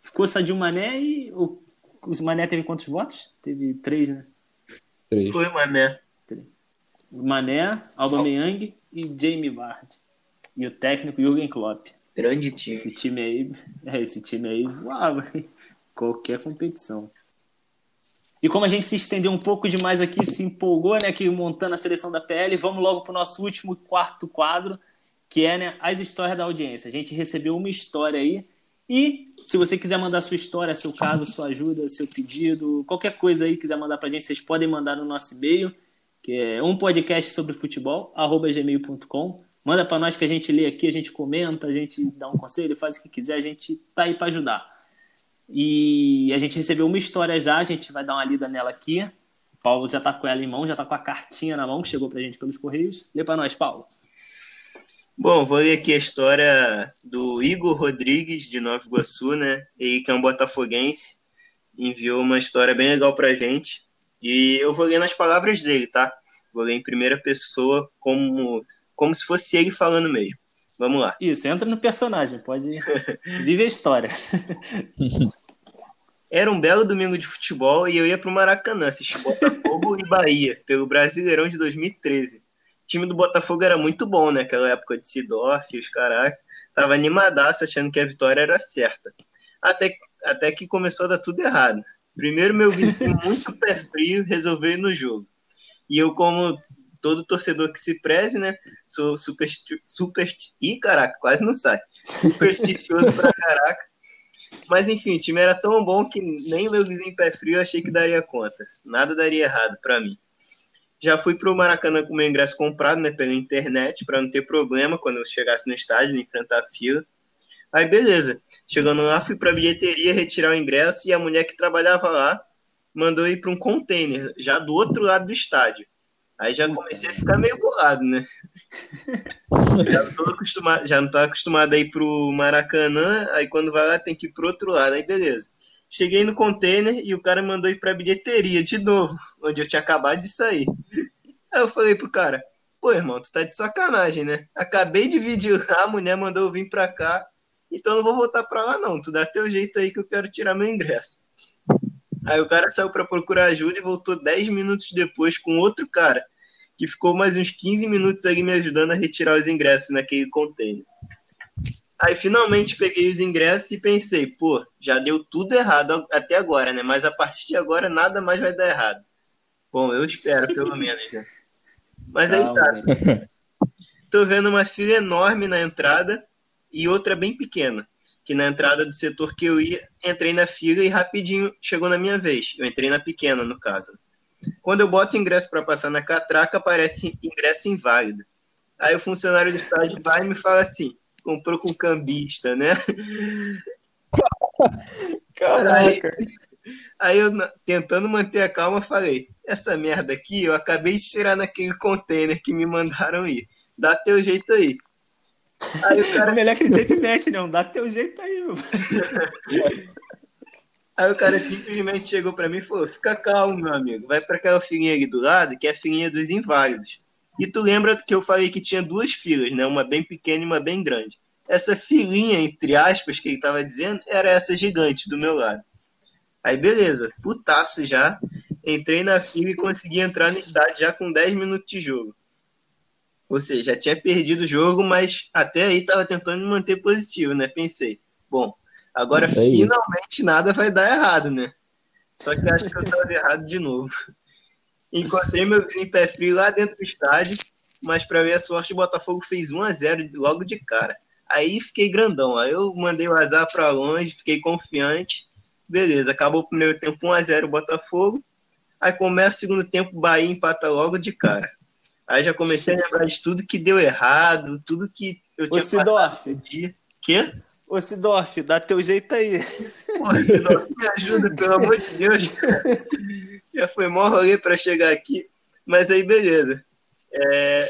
[SPEAKER 1] ficou Sadio Mané e o, o Mané teve quantos votos? Teve três, né?
[SPEAKER 2] Três. Foi o Mané.
[SPEAKER 1] Mané, Aubameyang e Jamie Vardy. E o técnico Jürgen Klopp.
[SPEAKER 2] Grande time.
[SPEAKER 1] Esse time aí, é, esse time aí voava qualquer competição. E como a gente se estendeu um pouco demais aqui, se empolgou, né, aqui montando a seleção da PL, vamos logo para o nosso último quarto quadro, que é né, as histórias da audiência. A gente recebeu uma história aí e se você quiser mandar sua história, seu caso, sua ajuda, seu pedido, qualquer coisa aí quiser mandar para a gente, vocês podem mandar no nosso e-mail que é um podcast sobre futebol, arroba gmail.com. Manda para nós que a gente lê aqui, a gente comenta, a gente dá um conselho, faz o que quiser, a gente tá aí para ajudar. E a gente recebeu uma história já, a gente vai dar uma lida nela aqui. O Paulo já tá com ela em mão, já tá com a cartinha na mão que chegou pra gente pelos correios. Lê para nós, Paulo.
[SPEAKER 2] Bom, vou ler aqui a história do Igor Rodrigues, de Nova Iguaçu, né? Ele que é um botafoguense, enviou uma história bem legal pra gente. E eu vou ler nas palavras dele, tá? Vou ler em primeira pessoa, como, como se fosse ele falando mesmo. Vamos lá.
[SPEAKER 1] Isso, entra no personagem, pode. Vive a história.
[SPEAKER 2] Era um belo domingo de futebol e eu ia para o Maracanã assistir Botafogo e Bahia, pelo Brasileirão de 2013. O time do Botafogo era muito bom, né? Aquela época de Sidorf, os caras. Tava animadaço, achando que a vitória era certa. Até, até que começou a dar tudo errado. Primeiro, meu vizinho muito pé frio resolveu ir no jogo. E eu, como todo torcedor que se preze, né? Sou super. super Ih, caraca, quase não sai. Supersticioso pra caraca. Mas enfim, o time era tão bom que nem o meu vizinho pé frio achei que daria conta. Nada daria errado para mim. Já fui pro Maracanã com meu ingresso comprado, né, pela internet, para não ter problema quando eu chegasse no estádio, enfrentar a fila. Aí beleza. Chegando lá, fui pra bilheteria retirar o ingresso e a mulher que trabalhava lá mandou ir para um container, já do outro lado do estádio. Aí já comecei a ficar meio bolado, né? já, não tô acostumado, já não acostumado a ir pro Maracanã, aí quando vai lá tem que ir pro outro lado, aí beleza. Cheguei no container e o cara mandou ir pra bilheteria de novo, onde eu tinha acabado de sair. Aí eu falei pro cara, pô, irmão, tu tá de sacanagem, né? Acabei de vir de lá, a mulher mandou eu vir pra cá, então eu não vou voltar pra lá não, tu dá teu jeito aí que eu quero tirar meu ingresso. Aí o cara saiu para procurar ajuda e voltou 10 minutos depois com outro cara, que ficou mais uns 15 minutos ali me ajudando a retirar os ingressos naquele container. Aí finalmente peguei os ingressos e pensei, pô, já deu tudo errado até agora, né? Mas a partir de agora nada mais vai dar errado. Bom, eu espero, pelo menos, né? Mas aí tá. Tô vendo uma fila enorme na entrada e outra bem pequena que na entrada do setor que eu ia, entrei na fila e rapidinho chegou na minha vez. Eu entrei na pequena, no caso. Quando eu boto o ingresso para passar na catraca, aparece ingresso inválido. Aí o funcionário do estádio vai e me fala assim: comprou com cambista, né?
[SPEAKER 1] Caraca.
[SPEAKER 2] Aí, aí eu, tentando manter a calma, falei: essa merda aqui eu acabei de tirar naquele container que me mandaram ir. Dá teu jeito aí.
[SPEAKER 1] Aí o cara... É melhor que ele sempre mete, não. Dá teu jeito aí, meu.
[SPEAKER 2] Aí o cara simplesmente chegou para mim e falou: Fica calmo, meu amigo. Vai para aquela filinha ali do lado, que é a filinha dos inválidos. E tu lembra que eu falei que tinha duas filas, né? Uma bem pequena e uma bem grande. Essa filinha, entre aspas, que ele tava dizendo, era essa gigante do meu lado. Aí beleza, putaço já. Entrei na fila e consegui entrar no estádio já com 10 minutos de jogo. Ou seja, já tinha perdido o jogo, mas até aí estava tentando manter positivo, né? Pensei, bom, agora finalmente nada vai dar errado, né? Só que acho que eu estava errado de novo. Encontrei meu vizinho pé frio lá dentro do estádio, mas para minha sorte o Botafogo fez 1 a 0 logo de cara. Aí fiquei grandão, aí eu mandei o azar para longe, fiquei confiante. Beleza, acabou o primeiro tempo 1 a 0 Botafogo. Aí começa o segundo tempo, Bahia empata logo de cara. Aí já comecei a lembrar de tudo que deu errado, tudo que eu tinha
[SPEAKER 1] o Sidorf.
[SPEAKER 2] De... Quê?
[SPEAKER 1] Ô, Sidorf, dá teu jeito aí.
[SPEAKER 2] Pô, Sidorf, me ajuda, pelo amor de Deus. Já foi mó rolê pra chegar aqui. Mas aí, beleza. É,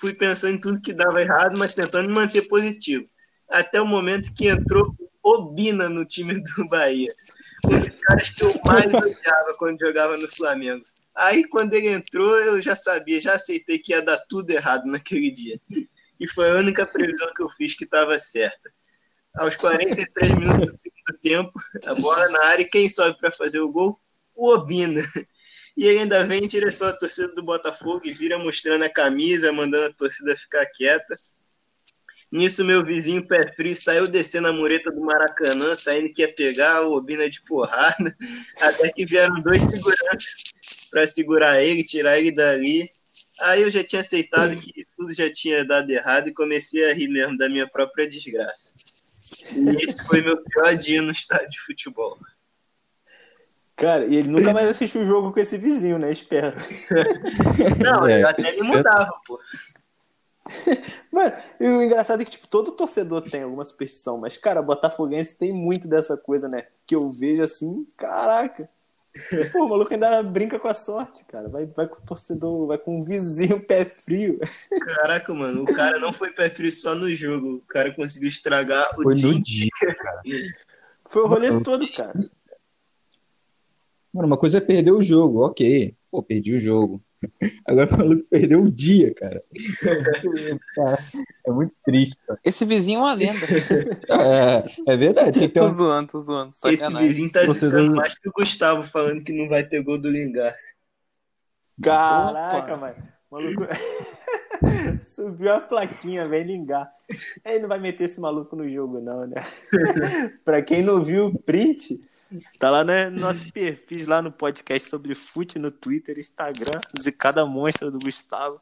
[SPEAKER 2] fui pensando em tudo que dava errado, mas tentando me manter positivo. Até o momento que entrou Obina no time do Bahia. Um dos caras que eu mais odiava quando jogava no Flamengo. Aí, quando ele entrou, eu já sabia, já aceitei que ia dar tudo errado naquele dia. E foi a única previsão que eu fiz que estava certa. Aos 43 minutos do segundo tempo, a bola na área e quem sobe para fazer o gol? O Obina. E ele ainda vem em direção à torcida do Botafogo e vira mostrando a camisa, mandando a torcida ficar quieta. Nisso, meu vizinho pé frio saiu descendo a mureta do Maracanã, saindo que ia pegar o Obina de porrada, até que vieram dois seguranças para segurar ele, tirar ele dali. Aí eu já tinha aceitado que tudo já tinha dado errado e comecei a rir mesmo da minha própria desgraça. E esse foi meu pior dia no estádio de futebol.
[SPEAKER 1] Cara, e ele nunca mais assistiu o jogo com esse vizinho, né? Espero.
[SPEAKER 2] Não, é. eu até me mudava, pô.
[SPEAKER 1] Mano, e o engraçado é que, tipo, todo torcedor tem alguma superstição, mas, cara, Botafoguense tem muito dessa coisa, né? Que eu vejo assim, caraca. Pô, o maluco ainda brinca com a sorte, cara. Vai, vai com o torcedor, vai com o vizinho pé frio.
[SPEAKER 2] Caraca, mano, o cara não foi pé frio só no jogo. O cara conseguiu estragar o
[SPEAKER 3] Foi
[SPEAKER 2] dia.
[SPEAKER 3] no dia, cara.
[SPEAKER 1] Foi o rolê todo, cara.
[SPEAKER 3] Mano, uma coisa é perder o jogo, ok. Pô, perdi o jogo. Agora o maluco perdeu o dia, cara. É muito triste, cara.
[SPEAKER 4] Esse vizinho é uma lenda.
[SPEAKER 3] É, é verdade.
[SPEAKER 4] Tô
[SPEAKER 3] uma...
[SPEAKER 4] zoando, tô zoando.
[SPEAKER 2] Esse
[SPEAKER 4] Sacanagem.
[SPEAKER 2] vizinho tá
[SPEAKER 3] Torcedor-
[SPEAKER 2] zicando mais que o Gustavo falando que não vai ter gol do Lingard.
[SPEAKER 1] Caraca,
[SPEAKER 4] Opa.
[SPEAKER 1] mano. Maluco. Subiu a plaquinha, vem lingar. Ele não vai meter esse maluco no jogo, não, né? pra quem não viu o print, tá lá né, no nosso perfil, lá no podcast sobre fute no Twitter, Instagram, zicada monstra do Gustavo.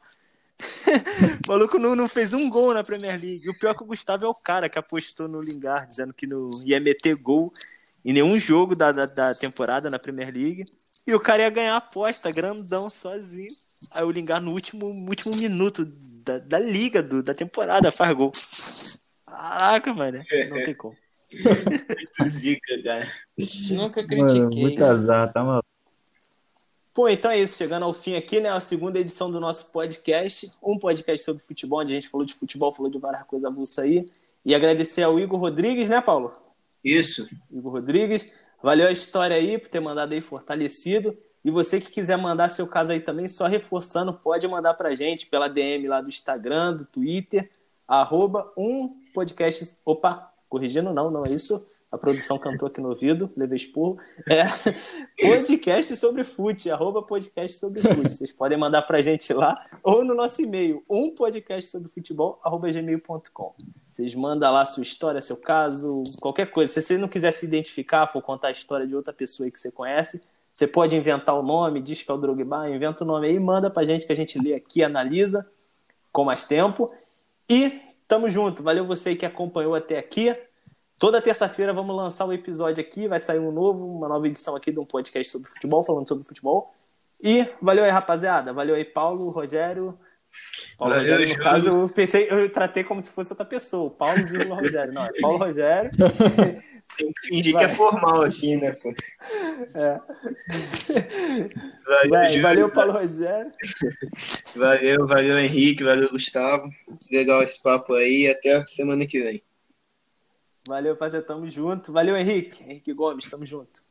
[SPEAKER 1] o maluco não, não fez um gol na Premier League. E o pior é que o Gustavo é o cara que apostou no Lingard, dizendo que não ia meter gol em nenhum jogo da, da, da temporada na Premier League. E o cara ia ganhar a aposta, grandão, sozinho. Aí o Lingard no último, último minuto da, da liga, do, da temporada, faz gol. Caraca, mano. Não tem como.
[SPEAKER 2] Muito zica, cara.
[SPEAKER 4] Nunca
[SPEAKER 3] Mano,
[SPEAKER 4] critiquei.
[SPEAKER 3] muito azar, tá maluco.
[SPEAKER 1] Pô, então é isso. Chegando ao fim aqui, né? A segunda edição do nosso podcast. Um podcast sobre futebol, onde a gente falou de futebol, falou de várias coisas avulsas aí. E agradecer ao Igor Rodrigues, né, Paulo?
[SPEAKER 2] Isso.
[SPEAKER 1] Igor Rodrigues. Valeu a história aí por ter mandado aí fortalecido. E você que quiser mandar seu caso aí também, só reforçando, pode mandar pra gente pela DM lá do Instagram, do Twitter, arroba um podcast. Opa, corrigindo não, não é isso. A produção cantou aqui no ouvido, levei esporro. É podcast sobre fute, arroba podcast sobre fute. Vocês podem mandar pra gente lá ou no nosso e-mail, um podcast sobre futebol, arroba gmail.com. Vocês mandam lá sua história, seu caso, qualquer coisa. Se você não quiser se identificar, for contar a história de outra pessoa que você conhece, você pode inventar o nome, diz que é o Drogba, inventa o nome aí, manda pra gente que a gente lê aqui, analisa com mais tempo. E tamo junto. Valeu você que acompanhou até aqui. Toda terça-feira vamos lançar um episódio aqui, vai sair um novo, uma nova edição aqui de um podcast sobre futebol, falando sobre futebol. E valeu aí, rapaziada. Valeu aí, Paulo, Rogério. Paulo Rogério, no caso, eu pensei, eu tratei como se fosse outra pessoa. Paulo vírgula Rogério. Não, é Paulo Rogério.
[SPEAKER 2] Tem que fingir
[SPEAKER 1] Vai.
[SPEAKER 2] que é formal aqui, né, pô?
[SPEAKER 1] É.
[SPEAKER 2] Valeu,
[SPEAKER 1] Vai,
[SPEAKER 2] Júlio.
[SPEAKER 1] valeu, Paulo Rogério.
[SPEAKER 2] Valeu, valeu, Henrique. Valeu, Gustavo. Legal esse papo aí. Até semana que vem.
[SPEAKER 1] Valeu, parceiro, tamo junto. Valeu, Henrique. Henrique Gomes, tamo junto.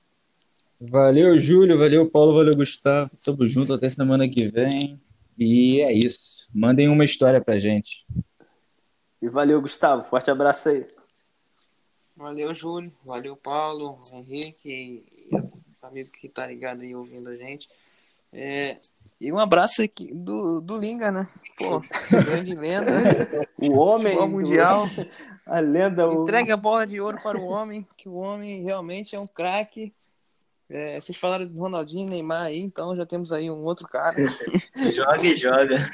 [SPEAKER 3] Valeu, Júlio. Valeu, Paulo. Valeu, Gustavo. Tamo junto até semana que vem. E é isso. Mandem uma história pra gente.
[SPEAKER 1] E valeu, Gustavo. Forte abraço aí.
[SPEAKER 4] Valeu, Júlio. Valeu, Paulo, Henrique e os amigos que tá ligado aí ouvindo a gente. É, e um abraço aqui do, do Linga, né? Pô, grande lenda.
[SPEAKER 1] O homem. Do-
[SPEAKER 4] mundial.
[SPEAKER 1] A lenda. O...
[SPEAKER 4] Entregue a bola de ouro para o homem, que o homem realmente é um craque. É, vocês falaram do Ronaldinho e Neymar aí, então já temos aí um outro cara.
[SPEAKER 2] Joga e joga.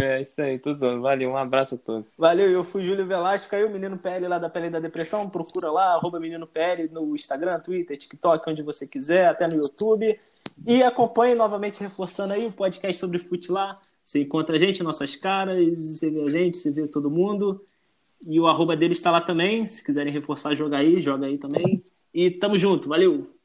[SPEAKER 4] É isso aí, tudo. Valeu, um abraço a todos.
[SPEAKER 1] Valeu, eu fui Júlio Velasco, aí o Menino PL lá da Pele da Depressão, procura lá, arroba Menino PL no Instagram, Twitter, TikTok, onde você quiser, até no YouTube. E acompanhe novamente, reforçando aí o podcast sobre fute lá. Você encontra a gente, nossas caras, você vê a gente, você vê todo mundo. E o arroba dele está lá também. Se quiserem reforçar, joga aí, joga aí também. E tamo junto, valeu!